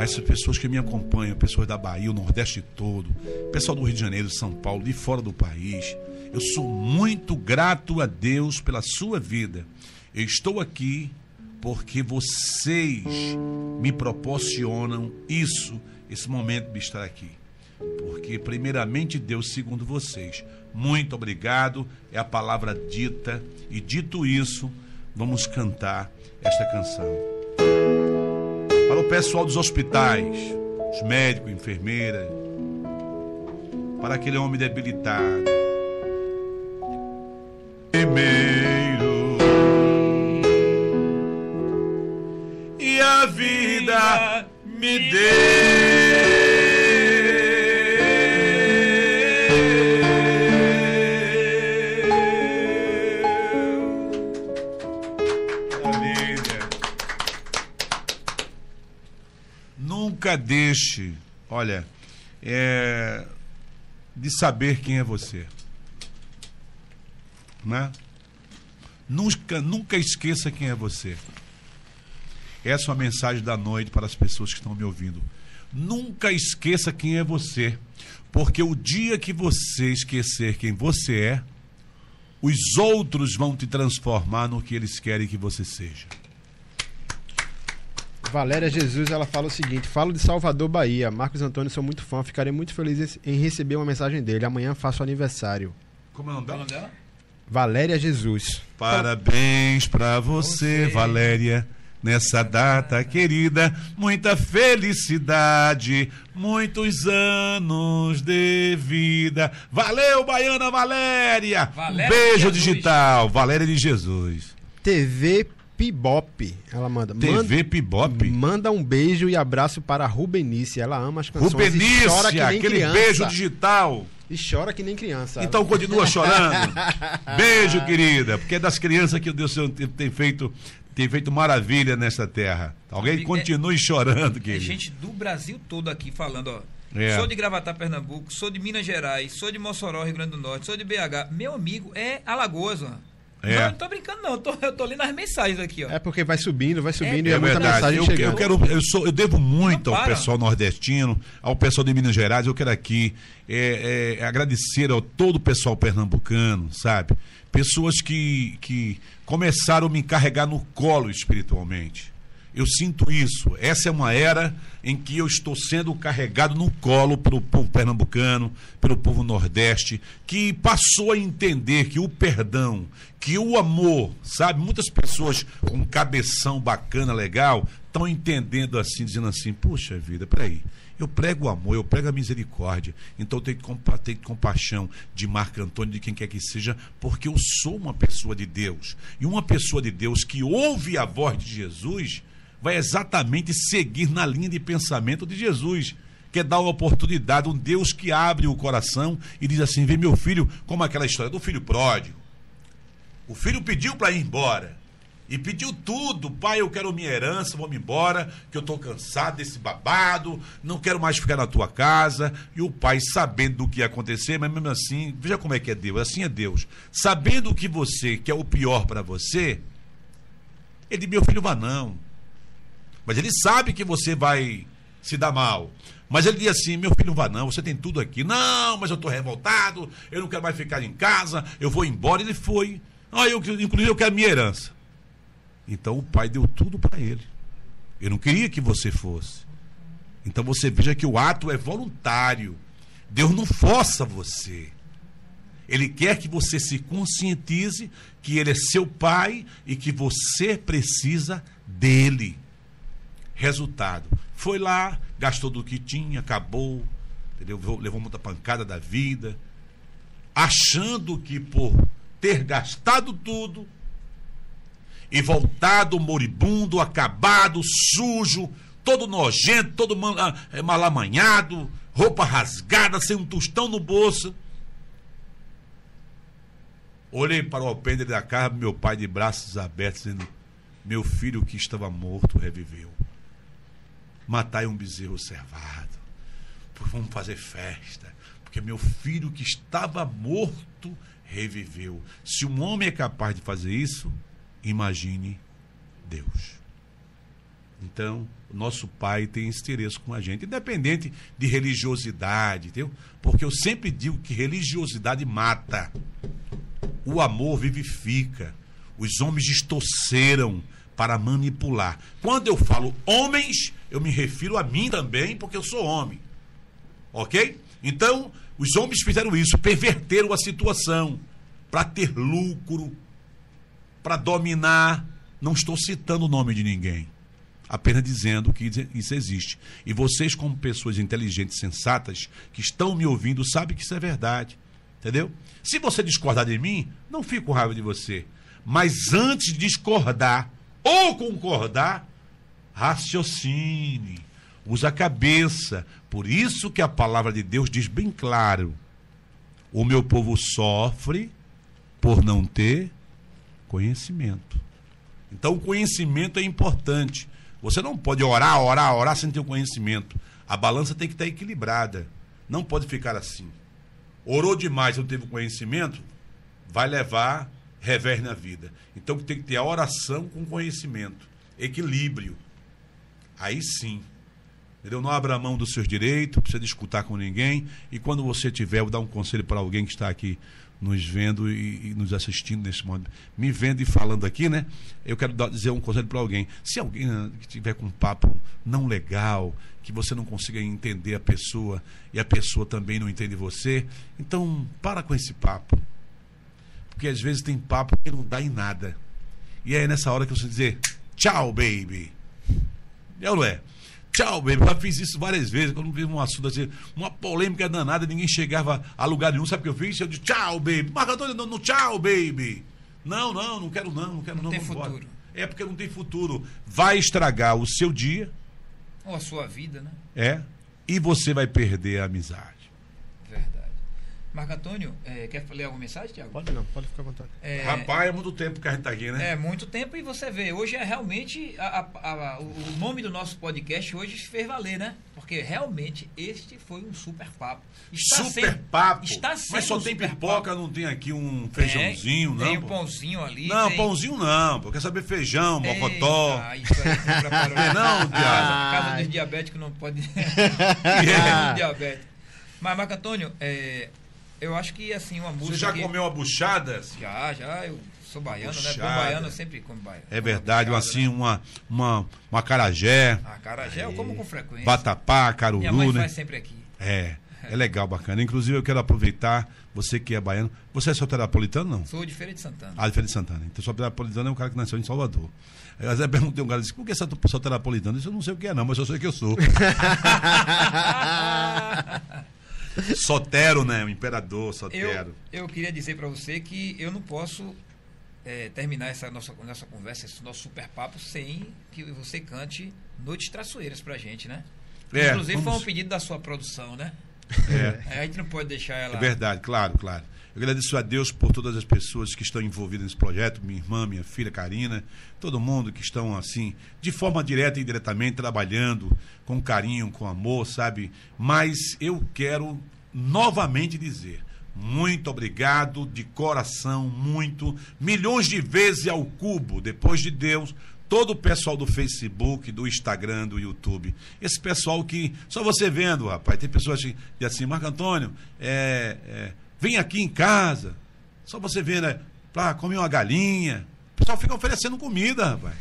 A essas pessoas que me acompanham, pessoas da Bahia, o Nordeste todo, pessoal do Rio de Janeiro, São Paulo, de fora do país. Eu sou muito grato a Deus pela sua vida. Eu estou aqui porque vocês me proporcionam isso, esse momento de estar aqui. Porque, primeiramente, Deus, segundo vocês. Muito obrigado, é a palavra dita. E dito isso, vamos cantar esta canção. Para o pessoal dos hospitais, os médicos, enfermeiras, para aquele homem debilitado. Primeiro. E a vida me deu. Nunca deixe, olha, é, de saber quem é você. Né? Nunca, nunca esqueça quem é você. Essa é uma mensagem da noite para as pessoas que estão me ouvindo. Nunca esqueça quem é você, porque o dia que você esquecer quem você é, os outros vão te transformar no que eles querem que você seja. Valéria Jesus, ela fala o seguinte: falo de Salvador, Bahia. Marcos Antônio, sou muito fã, ficarei muito feliz em receber uma mensagem dele. Amanhã faço aniversário. Como é o nome é dela? nome dela? Valéria Jesus. Parabéns pra você, Você. Valéria, nessa data querida. Muita felicidade, muitos anos de vida. Valeu, Baiana Valéria! Valéria um beijo Jesus. digital, Valéria de Jesus. TV Pibop. Ela manda. TV manda, Pibop. manda um beijo e abraço para a Rubenice. Ela ama as canções e chora que nem aquele criança. beijo digital. E chora que nem criança. Então continua chorando. Beijo, querida, porque é das crianças que Deus tem feito, tem feito maravilha nesta terra. Alguém Amigo, continue chorando, É querido. gente do Brasil todo aqui falando, ó. É. Sou de Gravatá, Pernambuco, sou de Minas Gerais, sou de Mossoró, Rio Grande do Norte, sou de BH. Meu amigo é Alagoas, ó. É. Não, eu não tô brincando, não. Eu tô, eu tô lendo as mensagens aqui, ó. É porque vai subindo, vai subindo e É é muita verdade. mensagem Eu, chegando. eu quero, eu sou, eu devo muito Não ao pessoal nordestino, ao pessoal de Minas Gerais. Eu quero aqui é, é, agradecer ao todo o pessoal pernambucano, sabe? Pessoas que, que começaram a me carregar no colo espiritualmente. Eu sinto isso. Essa é uma era em que eu estou sendo carregado no colo pelo povo pernambucano, pelo povo nordeste, que passou a entender que o perdão, que o amor, sabe? Muitas pessoas com cabeção bacana, legal, estão entendendo assim, dizendo assim: puxa vida, peraí. Eu prego o amor, eu prego a misericórdia. Então eu tenho que compa- ter compaixão de Marco Antônio, de quem quer que seja, porque eu sou uma pessoa de Deus. E uma pessoa de Deus que ouve a voz de Jesus vai exatamente seguir na linha de pensamento de Jesus. Quer dar uma oportunidade, um Deus que abre o coração e diz assim: vem meu filho, como aquela história do filho pródigo. O filho pediu para ir embora. E pediu tudo. Pai, eu quero minha herança, vou-me embora, que eu estou cansado desse babado, não quero mais ficar na tua casa. E o pai, sabendo do que ia acontecer, mas mesmo assim, veja como é que é Deus, assim é Deus. Sabendo que você, que é o pior para você, ele, meu filho, vá não. Mas ele sabe que você vai se dar mal. Mas ele diz assim: meu filho, não vá não, você tem tudo aqui. Não, mas eu estou revoltado, eu não quero mais ficar em casa, eu vou embora. Ele foi. Ah, eu, inclusive, eu quero minha herança. Então o pai deu tudo para ele. Eu não queria que você fosse. Então você veja que o ato é voluntário. Deus não força você. Ele quer que você se conscientize que ele é seu pai e que você precisa dele. Resultado: foi lá, gastou do que tinha, acabou, entendeu? levou muita pancada da vida, achando que por ter gastado tudo e voltado moribundo, acabado, sujo, todo nojento, todo mal- ah, malamanhado, roupa rasgada, sem um tostão no bolso. Olhei para o alpendre da casa, meu pai de braços abertos, dizendo: Meu filho que estava morto reviveu. Matai um bezerro servado. Vamos fazer festa, porque meu filho que estava morto reviveu. Se um homem é capaz de fazer isso, imagine Deus. Então, nosso pai tem esse interesse com a gente, independente de religiosidade, entendeu? Porque eu sempre digo que religiosidade mata. O amor vivifica. Os homens distorceram para manipular. Quando eu falo homens, eu me refiro a mim também, porque eu sou homem. Ok? Então, os homens fizeram isso, perverteram a situação para ter lucro, para dominar. Não estou citando o nome de ninguém apenas dizendo que isso existe. E vocês, como pessoas inteligentes, sensatas, que estão me ouvindo, sabem que isso é verdade. Entendeu? Se você discordar de mim, não fico com raiva de você. Mas antes de discordar ou concordar, raciocine. Usa a cabeça. Por isso que a palavra de Deus diz bem claro: o meu povo sofre por não ter conhecimento. Então, o conhecimento é importante. Você não pode orar, orar, orar sem ter o conhecimento. A balança tem que estar equilibrada. Não pode ficar assim. Orou demais, não teve conhecimento, vai levar revés na vida. Então tem que ter a oração com conhecimento, equilíbrio. Aí sim. Entendeu? Não abra mão dos seus direitos, precisa discutir com ninguém. E quando você tiver, vou dar um conselho para alguém que está aqui nos vendo e, e, nos assistindo nesse momento, me vendo e falando aqui, né? Eu quero dar, dizer um conselho para alguém. Se alguém que tiver com um papo não legal, que você não consiga entender a pessoa e a pessoa também não entende você, então para com esse papo. Porque às vezes tem papo que não dá em nada. E é nessa hora que você dizer, tchau, baby. É ou não é? Tchau, baby. Já fiz isso várias vezes, quando vi um assunto assim, uma polêmica danada, ninguém chegava a lugar nenhum. Sabe o que eu fiz? Eu disse, tchau, baby. Marco Antônio, não, não, tchau, baby. Não, não, não quero não, não quero não. Não tem futuro. É porque não tem futuro. Vai estragar o seu dia. Ou a sua vida, né? É. E você vai perder a amizade. Marco Antônio, é, quer ler alguma mensagem, Tiago? Pode não, pode ficar à vontade. É, Rapaz, é muito tempo que a gente está aqui, né? É, muito tempo e você vê, hoje é realmente a, a, a, o nome do nosso podcast hoje fez valer, né? Porque realmente este foi um super papo. Está super sendo, papo? Está sendo Mas só um tem pipoca, papo. não tem aqui um feijãozinho, tem, não? Tem um pãozinho ali. Não, tem... pãozinho não, porque quer saber feijão, mocotó. Ah, isso aí preparou. não, casa, casa dos diabéticos não pode... é. diabético. Mas, Marco Antônio, é, eu acho que assim, uma música. Você já que... comeu uma buchada? Já, já. Eu sou baiano, buchada. né? Bom baiano sempre come baiano. É verdade, buchada, assim, né? uma, uma, uma carajé. A carajé eu como com frequência. Vatapá, caruru, Minha mãe né? faz sempre aqui. É. É legal, bacana. Inclusive, eu quero aproveitar, você que é baiano. Você é soteropolitano, não? Sou de Feira de Santana. Ah, de Feira de Santana. Então, soteropolitano é um cara que nasceu em Salvador. Às vezes perguntei um cara disse, por que soteropolitano? Eu disse, eu não sei o que é, não, mas eu sei que eu sou. Sotero, né? O imperador Sotero. Eu, eu queria dizer para você que eu não posso é, terminar essa nossa, nossa conversa, esse nosso super papo, sem que você cante Noites Traçoeiras pra gente, né? É, Inclusive vamos... foi um pedido da sua produção, né? É. é. A gente não pode deixar ela. É verdade, claro, claro. Eu agradeço a Deus por todas as pessoas que estão envolvidas nesse projeto, minha irmã, minha filha Karina, todo mundo que estão assim, de forma direta e indiretamente, trabalhando com carinho, com amor, sabe? Mas eu quero novamente dizer. Muito obrigado, de coração, muito. Milhões de vezes ao cubo, depois de Deus, todo o pessoal do Facebook, do Instagram, do YouTube. Esse pessoal que. Só você vendo, rapaz, tem pessoas que dizem assim, Marco Antônio, é, é Vem aqui em casa. Só você vê, né? Pra comer uma galinha. O pessoal fica oferecendo comida, rapaz.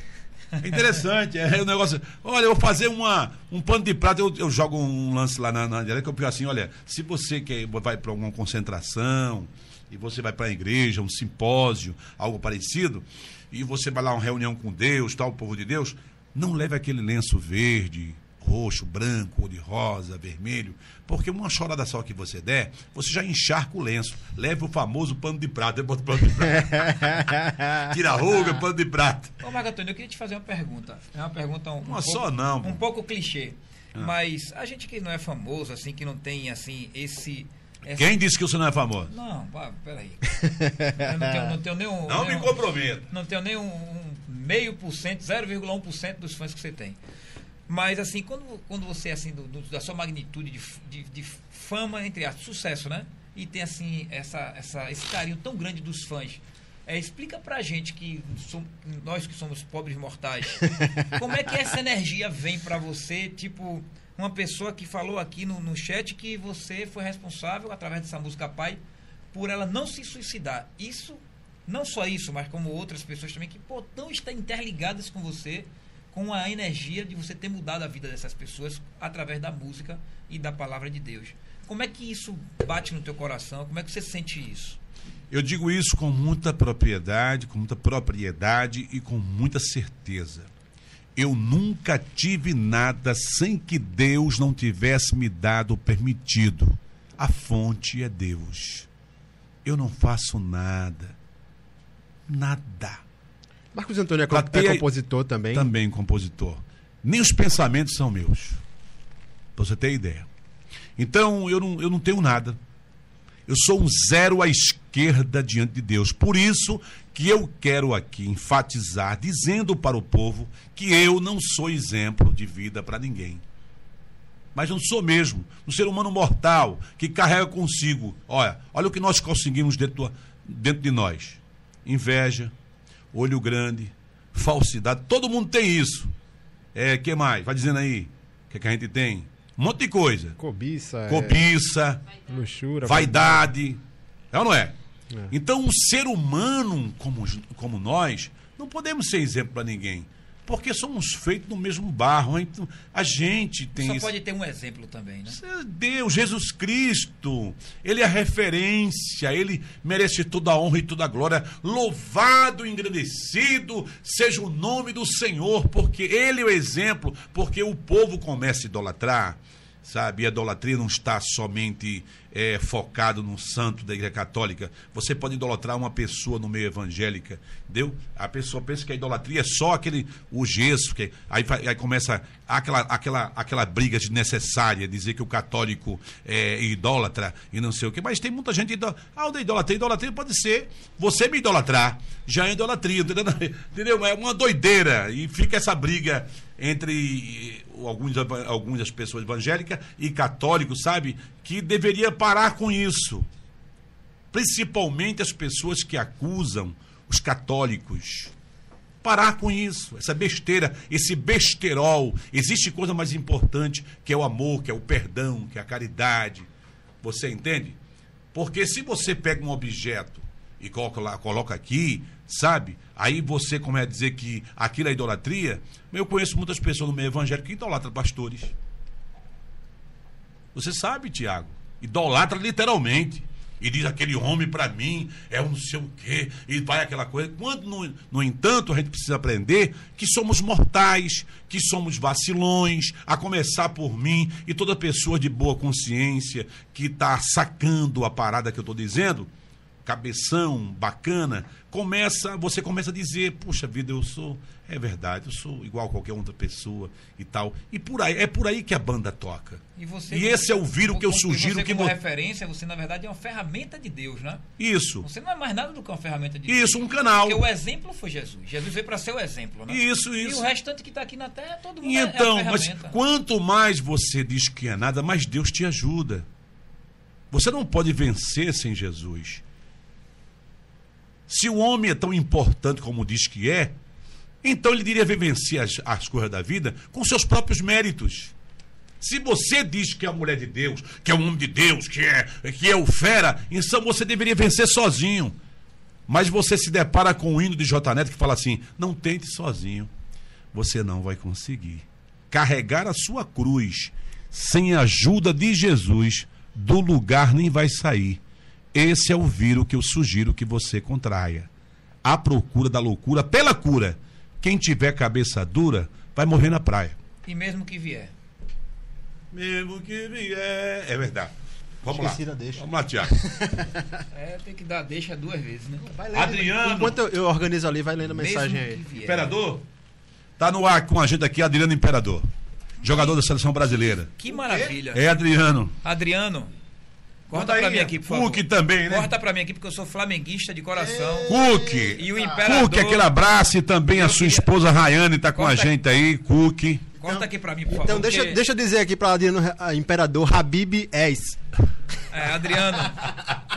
É interessante, é o um negócio. Olha, eu vou fazer uma, um pano de prata, eu, eu jogo um lance lá na, direita que eu assim, olha, se você quer, vai para alguma concentração, e você vai para a igreja, um simpósio, algo parecido, e você vai lá uma reunião com Deus, tal, o povo de Deus, não leve aquele lenço verde, roxo, branco, ou de rosa, vermelho, porque uma chorada só que você der, você já encharca o lenço. Leve o famoso pano de prata. Bota pano de prata. Tira a ruga, pano de prata. Ô, Magatônio, eu queria te fazer uma pergunta. É uma pergunta um, um uma pouco, só não. Um pouco clichê. Ah. Mas a gente que não é famoso, assim, que não tem, assim, esse... Essa... Quem disse que você não é famoso? Não, peraí. Eu não tenho, não tenho nenhum. Não nenhum, me comprometa. Não tenho nem um meio por cento, 0,1% dos fãs que você tem. Mas assim, quando, quando você assim do, do, da sua magnitude de, de, de fama entre aspas, sucesso, né? E tem assim essa, essa esse carinho tão grande dos fãs. É, explica pra gente que som, nós que somos pobres mortais, como é que essa energia vem para você, tipo uma pessoa que falou aqui no, no chat que você foi responsável através dessa música Pai por ela não se suicidar. Isso não só isso, mas como outras pessoas também que pô, tão estão interligadas com você com a energia de você ter mudado a vida dessas pessoas através da música e da palavra de Deus. Como é que isso bate no teu coração? Como é que você sente isso? Eu digo isso com muita propriedade, com muita propriedade e com muita certeza. Eu nunca tive nada sem que Deus não tivesse me dado permitido. A fonte é Deus. Eu não faço nada. Nada Marcos Antônio é, co é compositor também? Também compositor. Nem os pensamentos são meus. Pra você ter ideia. Então, eu não, eu não tenho nada. Eu sou um zero à esquerda diante de Deus. Por isso que eu quero aqui enfatizar, dizendo para o povo que eu não sou exemplo de vida para ninguém. Mas não sou mesmo. Um ser humano mortal que carrega consigo. Olha, olha o que nós conseguimos dentro, dentro de nós: inveja, olho grande, falsidade. Todo mundo tem isso. É, que mais? Vai dizendo aí. O que, é que a gente tem? Um monte de coisa. Cobiça. É. Cobiça. É... Luxúria. Vaidade. É ou não é? é? Então, um ser humano como, como nós, não podemos ser exemplo para ninguém porque somos feitos no mesmo barro. Então, a gente tem. Só pode ter um exemplo também, né? Deus, Jesus Cristo, Ele é a referência, Ele merece toda a honra e toda a glória. Louvado, engrandecido seja o nome do Senhor, porque Ele é o exemplo, porque o povo começa a idolatrar sabe? A idolatria não está somente é, focado no santo da igreja católica. Você pode idolatrar uma pessoa no meio evangélica, entendeu? A pessoa pensa que a idolatria é só aquele o gesso, que aí, aí começa aquela, aquela, aquela briga desnecessária, dizer que o católico é idólatra e não sei o quê. Mas tem muita gente idol... ah, da idolatria, idolatria pode ser você me idolatrar, já é idolatria, entendeu? É uma doideira e fica essa briga entre alguns, algumas pessoas evangélicas e católicos, sabe? Que deveria parar com isso. Principalmente as pessoas que acusam os católicos. Parar com isso, essa besteira, esse besterol. Existe coisa mais importante que é o amor, que é o perdão, que é a caridade. Você entende? Porque se você pega um objeto e coloca lá, coloca aqui, sabe? Aí você começa a dizer que aquilo é idolatria. Eu conheço muitas pessoas no meio evangélico que idolatram pastores. Você sabe, Tiago? Idolatra literalmente. E diz aquele homem para mim é um não sei o quê, e vai aquela coisa. Quando, no, no entanto, a gente precisa aprender que somos mortais, que somos vacilões, a começar por mim e toda pessoa de boa consciência que está sacando a parada que eu estou dizendo, cabeção, bacana, começa, você começa a dizer, puxa vida, eu sou, é verdade, eu sou igual a qualquer outra pessoa e tal. E por aí, é por aí que a banda toca. E, você, e esse é o vírus que eu sugiro você, que como referência, você na verdade é uma ferramenta de Deus, né? Isso. Você não é mais nada do que uma ferramenta de Deus. Isso, um canal. Porque o exemplo foi Jesus. Jesus veio para ser o exemplo, né? Isso, isso. E o restante que está aqui na terra, todo mundo e é, então, é mas quanto mais você diz que é nada, mais Deus te ajuda. Você não pode vencer sem Jesus. Se o homem é tão importante como diz que é, então ele diria vivenciar as, as coisas da vida com seus próprios méritos. Se você diz que é a mulher de Deus, que é o homem de Deus, que é, que é o fera, então você deveria vencer sozinho. Mas você se depara com o hino de J. Neto que fala assim: não tente sozinho, você não vai conseguir. Carregar a sua cruz sem a ajuda de Jesus, do lugar nem vai sair. Esse é o vírus que eu sugiro que você contraia. A procura da loucura pela cura. Quem tiver cabeça dura vai morrer na praia. E mesmo que vier. Mesmo que vier. É verdade. Vamos Esqueci lá. Vamos lá, Tiago. é, tem que dar deixa duas vezes, né? Adriano. Enquanto eu organizo ali, vai lendo a mensagem aí. Imperador? Tá no ar com a gente aqui, Adriano Imperador. Jogador da seleção brasileira. Que maravilha. É Adriano. Adriano, Corta pra mim aqui, por favor. Cook também, né? Corta pra mim aqui, porque eu sou flamenguista de coração. Cook. E o Imperador... Cook, aquele abraço e também a sua queria... esposa Rayane tá com Corta... a gente aí, Cook. Corta aqui pra mim, por favor. Então, deixa, porque- deixa eu dizer aqui para Adriano Imperador Habib És. É, Adriano,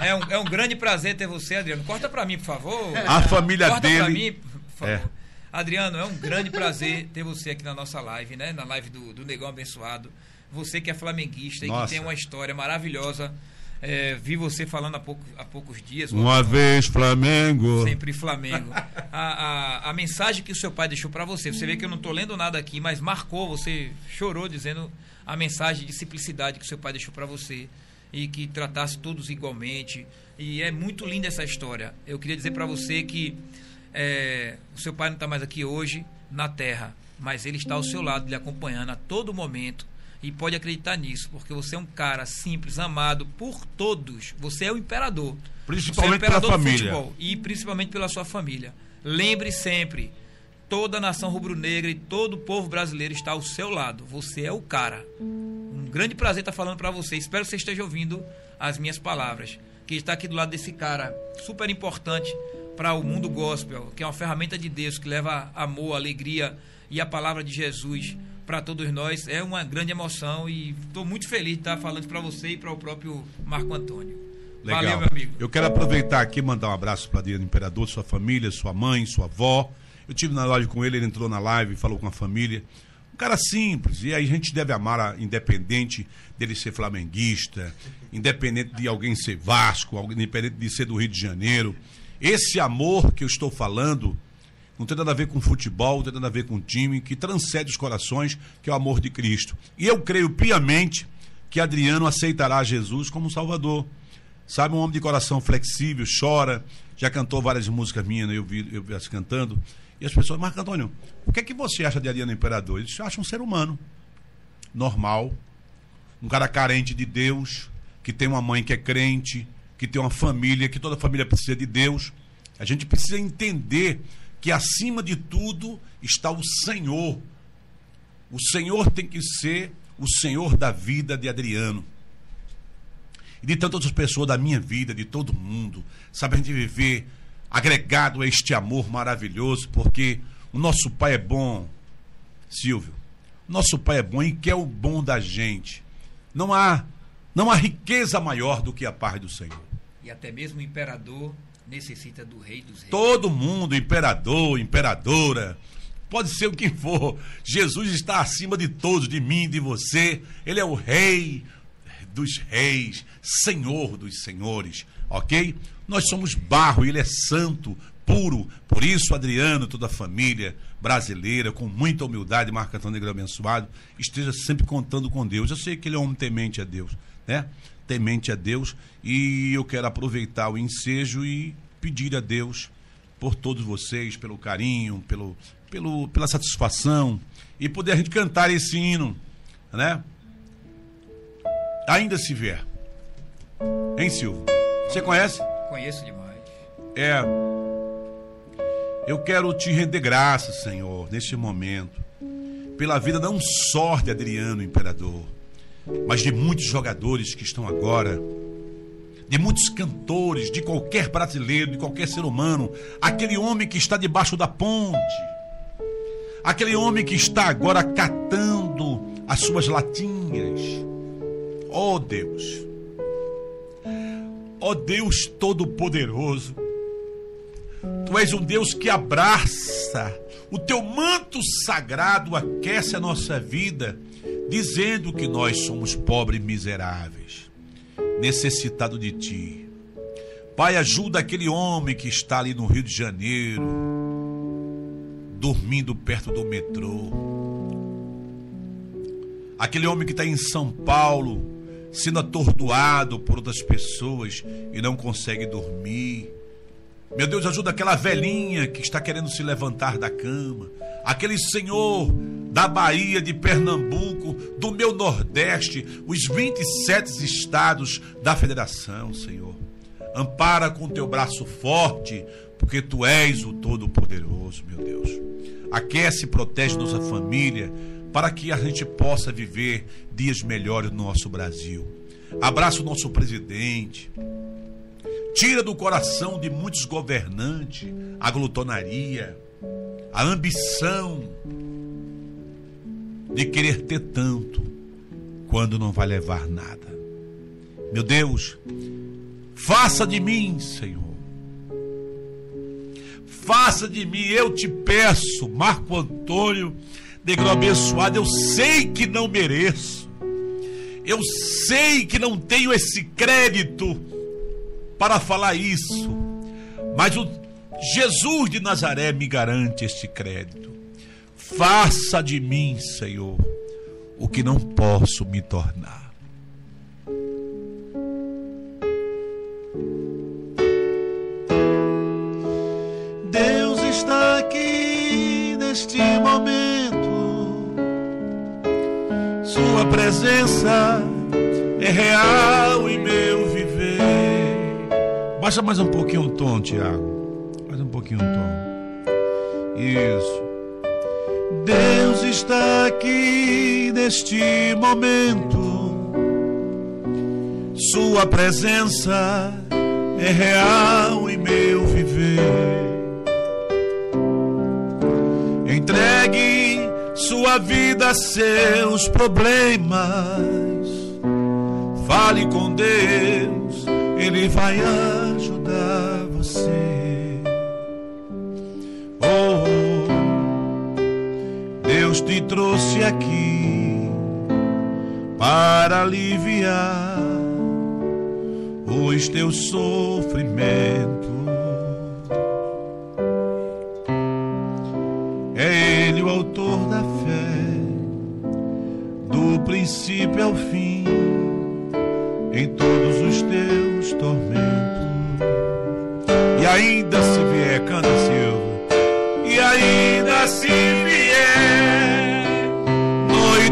é um, é um grande prazer ter você, Adriano. Corta pra mim, por favor. A família Corta pra dele- mim, por favor. É. Adriano, é um grande prazer ter você aqui na nossa live, né? Na live do, do Negão Abençoado. Você que é flamenguista e Nossa. que tem uma história maravilhosa. É, vi você falando há, pouco, há poucos dias. Uma vez Flamengo. Sempre Flamengo. A, a, a mensagem que o seu pai deixou pra você, você vê que eu não tô lendo nada aqui, mas marcou, você chorou dizendo a mensagem de simplicidade que o seu pai deixou pra você e que tratasse todos igualmente. E é muito linda essa história. Eu queria dizer pra você que é, o seu pai não está mais aqui hoje na terra, mas ele está ao seu lado, lhe acompanhando a todo momento. E pode acreditar nisso, porque você é um cara simples, amado por todos. Você é o imperador. Principalmente é o imperador pela do família. futebol e principalmente pela sua família. Lembre sempre, toda a nação rubro-negra e todo o povo brasileiro está ao seu lado. Você é o cara. Um grande prazer estar falando para você. Espero que você esteja ouvindo as minhas palavras. Que está aqui do lado desse cara super importante para o mundo gospel, que é uma ferramenta de Deus que leva amor, alegria e a palavra de Jesus para todos nós. É uma grande emoção e estou muito feliz de estar falando para você e para o próprio Marco Antônio. Legal. Valeu, meu amigo. Eu quero aproveitar aqui e mandar um abraço para Adriano Imperador, sua família, sua mãe, sua avó. Eu tive na live com ele, ele entrou na live, falou com a família. Um cara simples, e aí a gente deve amar, a- independente dele ser flamenguista, independente de alguém ser Vasco, independente de ser do Rio de Janeiro. Esse amor que eu estou falando não tem nada a ver com futebol, não tem nada a ver com time, que transcende os corações, que é o amor de Cristo. E eu creio piamente que Adriano aceitará Jesus como Salvador. Sabe, um homem de coração flexível, chora, já cantou várias músicas minhas, né? eu vi, eu vi as cantando. E as pessoas, Marco Antônio, o que é que você acha de Adriano Imperador? Eles acham um ser humano, normal, um cara carente de Deus, que tem uma mãe que é crente, que tem uma família, que toda família precisa de Deus. A gente precisa entender que acima de tudo está o Senhor. O Senhor tem que ser o Senhor da vida de Adriano e de tantas outras pessoas da minha vida, de todo mundo. Sabe, a gente viver agregado a este amor maravilhoso, porque o nosso Pai é bom, Silvio. Nosso Pai é bom e quer o bom da gente. Não há, não há riqueza maior do que a paz do Senhor. E até mesmo o imperador necessita do rei dos reis. Todo mundo, imperador, imperadora, pode ser o que for. Jesus está acima de todos, de mim, de você. Ele é o rei dos reis, senhor dos senhores, ok? Nós somos barro, ele é santo, puro. Por isso, Adriano, toda a família brasileira, com muita humildade, Marco Antônio Negro abençoado, esteja sempre contando com Deus. Eu sei que ele é um homem temente a Deus, né? Temente a Deus. E eu quero aproveitar o ensejo e pedir a Deus por todos vocês, pelo carinho, pelo, pelo, pela satisfação e poder a gente cantar esse hino, né? Ainda se vier. Hein, Silvio? Você conhece? Conheço demais. É. Eu quero te render graças, Senhor, neste momento, pela vida não só de Adriano Imperador, mas de muitos jogadores que estão agora, de muitos cantores, de qualquer brasileiro, de qualquer ser humano, aquele homem que está debaixo da ponte, aquele homem que está agora catando as suas latinhas. Oh Deus, ó Deus Todo-Poderoso, Tu és um Deus que abraça, o teu manto sagrado aquece a nossa vida, dizendo que nós somos pobres miseráveis, necessitados de Ti. Pai, ajuda aquele homem que está ali no Rio de Janeiro, dormindo perto do metrô. Aquele homem que está em São Paulo, sendo atordoado por outras pessoas e não consegue dormir. Meu Deus, ajuda aquela velhinha que está querendo se levantar da cama. Aquele senhor da Bahia, de Pernambuco, do meu Nordeste, os 27 estados da federação, Senhor. Ampara com teu braço forte, porque tu és o Todo-Poderoso, meu Deus. Aquece e protege nossa família, para que a gente possa viver dias melhores no nosso Brasil. Abraça o nosso presidente. Tira do coração de muitos governantes a glutonaria, a ambição. De querer ter tanto quando não vai levar nada. Meu Deus, faça de mim, Senhor. Faça de mim, eu te peço, Marco Antônio, negro abençoado, eu sei que não mereço. Eu sei que não tenho esse crédito para falar isso, mas o Jesus de Nazaré me garante este crédito. Faça de mim, Senhor, o que não posso me tornar. Deus está aqui neste momento. Sua presença é real em meu viver. Baixa mais um pouquinho o tom, Tiago. Mais um pouquinho o tom. Isso. Deus está aqui neste momento. Sua presença é real em meu viver. Entregue sua vida, seus problemas. Fale com Deus, Ele vai ajudar você. Deus te trouxe aqui para aliviar os teus sofrimentos. É Ele o autor da fé, do princípio ao fim, em todos os teus tormentos. E ainda se vier, canta Silva. E ainda se vier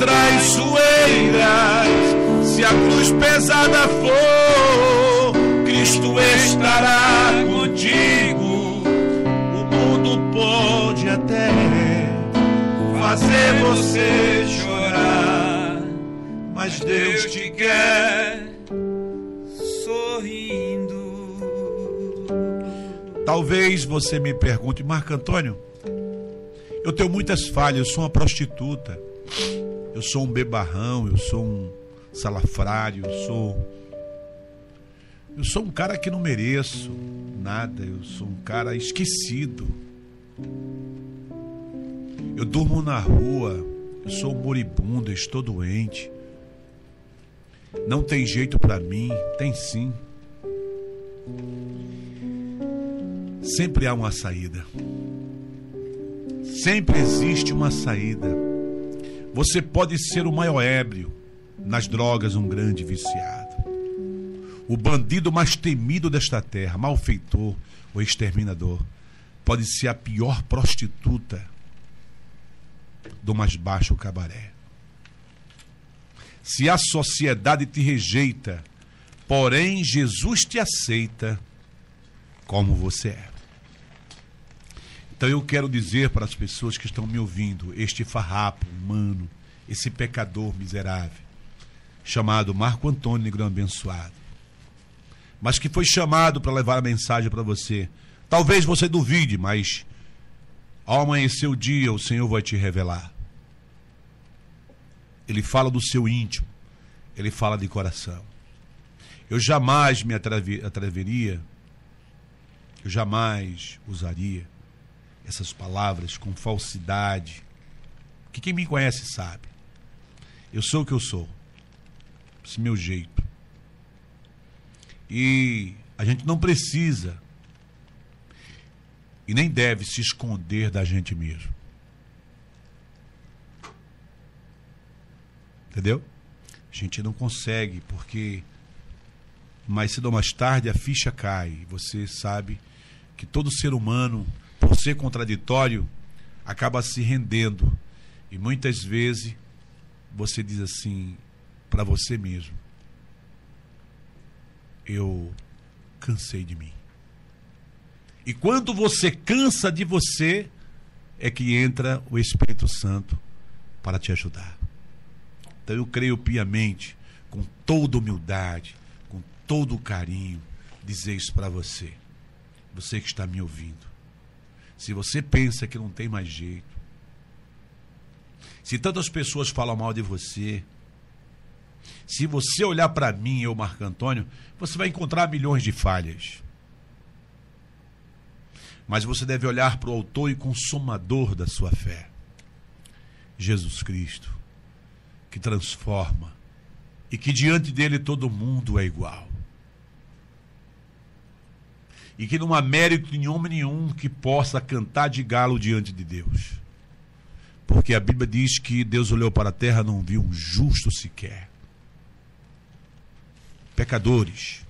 traiçoeiras, se a cruz pesada for, Cristo estará contigo. O mundo pode até fazer você chorar, mas Deus te quer sorrindo. Talvez você me pergunte, Marco Antônio, eu tenho muitas falhas, eu sou uma prostituta, eu sou um bebarrão, eu sou um salafrário, eu sou. Eu sou um cara que não mereço nada, eu sou um cara esquecido. Eu durmo na rua, eu sou moribundo, eu estou doente. Não tem jeito para mim, tem sim. Sempre há uma saída. Sempre existe uma saída. Você pode ser o maior ébrio, nas drogas um grande viciado. O bandido mais temido desta terra, malfeitor ou exterminador, pode ser a pior prostituta do mais baixo cabaré. Se a sociedade te rejeita, porém Jesus te aceita como você é. Então eu quero dizer para as pessoas que estão me ouvindo, este farrapo humano, esse pecador miserável, chamado Marco Antônio Negrão Abençoado, mas que foi chamado para levar a mensagem para você. Talvez você duvide, mas ao amanhecer o dia, o Senhor vai te revelar. Ele fala do seu íntimo, ele fala de coração. Eu jamais me atreve, atreveria, eu jamais usaria essas palavras com falsidade, que quem me conhece sabe. Eu sou o que eu sou, esse meu jeito. E a gente não precisa e nem deve se esconder da gente mesmo. Entendeu? A gente não consegue, porque mais cedo ou mais tarde a ficha cai. Você sabe que todo ser humano, ser contraditório, acaba se rendendo. E muitas vezes você diz assim para você mesmo: Eu cansei de mim. E quando você cansa de você, é que entra o Espírito Santo para te ajudar. Então eu creio piamente, com toda humildade, com todo carinho, dizer isso para você. Você que está me ouvindo. Se você pensa que não tem mais jeito, se tantas pessoas falam mal de você, se você olhar para mim, eu, Marco Antônio, você vai encontrar milhões de falhas. Mas você deve olhar para o autor e consumador da sua fé, Jesus Cristo, que transforma e que diante dele todo mundo é igual. E que não há mérito em homem nenhum que possa cantar de galo diante de Deus. Porque a Bíblia diz que Deus olhou para a terra e não viu um justo sequer. Pecadores.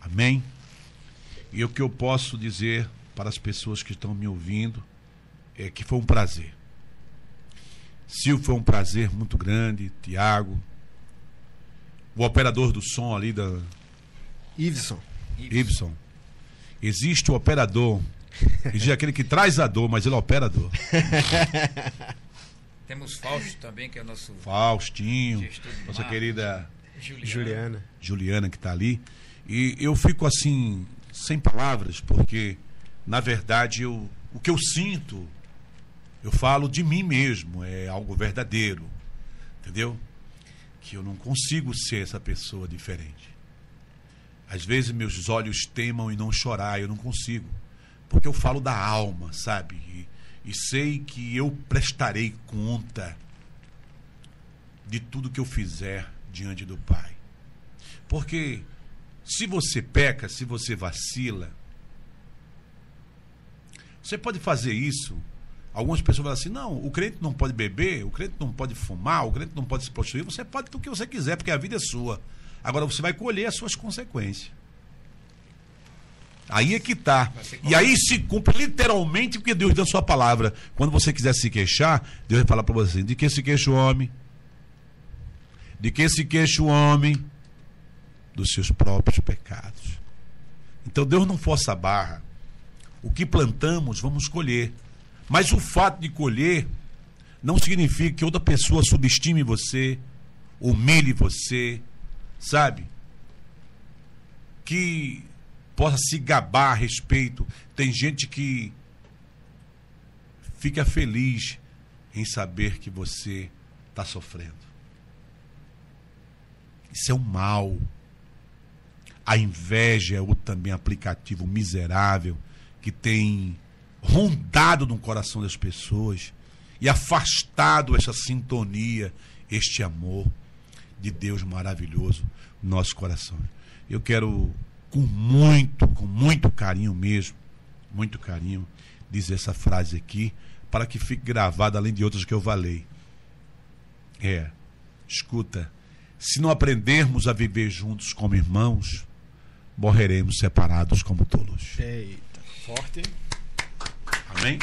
Amém? E o que eu posso dizer para as pessoas que estão me ouvindo é que foi um prazer. Silvio foi um prazer muito grande, Tiago, o operador do som ali da. Iveson. Ibson. Existe o operador Existe aquele que traz a dor, mas ele é operador. Temos Fausto também, que é o nosso. Faustinho, nossa marketing. querida Juliana. Juliana, Juliana que está ali. E eu fico assim, sem palavras, porque, na verdade, eu, o que eu sinto, eu falo de mim mesmo, é algo verdadeiro. Entendeu? Que eu não consigo ser essa pessoa diferente. Às vezes meus olhos temam e não chorar, eu não consigo porque eu falo da alma, sabe? E, e sei que eu prestarei conta de tudo que eu fizer diante do Pai. Porque se você peca, se você vacila, você pode fazer isso. Algumas pessoas falam assim: não, o crente não pode beber, o crente não pode fumar, o crente não pode se prostituir. Você pode o que você quiser, porque a vida é sua. Agora você vai colher as suas consequências. Aí é que tá. E aí se cumpre literalmente o que Deus deu sua palavra. Quando você quiser se queixar, Deus vai falar para você: de que se queixa o homem? De que se queixa o homem? Dos seus próprios pecados. Então Deus não força a barra. O que plantamos, vamos colher. Mas o fato de colher não significa que outra pessoa subestime você, humilhe você, sabe? Que possa se gabar a respeito. Tem gente que fica feliz em saber que você está sofrendo. Isso é um mal. A inveja é outro também aplicativo miserável que tem rondado no coração das pessoas e afastado essa sintonia, este amor de Deus maravilhoso no nosso coração. Eu quero com muito, com muito carinho mesmo, muito carinho, dizer essa frase aqui, para que fique gravada, além de outras que eu falei. É, escuta, se não aprendermos a viver juntos como irmãos, morreremos separados como tolos. Eita, forte. Amém?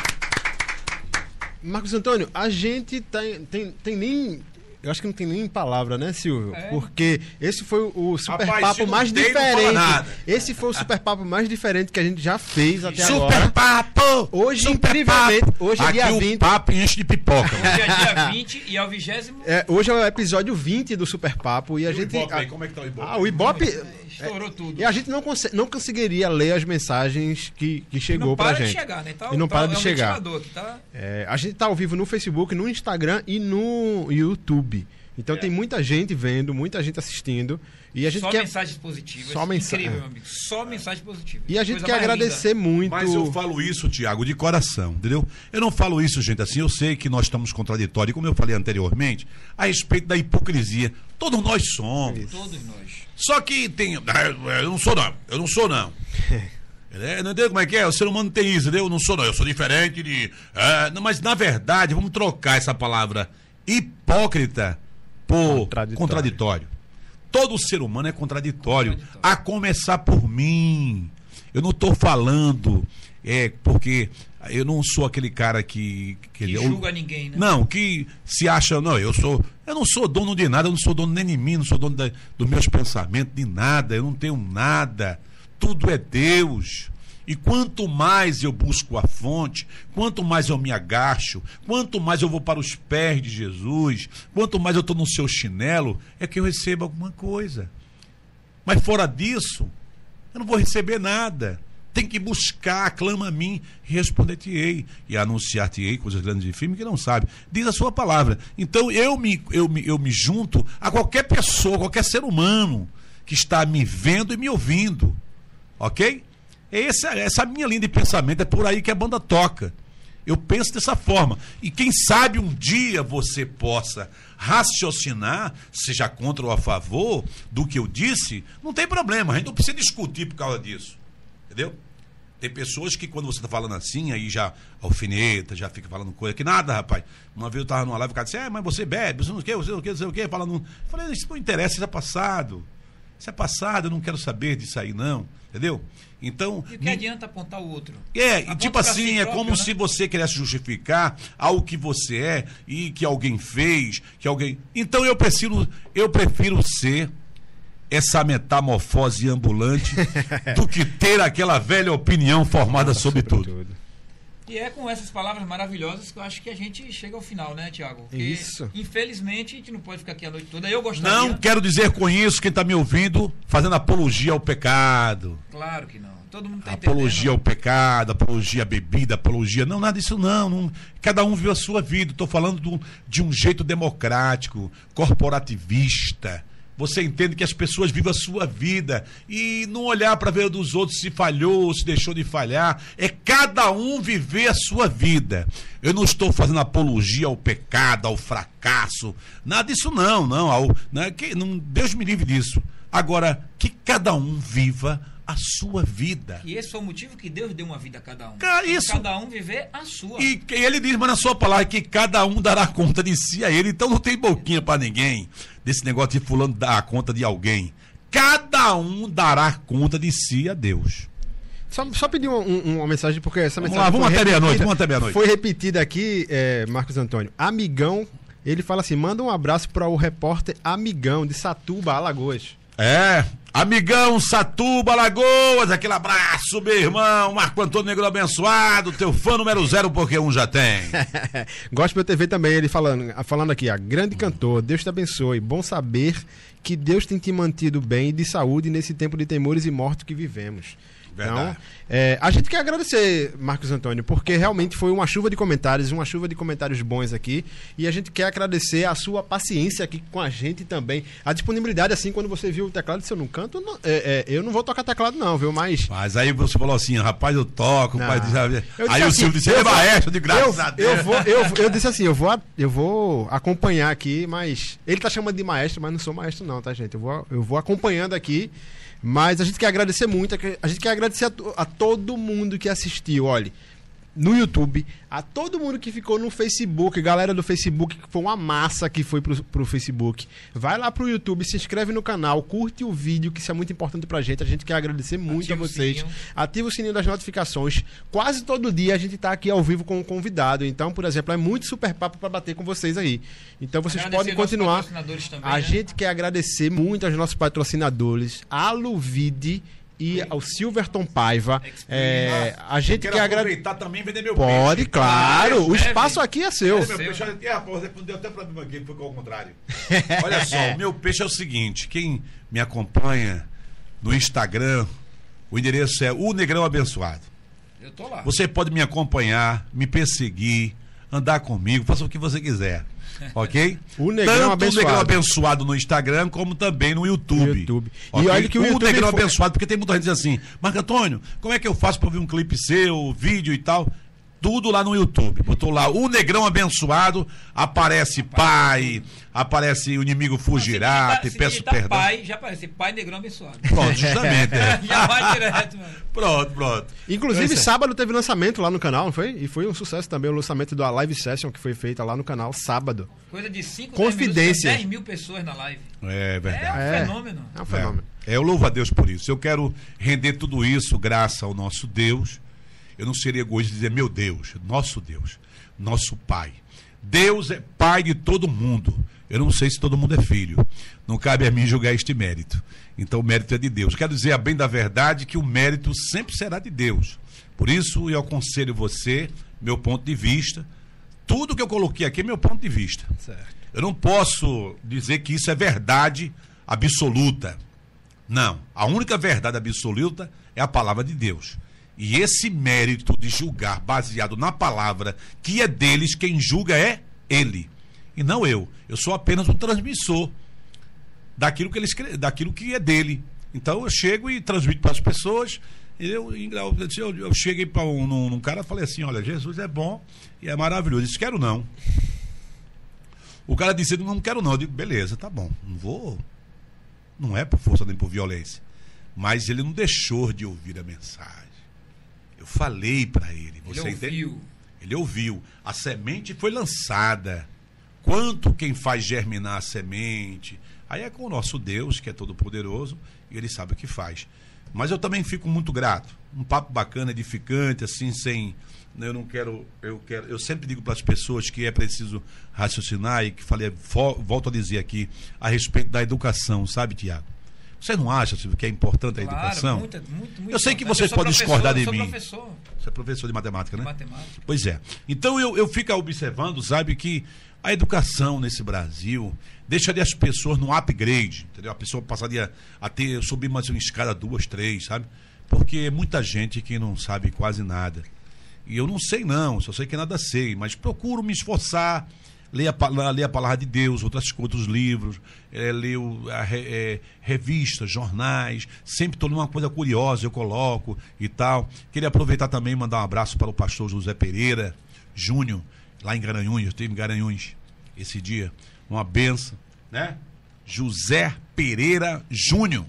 Marcos Antônio, a gente tem, tem nem eu acho que não tem nem palavra, né, Silvio? É. Porque esse foi o super Rapaz, papo mais tem, diferente. Esse foi o super papo mais diferente que a gente já fez até super agora. Super papo! Hoje, super incrivelmente, papo. hoje é Aqui dia o 20. papo enche de pipoca. Hoje é dia 20 e é o vigésimo. É, hoje é o episódio 20 do Super Papo e a e gente. O Ibope, aí, como é que tá o Ibope? Ah, o Ibope. Estourou tudo. E a gente não, não conseguiria ler as mensagens que, que chegou pra gente. Chegar, né? tá, e não tá, para de chegar. Tá... É, a gente tá ao vivo no Facebook, no Instagram e no YouTube. Então é. tem muita gente vendo, muita gente assistindo. E a gente Só quer... mensagens positivas. Só mensagem. Incrível, meu amigo. Só mensagens positivas. E a gente Coisa quer agradecer linda. muito. Mas eu falo isso, Tiago, de coração, entendeu? Eu não falo isso, gente, assim. Eu sei que nós estamos contraditórios, como eu falei anteriormente, a respeito da hipocrisia. Todos nós somos. Isso. Todos nós. Só que tem. Ah, eu não sou, não. Eu não sou, não. É, não entendeu como é que é? O ser humano tem isso, entendeu? Eu não sou, não. Eu sou diferente de. É, não, mas, na verdade, vamos trocar essa palavra hipócrita por contraditório. contraditório. Todo ser humano é contraditório, contraditório. a começar por mim. Eu não estou falando É porque eu não sou aquele cara que. Que eu- julga ninguém, né? Não, que se acha, não, eu sou. Eu não sou dono de nada, eu não sou dono nem de mim, não sou dono da- dos meus pensamentos, de nada, eu não tenho nada. Tudo é Deus. E quanto mais eu busco a fonte, quanto mais eu me agacho, quanto mais eu vou para os pés de Jesus, quanto mais eu estou no seu chinelo, é que eu recebo alguma coisa. Mas fora disso, eu não vou receber nada. Tem que buscar, clama a mim, responder-te-ei. E anunciar-te-ei coisas grandes e firmes que não sabe. Diz a sua palavra. Então eu me, eu, me, eu me junto a qualquer pessoa, qualquer ser humano que está me vendo e me ouvindo. Ok? Essa, essa minha linha de pensamento é por aí que a banda toca. Eu penso dessa forma. E quem sabe um dia você possa raciocinar, seja contra ou a favor do que eu disse, não tem problema. A gente não precisa discutir por causa disso. Entendeu? Tem pessoas que quando você está falando assim, aí já alfineta, já fica falando coisa que nada, rapaz. Uma vez eu estava numa live, o cara disse, é, mas você bebe, você não quer, você não quer, você não quer, falando. Eu falei, isso não interessa, isso é passado. Isso é passado, eu não quero saber disso aí, não. Entendeu? Então. E o que adianta apontar o outro? É, e Aponta tipo assim, si é próprio, como né? se você quisesse justificar algo que você é e que alguém fez, que alguém. Então eu prefiro, eu prefiro ser essa metamorfose ambulante do que ter aquela velha opinião formada sobre tudo. E é com essas palavras maravilhosas que eu acho que a gente chega ao final, né, Tiago? Porque, Isso. Infelizmente, a gente não pode ficar aqui a noite toda. Eu gostaria. Não quero dizer com isso, quem está me ouvindo, fazendo apologia ao pecado. Claro que não. Todo mundo está Apologia ao pecado, apologia à bebida, apologia. Não, nada disso não. não. Cada um vive a sua vida. Estou falando do- de um jeito democrático, corporativista. Você entende que as pessoas vivem a sua vida e não olhar para ver dos outros se falhou, se deixou de falhar. É cada um viver a sua vida. Eu não estou fazendo apologia ao pecado, ao fracasso. Nada disso não, não. Ao, né, que, não Deus me livre disso. Agora, que cada um viva a sua vida. E esse foi o motivo que Deus deu uma vida a cada um. Cara, isso- Cada um viver a sua. E, e ele diz, mas na sua palavra, que cada um dará conta de si a ele. Então não tem boquinha para ninguém desse negócio de fulano dar conta de alguém. Cada um dará conta de si a Deus. Só, só pedir um- um- uma mensagem, porque essa Vamos mensagem. lá, vamos até meia-noite, vamos até meia-noite. Foi repetida aqui, é, Marcos Antônio. Amigão, ele fala assim: manda um abraço para o repórter Amigão de Satuba, Alagoas. É, amigão Satuba Lagoas, aquele abraço, meu irmão, Marco Antônio Negro abençoado, teu fã número zero, porque um já tem. Gospel TV também, ele falando, falando aqui, ó, grande cantor, Deus te abençoe. Bom saber que Deus tem te mantido bem e de saúde nesse tempo de temores e mortos que vivemos. Então, é, a gente quer agradecer, Marcos Antônio, porque realmente foi uma chuva de comentários, uma chuva de comentários bons aqui. E a gente quer agradecer a sua paciência aqui com a gente também. A disponibilidade, assim, quando você viu o teclado, se eu não canto, não- é, é, eu não vou tocar teclado, não, viu? Mas. Mas aí você falou assim, rapaz, eu toco, Não. pai diz, Eu aí disse o assim, Silvio disse, eu vou- maestro, de graças eu, a Deus. Eu, vou, eu, eu disse assim, eu vou, eu vou acompanhar aqui, mas. Ele tá chamando de maestro, mas não sou maestro, não, tá, gente? Eu vou, eu vou acompanhando aqui. Mas a gente quer agradecer muito, a gente quer agradecer a, a todo mundo que assistiu, olha. No YouTube, a todo mundo que ficou no Facebook, galera do Facebook, que foi uma massa que foi pro, pro Facebook. Vai lá pro YouTube, se inscreve no canal, curte o vídeo, que isso é muito importante pra gente. A gente quer agradecer muito Ativa a o vocês. sininho. Ativa o sininho das notificações. Quase todo dia a gente tá aqui ao vivo com um convidado. Então, por exemplo, é muito super papo para bater com vocês aí. Então vocês Agradecer podem continuar. também, A né? gente quer agradecer muito aos nossos patrocinadores, a Luvide e ao Silverton Paiva. É, a gente quer agradecer. aproveitar também e vender meu Pode, peixe. claro. O espaço aqui é seu. Meu peixe, olha, é, rapaz, deu até problema aqui, foi ao contrário. Olha só, o meu peixe é o seguinte: quem me acompanha no Instagram, o endereço é o Negrão Abençoado. Eu tô lá. Você pode me acompanhar, me perseguir, andar comigo, faça o que você quiser. Ok? O Negrão Tanto Abençoado. o Negrão Abençoado no Instagram, como também no YouTube. YouTube. E Ok? olha que o YouTube Negrão foi- Abençoado, porque tem muita gente dizendo assim, Marco Antônio, como é que eu faço pra ver um clipe seu, vídeo e tal? Tudo lá no YouTube. Botou lá o Negrão Abençoado, aparece pai, aparece o inimigo fugirá, Se te digitar- peço se digitar perdão. pai, já aparece pai negrão abençoado. Pronto, justamente. é. já vai direto, mano. Pronto, pronto. Inclusive, Então, sábado teve lançamento lá no canal, não foi? E foi um sucesso também o lançamento da live session que foi feita lá no canal sábado. Coisa de 5, Confidência. 10 mil pessoas na live. É É verdade. um É. fenômeno. É um fenômeno. É, eu louvo a Deus por isso. Eu quero render tudo isso graças ao nosso Deus eu não seria egoísta de dizer meu Deus, nosso Deus, nosso Pai. Deus é Pai de todo mundo. Eu não sei se todo mundo é filho. Não cabe a mim julgar este mérito. Então o mérito é de Deus. Quero dizer a bem da verdade que o mérito sempre será de Deus. Por isso eu aconselho você, meu ponto de vista. Tudo que eu coloquei aqui é meu ponto de vista. Certo. Eu não posso dizer que isso é verdade absoluta. Não. A única verdade absoluta é a palavra de Deus. E esse mérito de julgar baseado na palavra que é deles, quem julga é ele. E não eu. Eu sou apenas um transmissor daquilo que, ele escreve, daquilo que é dele. Então eu chego e transmito para as pessoas. Eu, eu, eu cheguei para um, cara e falei assim: olha, Jesus é bom e é maravilhoso. Eu disse: quero não. O cara disse: não quero não. Eu digo: beleza, tá bom. Não vou. Não é por força nem por violência. Mas ele não deixou de ouvir a mensagem. Eu falei para ele. Você ele ouviu. Entende? Ele ouviu. A semente foi lançada. Quanto quem faz germinar a semente? Aí é com o nosso Deus, que é todo poderoso, e ele sabe o que faz. Mas eu também fico muito grato. Um papo bacana, edificante, assim, sem. Eu não quero. Eu quero. Eu sempre digo para as pessoas que é preciso raciocinar e que falei, volto a dizer aqui, a respeito da educação, sabe, Tiago? Você não acha Silvio, que é importante a Claro, educação? muito, muito, muito eu sei que vocês podem discordar de mim. Eu sou professor Você é professor de matemática, de né? matemática. Pois é. Então eu, eu fico observando, sabe, que a educação nesse Brasil deixaria as pessoas no upgrade, entendeu? A pessoa passaria a ter, subir mais uma escada, duas, três, sabe? Porque é muita gente que não sabe quase nada. E eu não sei não, só sei que nada sei, mas procuro me esforçar, ler a, palavra de Deus, outras, outros livros, é, ler o- a re- é, revistas, jornais, sempre estou numa coisa curiosa, eu coloco e tal. Queria aproveitar também e mandar um abraço para o pastor José Pereira Júnior, lá em Garanhuns, eu estive em Garanhuns esse dia, uma benção, né? José Pereira Júnior,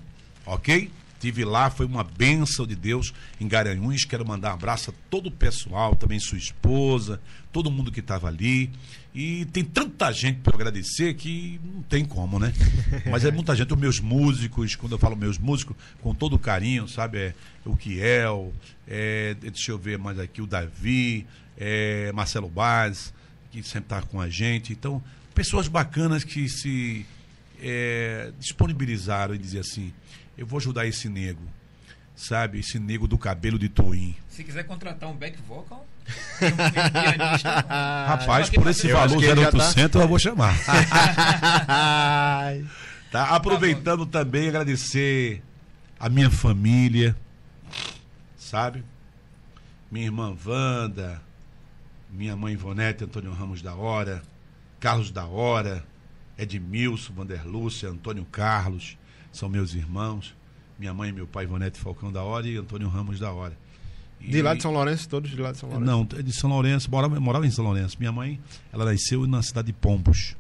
ok? Tive lá, foi uma benção de Deus em Garanhuns. Quero mandar um abraço a todo o pessoal, também sua esposa, todo mundo que estava ali. E tem tanta gente para agradecer que não tem como, né? Mas é muita gente, os meus músicos, quando eu falo meus músicos, com todo carinho, sabe? É, o Kiel, é, deixa eu ver mais aqui, o Davi, é, Marcelo Baz, que sempre está com a gente. Então, pessoas bacanas que se é, disponibilizaram e dizer assim: eu vou ajudar esse nego, sabe? Esse nego do cabelo de Toim. Se quiser contratar um back vocal, um. Rapaz, por esse valor que ele já tá- 0800 eu vou chamar. Tá? Aproveitando também, agradecer a minha família, sabe? Minha irmã Wanda, minha mãe Ivonete, Antônio Ramos da Hora, Carlos da Hora, Edmilson, Vanderlúcia, Antônio Carlos, são meus irmãos. Minha mãe e meu pai, Ivonete Falcão da Hora e Antônio Ramos da Hora. E- De lá de São Lourenço, todos de lá de São Lourenço. Não, é de São Lourenço, morava, morava em São Lourenço. Minha mãe, ela nasceu na cidade de Pombos.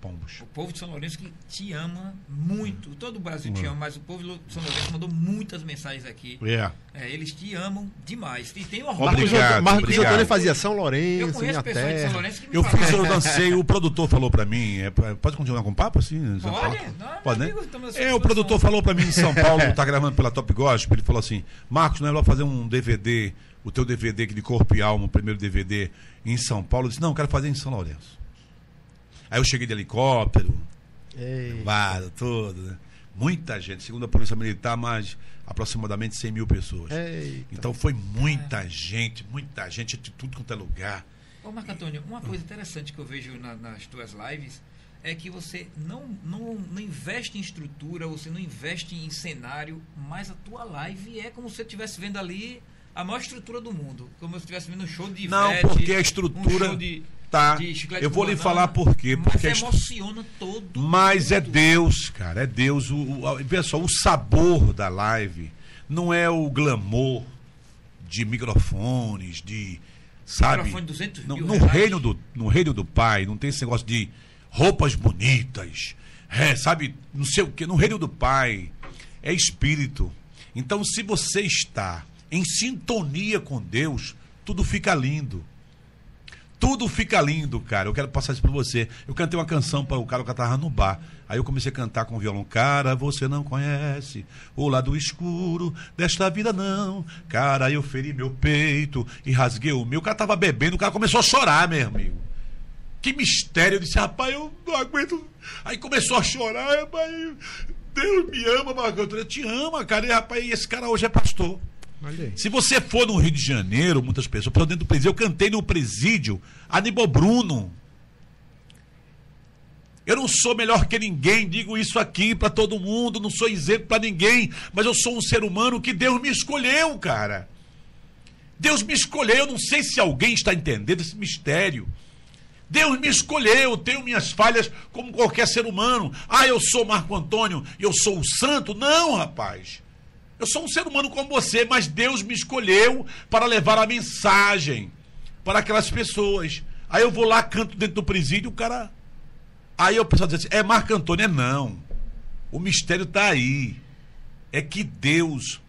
Pombos. O povo de São Lourenço que te ama muito. Todo o Brasil te ama, mas o povo de São Lourenço mandou muitas mensagens aqui. É. É, eles te amam demais. E tem orgulho. Marcos, Obrigado, Antônio- Marcos. Antônio fazia São Eu Lourenço, conheço minha pessoas de São terra. Lourenço que me Eu falam. fiz, eu dancei, o produtor falou pra mim, é, pode continuar com o papo assim? Pode? Não, Pode, né? amigo, É, o produtor falou pra mim em São Paulo, tá gravando pela Top Gospel, ele falou assim, Marcos, não é melhor fazer um DVD, o teu DVD aqui de Corpo e Alma, o primeiro DVD em São Paulo? Eu disse, não, eu quero fazer em São Lourenço. Aí eu cheguei de helicóptero, Ei. vado, tudo, né? Muita gente, segundo a Polícia Militar, mais aproximadamente 100 mil pessoas. Eita. Então foi muita gente, muita gente de tudo quanto é lugar. Ô, Marco Antônio, uma coisa interessante que eu vejo na- nas tuas lives é que você não, não, não investe em estrutura, você não investe em cenário, mas a tua live é como se você estivesse vendo ali a maior estrutura do mundo. Como se estivesse vendo um show de Não, Ivete, porque a um estrutura show de, tá. Eu vou lhe falar por quê. Porque mas emociona todo Mas é mundo. Deus, cara, é Deus. O, o, pessoal, o sabor da live não é o glamour de microfones, de. Sabe? Microfone 200 no, mil no reais. reino do No reino do Pai, não tem esse negócio de roupas bonitas, é, sabe? Não sei o quê. No reino do Pai é espírito. Então, se você está em sintonia com Deus, tudo fica lindo Tudo fica lindo, cara. Eu quero passar isso pra você. Eu cantei uma canção para o cara que tava no bar. Aí eu comecei a cantar com o violão. Cara, você não conhece o lado escuro desta vida, não. Cara, eu feri meu peito e rasguei o meu. O cara tava bebendo, o cara começou a chorar, meu amigo. Que mistério. Eu disse, rapaz, eu não aguento. Aí começou a chorar, rapaz. Deus me ama, Marco Antônio. Te ama, cara. E, rapaz, esse cara hoje é pastor. Se você for no Rio de Janeiro, muitas pessoas, por dentro do presídio, eu cantei no presídio Aníbal Bruno. Eu não sou melhor que ninguém, digo isso aqui para todo mundo, não sou exemplo para ninguém, mas eu sou um ser humano que Deus me escolheu, cara. Deus me escolheu, eu não sei se alguém está entendendo esse mistério. Deus me escolheu, eu tenho minhas falhas como qualquer ser humano. Ah, eu sou Marco Antônio, eu sou o santo. Não, rapaz. Eu sou um ser humano como você, mas Deus me escolheu para levar a mensagem para aquelas pessoas. Aí eu vou lá, canto dentro do presídio, o cara. Aí o pessoal diz assim: é Marco Antônio? É não. O mistério está aí. É que Deus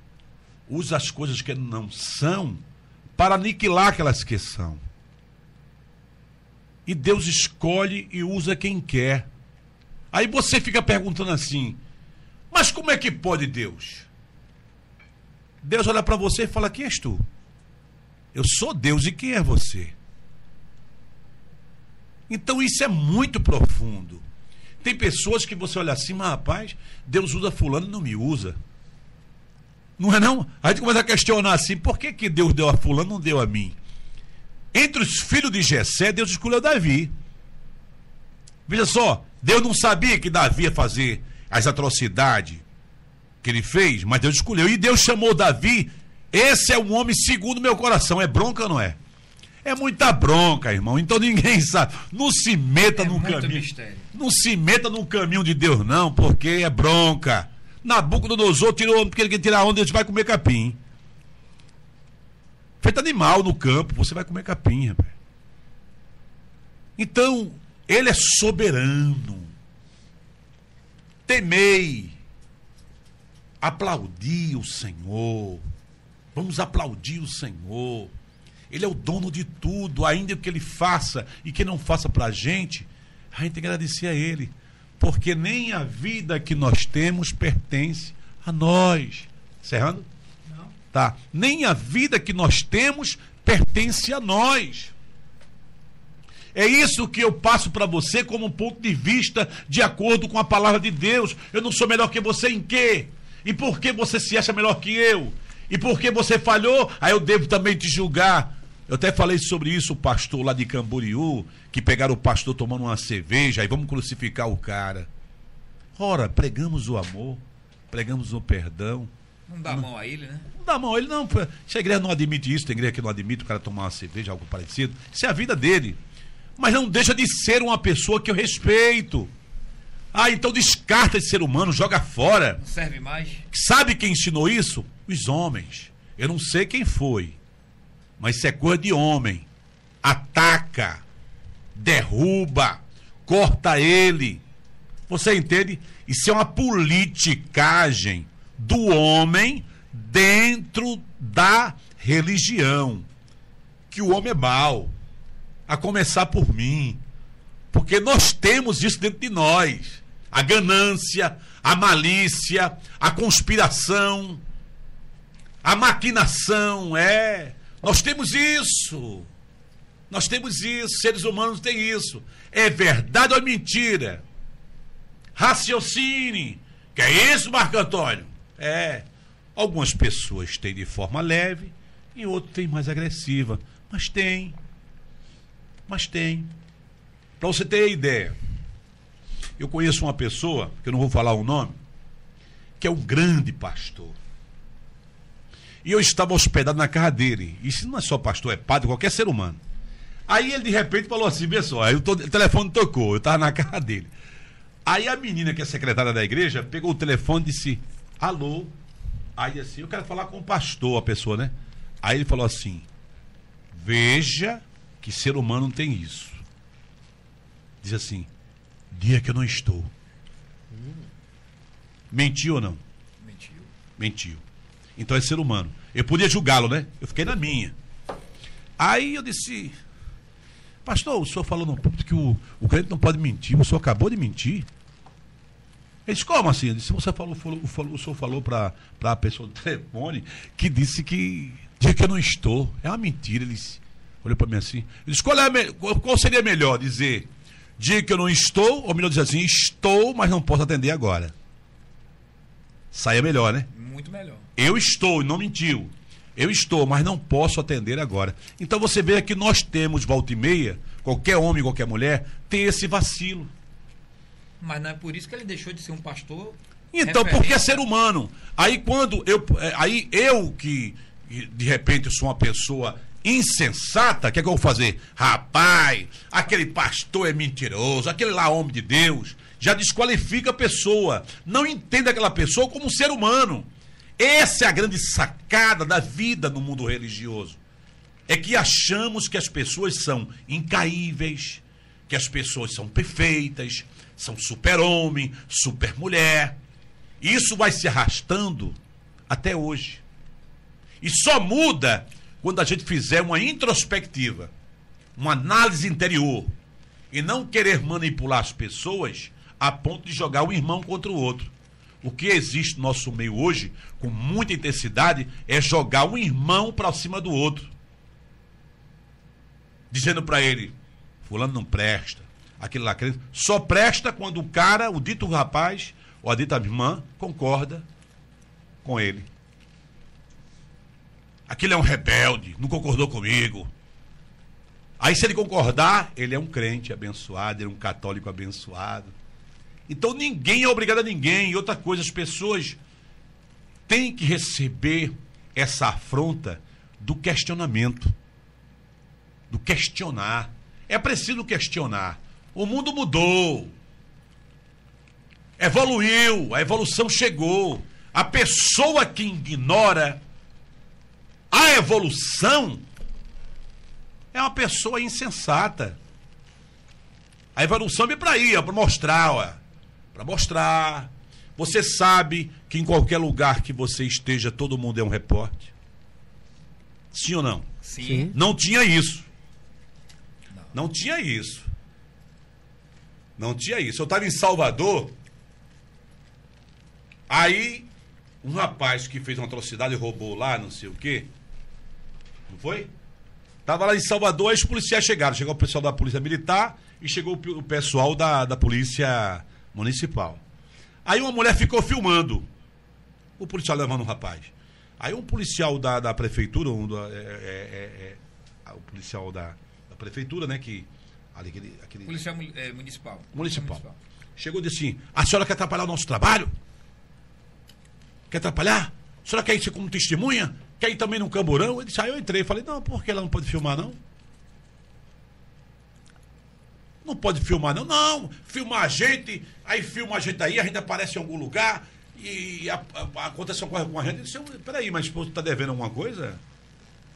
usa as coisas que não são para aniquilar aquelas que são. E Deus escolhe e usa quem quer. Aí você fica perguntando assim: mas como é que pode Deus? Deus olha para você e fala: Quem és tu? Eu sou Deus e quem é você? Então isso é muito profundo. Tem pessoas que você olha assim, mas rapaz, Deus usa fulano e não me usa. Não é não? A gente começa a questionar assim, por que, que Deus deu a fulano e não deu a mim? Entre os filhos de Jessé, Deus escolheu Davi. Veja só, Deus não sabia que Davi ia fazer as atrocidades, que ele fez, mas Deus escolheu. E Deus chamou Davi. Esse é um homem segundo meu coração. É bronca ou não é? É muita bronca, irmão. Então ninguém sabe. Não se meta É caminho. mistério. Não se meta no caminho de Deus, não, porque é bronca. Nabucodonosor tirou porque ele quer tirar onda, ele vai comer capim. Feito animal no campo, você vai comer capim, rapaz. Então, ele é soberano. Temei aplaudir o Senhor. Vamos aplaudir o Senhor. Ele é o dono de tudo, ainda que ele faça e que não faça para a gente, a gente tem que agradecer a ele. Porque nem a vida que nós temos pertence a nós. Encerrando? Não. Tá. Nem a vida que nós temos pertence a nós. É isso que eu passo para você como um ponto de vista de acordo com a palavra de Deus. Eu não sou melhor que você em quê? E por que você se acha melhor que eu? E por que você falhou? Aí eu devo também te julgar. Eu até falei sobre isso, o pastor lá de Camboriú, que pegaram o pastor tomando uma cerveja, aí vamos crucificar o cara. Ora, pregamos o amor, pregamos o perdão. Não dá mão a ele, né? Não dá mão, ele não. Se a igreja não admite isso, tem igreja que não admite o cara tomar uma cerveja, algo parecido. Isso é a vida dele. Mas não deixa de ser uma pessoa que eu respeito. Ah, então descarta esse ser humano, joga fora. Não serve mais. Sabe quem ensinou isso? Os homens. Eu não sei quem foi, mas isso é coisa de homem. Ataca, derruba, corta ele. Você entende? Isso é uma politicagem do homem dentro da religião. Que o homem é mau. A começar por mim. Porque nós temos isso dentro de nós. A ganância, a malícia, a conspiração, a maquinação, é. Nós temos isso. Nós temos isso, seres humanos têm isso. É verdade ou é mentira? Raciocine. Que é isso, Marco Antônio? É. Algumas pessoas têm de forma leve e outras têm mais agressiva. Mas tem. Mas tem. Para você ter ideia, eu conheço uma pessoa, que eu não vou falar o nome, que é um grande pastor. E eu estava hospedado na casa dele. Isso não é só pastor, é padre, qualquer ser humano. Aí ele de repente falou assim: pessoal, aí o, o telefone tocou, eu estava na casa dele. Aí a menina, que é secretária da igreja, pegou o telefone e disse: Alô? Aí assim, eu quero falar com o pastor, a pessoa, né? Aí ele falou assim: Veja que ser humano tem isso. Diz assim: Dia que eu não estou. Mentiu ou não? Mentiu. Mentiu. Então é ser humano. Eu podia julgá-lo, né? Eu fiquei na minha. Aí eu disse. Pastor, o senhor falou no púlpito que o, o crente não pode mentir. O senhor acabou de mentir. Ele disse, como assim? Ele disse, você falou, falou, falou o senhor falou para a pessoa do telefone que disse que dia que eu não estou. É uma mentira. Ele disse, olhou para mim assim. Ele disse, qual, é qual seria melhor dizer dia que eu não estou, ou melhor dizer assim, estou, mas não posso atender agora. Saia melhor, né? Muito melhor. Eu estou, e não mentiu. Eu estou, mas não posso atender agora. Então você vê que nós temos volta e meia, qualquer homem, qualquer mulher, tem esse vacilo. Mas não é por isso que ele deixou de ser um pastor. Então, porque é ser humano. Aí quando eu. é, Aí eu que de repente sou uma pessoa insensata, o que é que eu vou fazer? Rapaz, aquele pastor é mentiroso, aquele lá é homem de Deus, já desqualifica a pessoa. Não entende aquela pessoa como um ser humano. Essa é a grande sacada da vida no mundo religioso. É que achamos que as pessoas são incaíveis, que as pessoas são perfeitas, são super-homem, super-mulher. Isso vai se arrastando até hoje. E só muda quando a gente fizer uma introspectiva, uma análise interior, e não querer manipular as pessoas a ponto de jogar um irmão contra o outro. O que existe no nosso meio hoje, com muita intensidade, é jogar um irmão para cima do outro. Dizendo para ele: Fulano não presta. Aquele lá crente só presta quando o cara, o dito rapaz, ou a dita irmã, concorda com ele. Aquele é um rebelde, não concordou comigo. Aí, se ele concordar, ele é um crente abençoado, ele é um católico abençoado. Então, ninguém é obrigado a ninguém. E outra coisa, as pessoas têm que receber essa afronta do questionamento. Do questionar. É preciso questionar. O mundo mudou. Evoluiu. A evolução chegou. A pessoa que ignora a evolução é uma pessoa insensata. A evolução vem para aí, para mostrar, para mostrar. Você sabe que em qualquer lugar que você esteja, todo mundo é um repórter? Sim ou não? Sim. Não tinha isso. Não tinha isso. Não tinha isso. Eu estava em Salvador. Aí, um rapaz que fez uma atrocidade e roubou lá, não sei o quê. Não foi? Tava lá em Salvador, aí os policiais chegaram. Chegou o pessoal da Polícia Militar e chegou o pe- o pessoal da, da Polícia Municipal. Aí uma mulher ficou filmando. O policial levando o rapaz. Aí um policial da, da prefeitura, um da- é- é- é- é- o policial da, da prefeitura, né, que. Ali, aquele, aquele Policial mu- eh, municipal. municipal. Chegou e disse assim: a senhora quer atrapalhar o nosso trabalho? Quer atrapalhar? A senhora quer ir ser como testemunha? Quer ir também no camburão? Ele disse: aí eu entrei. Falei: não, por que ela não pode filmar, não? Não pode filmar, não? Não, filmar a gente, aí filma a gente aí, a gente aparece em algum lugar e a, a, acontece alguma coisa com a gente. Eu disse: peraí, mas você está devendo alguma coisa?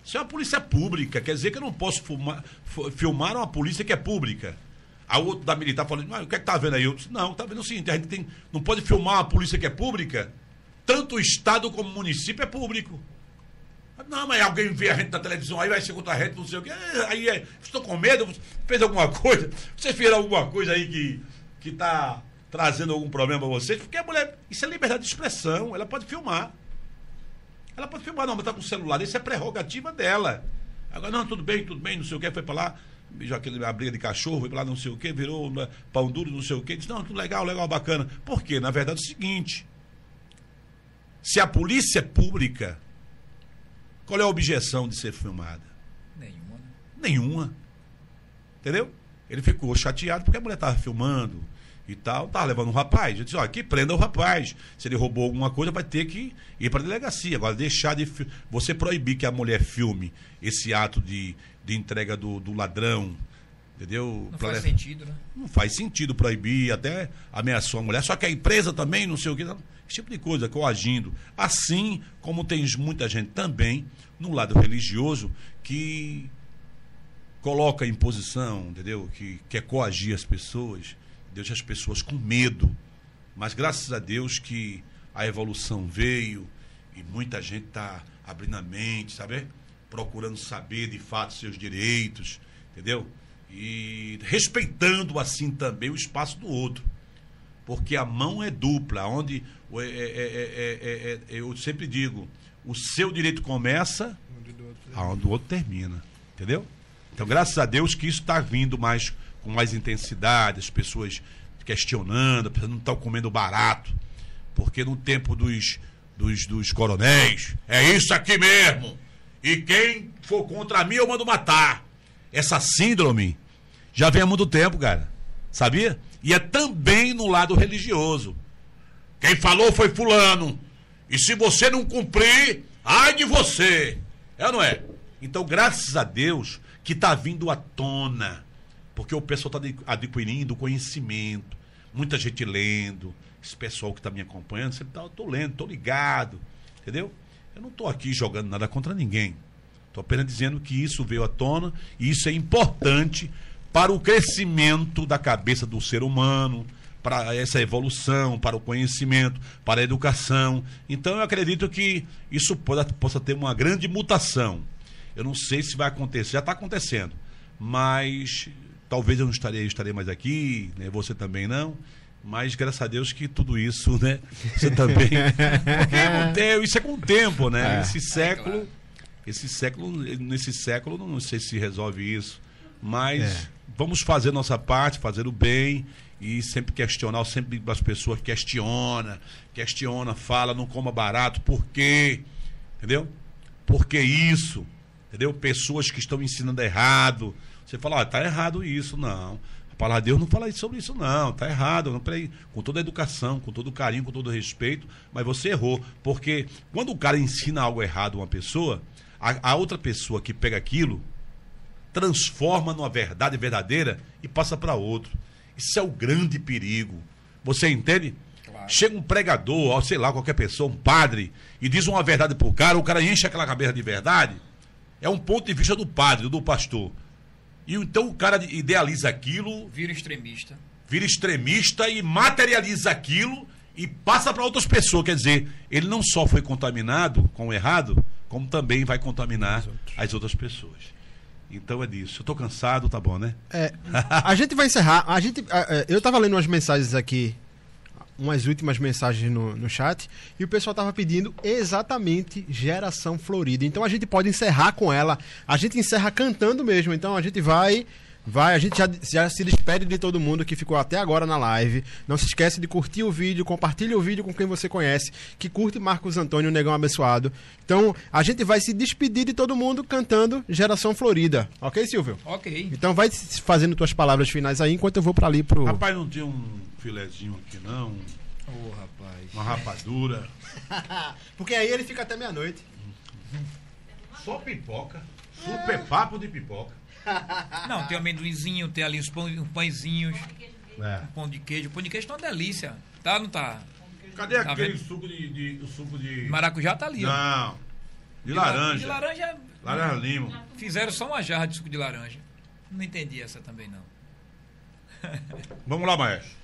Isso é uma polícia pública, quer dizer que eu não posso filmar, filmar uma polícia que é pública. A outro da militar falou, mas o que é que tá vendo aí? Eu disse, não, tá vendo o seguinte, a gente tem, não pode filmar uma polícia que é pública, tanto o Estado como o município é público. Não, mas alguém vê a gente na televisão, aí vai ser contra a gente, não sei o quê. É, Aí é, estou com medo, fez alguma coisa, você fez alguma coisa aí que, que tá trazendo algum problema para vocês, porque a mulher, isso é liberdade de expressão, ela pode filmar. Ela pode filmar, não, mas tá com o celular, isso é prerrogativa dela. Agora, não, tudo bem, tudo bem, não sei o que, foi pra lá, já aquele, a briga de cachorro, foi pra lá, não sei o que, virou né, pão duro, não sei o que, disse, não, tudo legal, legal, bacana. Por quê? Na verdade é o seguinte, se a polícia pública, qual é a objeção de ser filmada? Nenhuma. né? Nenhuma. Entendeu? Ele ficou chateado porque a mulher estava filmando e tal, tava levando um rapaz. Eu disse, ó, que prenda o rapaz. Se ele roubou alguma coisa, vai ter que ir para a delegacia. Agora, deixar de. Você proibir que a mulher filme esse ato de, de entrega do, do ladrão, entendeu? Não faz sentido, né? não faz sentido proibir, até ameaçou a mulher. Só que a empresa também, não sei o que. Esse tipo de coisa, coagindo. Assim como tem muita gente também, no lado religioso, que coloca em posição, entendeu? Que quer coagir as pessoas, deixa as pessoas com medo. Mas graças a Deus que a evolução veio e muita gente está abrindo a mente, sabe? Procurando saber de fato seus direitos, entendeu? E respeitando assim também o espaço do outro. Porque a mão é dupla, onde é, é, é, eu sempre digo, o seu direito começa aonde o outro termina. Entendeu? Então, graças a Deus que isso está vindo mais com mais intensidade, as pessoas questionando, as pessoas não estão comendo barato. Porque no tempo dos, dos, dos coronéis, é isso aqui mesmo. E quem for contra mim, eu mando matar. Essa síndrome já vem há muito tempo, cara. Sabia? E é também no lado religioso. Quem falou foi fulano. E se você não cumprir, ai de você. É ou não é? Então, graças a Deus que está vindo à tona. Porque o pessoal está adquirindo conhecimento. Muita gente lendo. Esse pessoal que está me acompanhando, sempre tá, tô lendo, tô ligado. Entendeu? Eu não estou aqui jogando nada contra ninguém. Estou apenas dizendo que isso veio à tona e isso é importante para o crescimento da cabeça do ser humano, para essa evolução, para o conhecimento, para a educação. Então eu acredito que isso possa, possa ter uma grande mutação. Eu não sei se vai acontecer, já está acontecendo, mas talvez eu não estarei, estarei mais aqui, né? você também não. Mas graças a Deus que tudo isso, né? Você também. Porque é, isso é com o tempo, né? É. Esse século. Esse século, nesse século, não sei se resolve isso. Mas é. Vamos fazer nossa parte, fazer o bem e sempre questionar, sempre as pessoas questiona, questiona, fala, não coma barato, por quê? Entendeu? Por que isso? Entendeu? Pessoas que estão ensinando errado. Você fala, ah, tá errado isso, não. A palavra de Deus não fala sobre isso, não. Tá errado. Não, peraí. Com toda a educação, com todo o carinho, com todo o respeito, mas você errou. Porque quando o cara ensina algo errado a uma pessoa, a, a outra pessoa que pega aquilo transforma numa verdade verdadeira e passa para outro. Isso é o grande perigo. Você entende? Claro. Chega um pregador, sei lá, qualquer pessoa, um padre, e diz uma verdade pro cara, o cara enche aquela cabeça de verdade. É um ponto de vista do padre, do pastor. E então o cara idealiza aquilo. Vira extremista. Vira extremista e materializa aquilo e passa para outras pessoas. Quer dizer, ele não só foi contaminado com o errado, como também vai contaminar as outras pessoas. Então é disso. Eu tô cansado, tá bom, né? É, a gente vai encerrar. A gente, eu tava lendo umas mensagens aqui, umas últimas mensagens no, no chat, e o pessoal tava pedindo exatamente Geração Florida. Então a gente pode encerrar com ela. A gente encerra cantando mesmo. Então a gente vai Vai, a gente já, já, se despede de todo mundo que ficou até agora na live. Não se esquece de curtir o vídeo, compartilhe o vídeo com quem você conhece, que curte Marcos Antônio, Negão Abençoado. Então, a gente vai se despedir de todo mundo cantando Geração Florida. Ok, Silvio? Ok. Então vai fazendo tuas palavras finais aí, enquanto eu vou para ali pro... Rapaz, não tinha um filezinho aqui, não? Ô, oh, rapaz. Uma rapadura. Porque aí ele fica até meia-noite. Só pipoca. Super papo de pipoca. Não, tem amendoinzinho, tem ali os pão, pãezinhos, é. um pão de queijo. O pão de queijo tá uma delícia. Tá, não tá? Cadê tá aquele vendo? suco de, de, suco de. Maracujá tá ali, Não. Ó. De, de laranja. De laranja. Laranja lima. Fizeram só uma jarra de suco de laranja. Não entendi essa também, não. Vamos lá, maestro.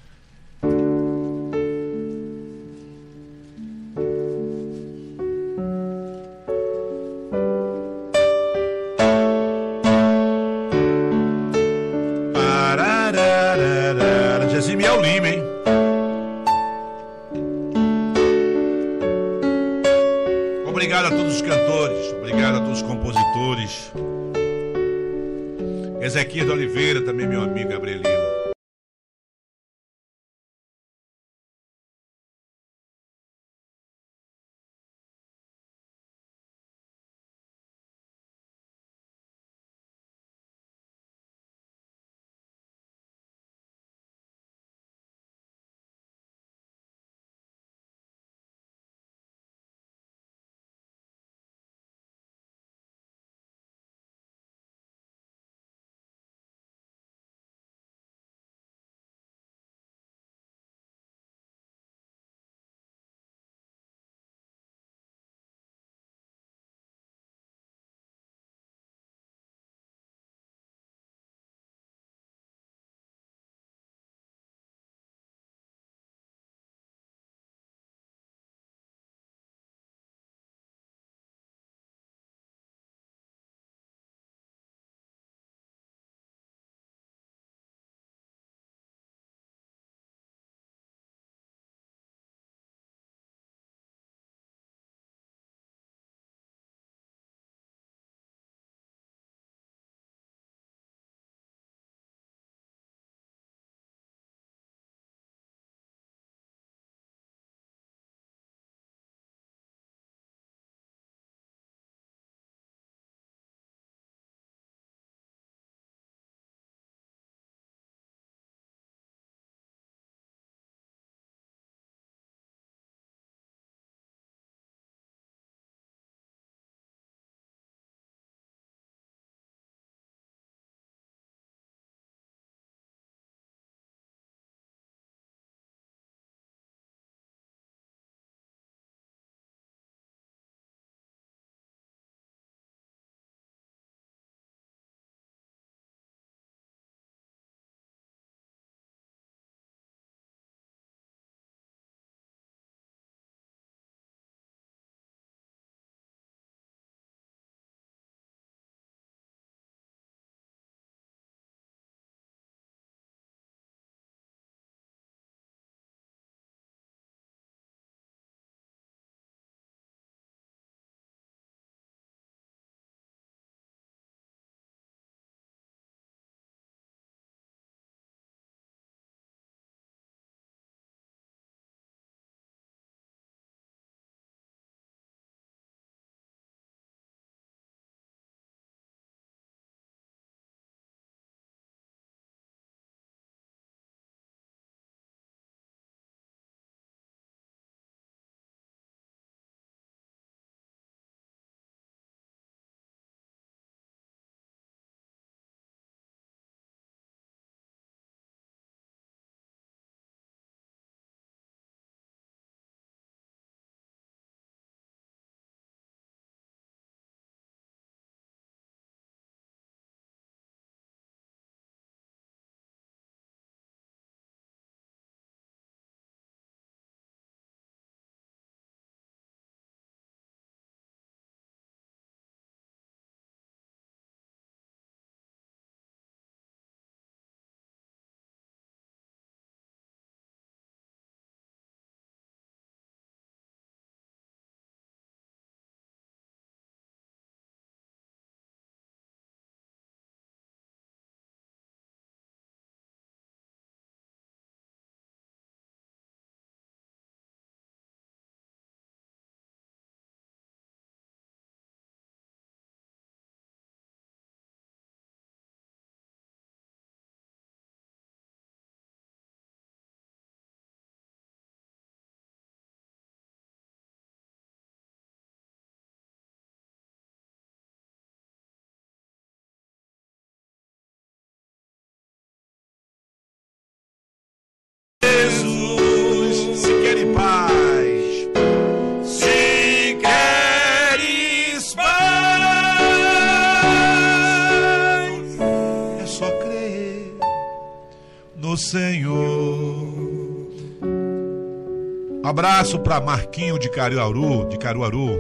Abraço para Marquinho de Caruaru, de Caruaru.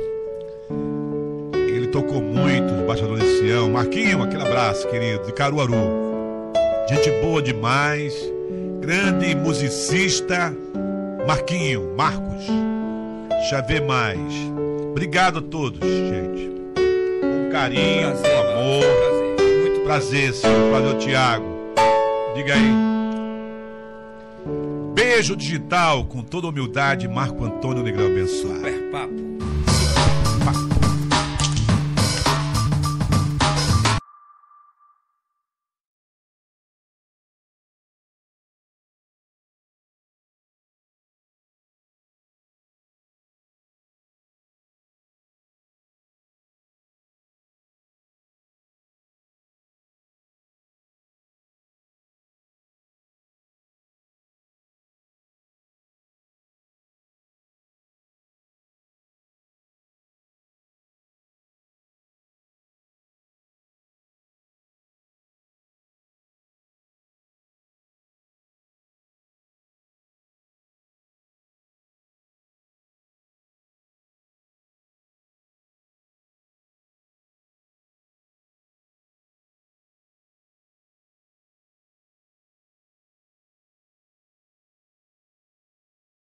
Ele tocou muito no Baixador de Sião. Marquinho, aquele abraço, querido, de Caruaru. Gente boa demais. Grande musicista. Marquinho, Marcos. Deixa eu ver mais. Obrigado a todos, gente. Com carinho, Prazer, com amor. prazer. Muito Prazer, senhor. Valeu, Tiago. Diga aí. Beijo digital, com toda humildade, Marco Antônio Negrão abençoado. Super papo.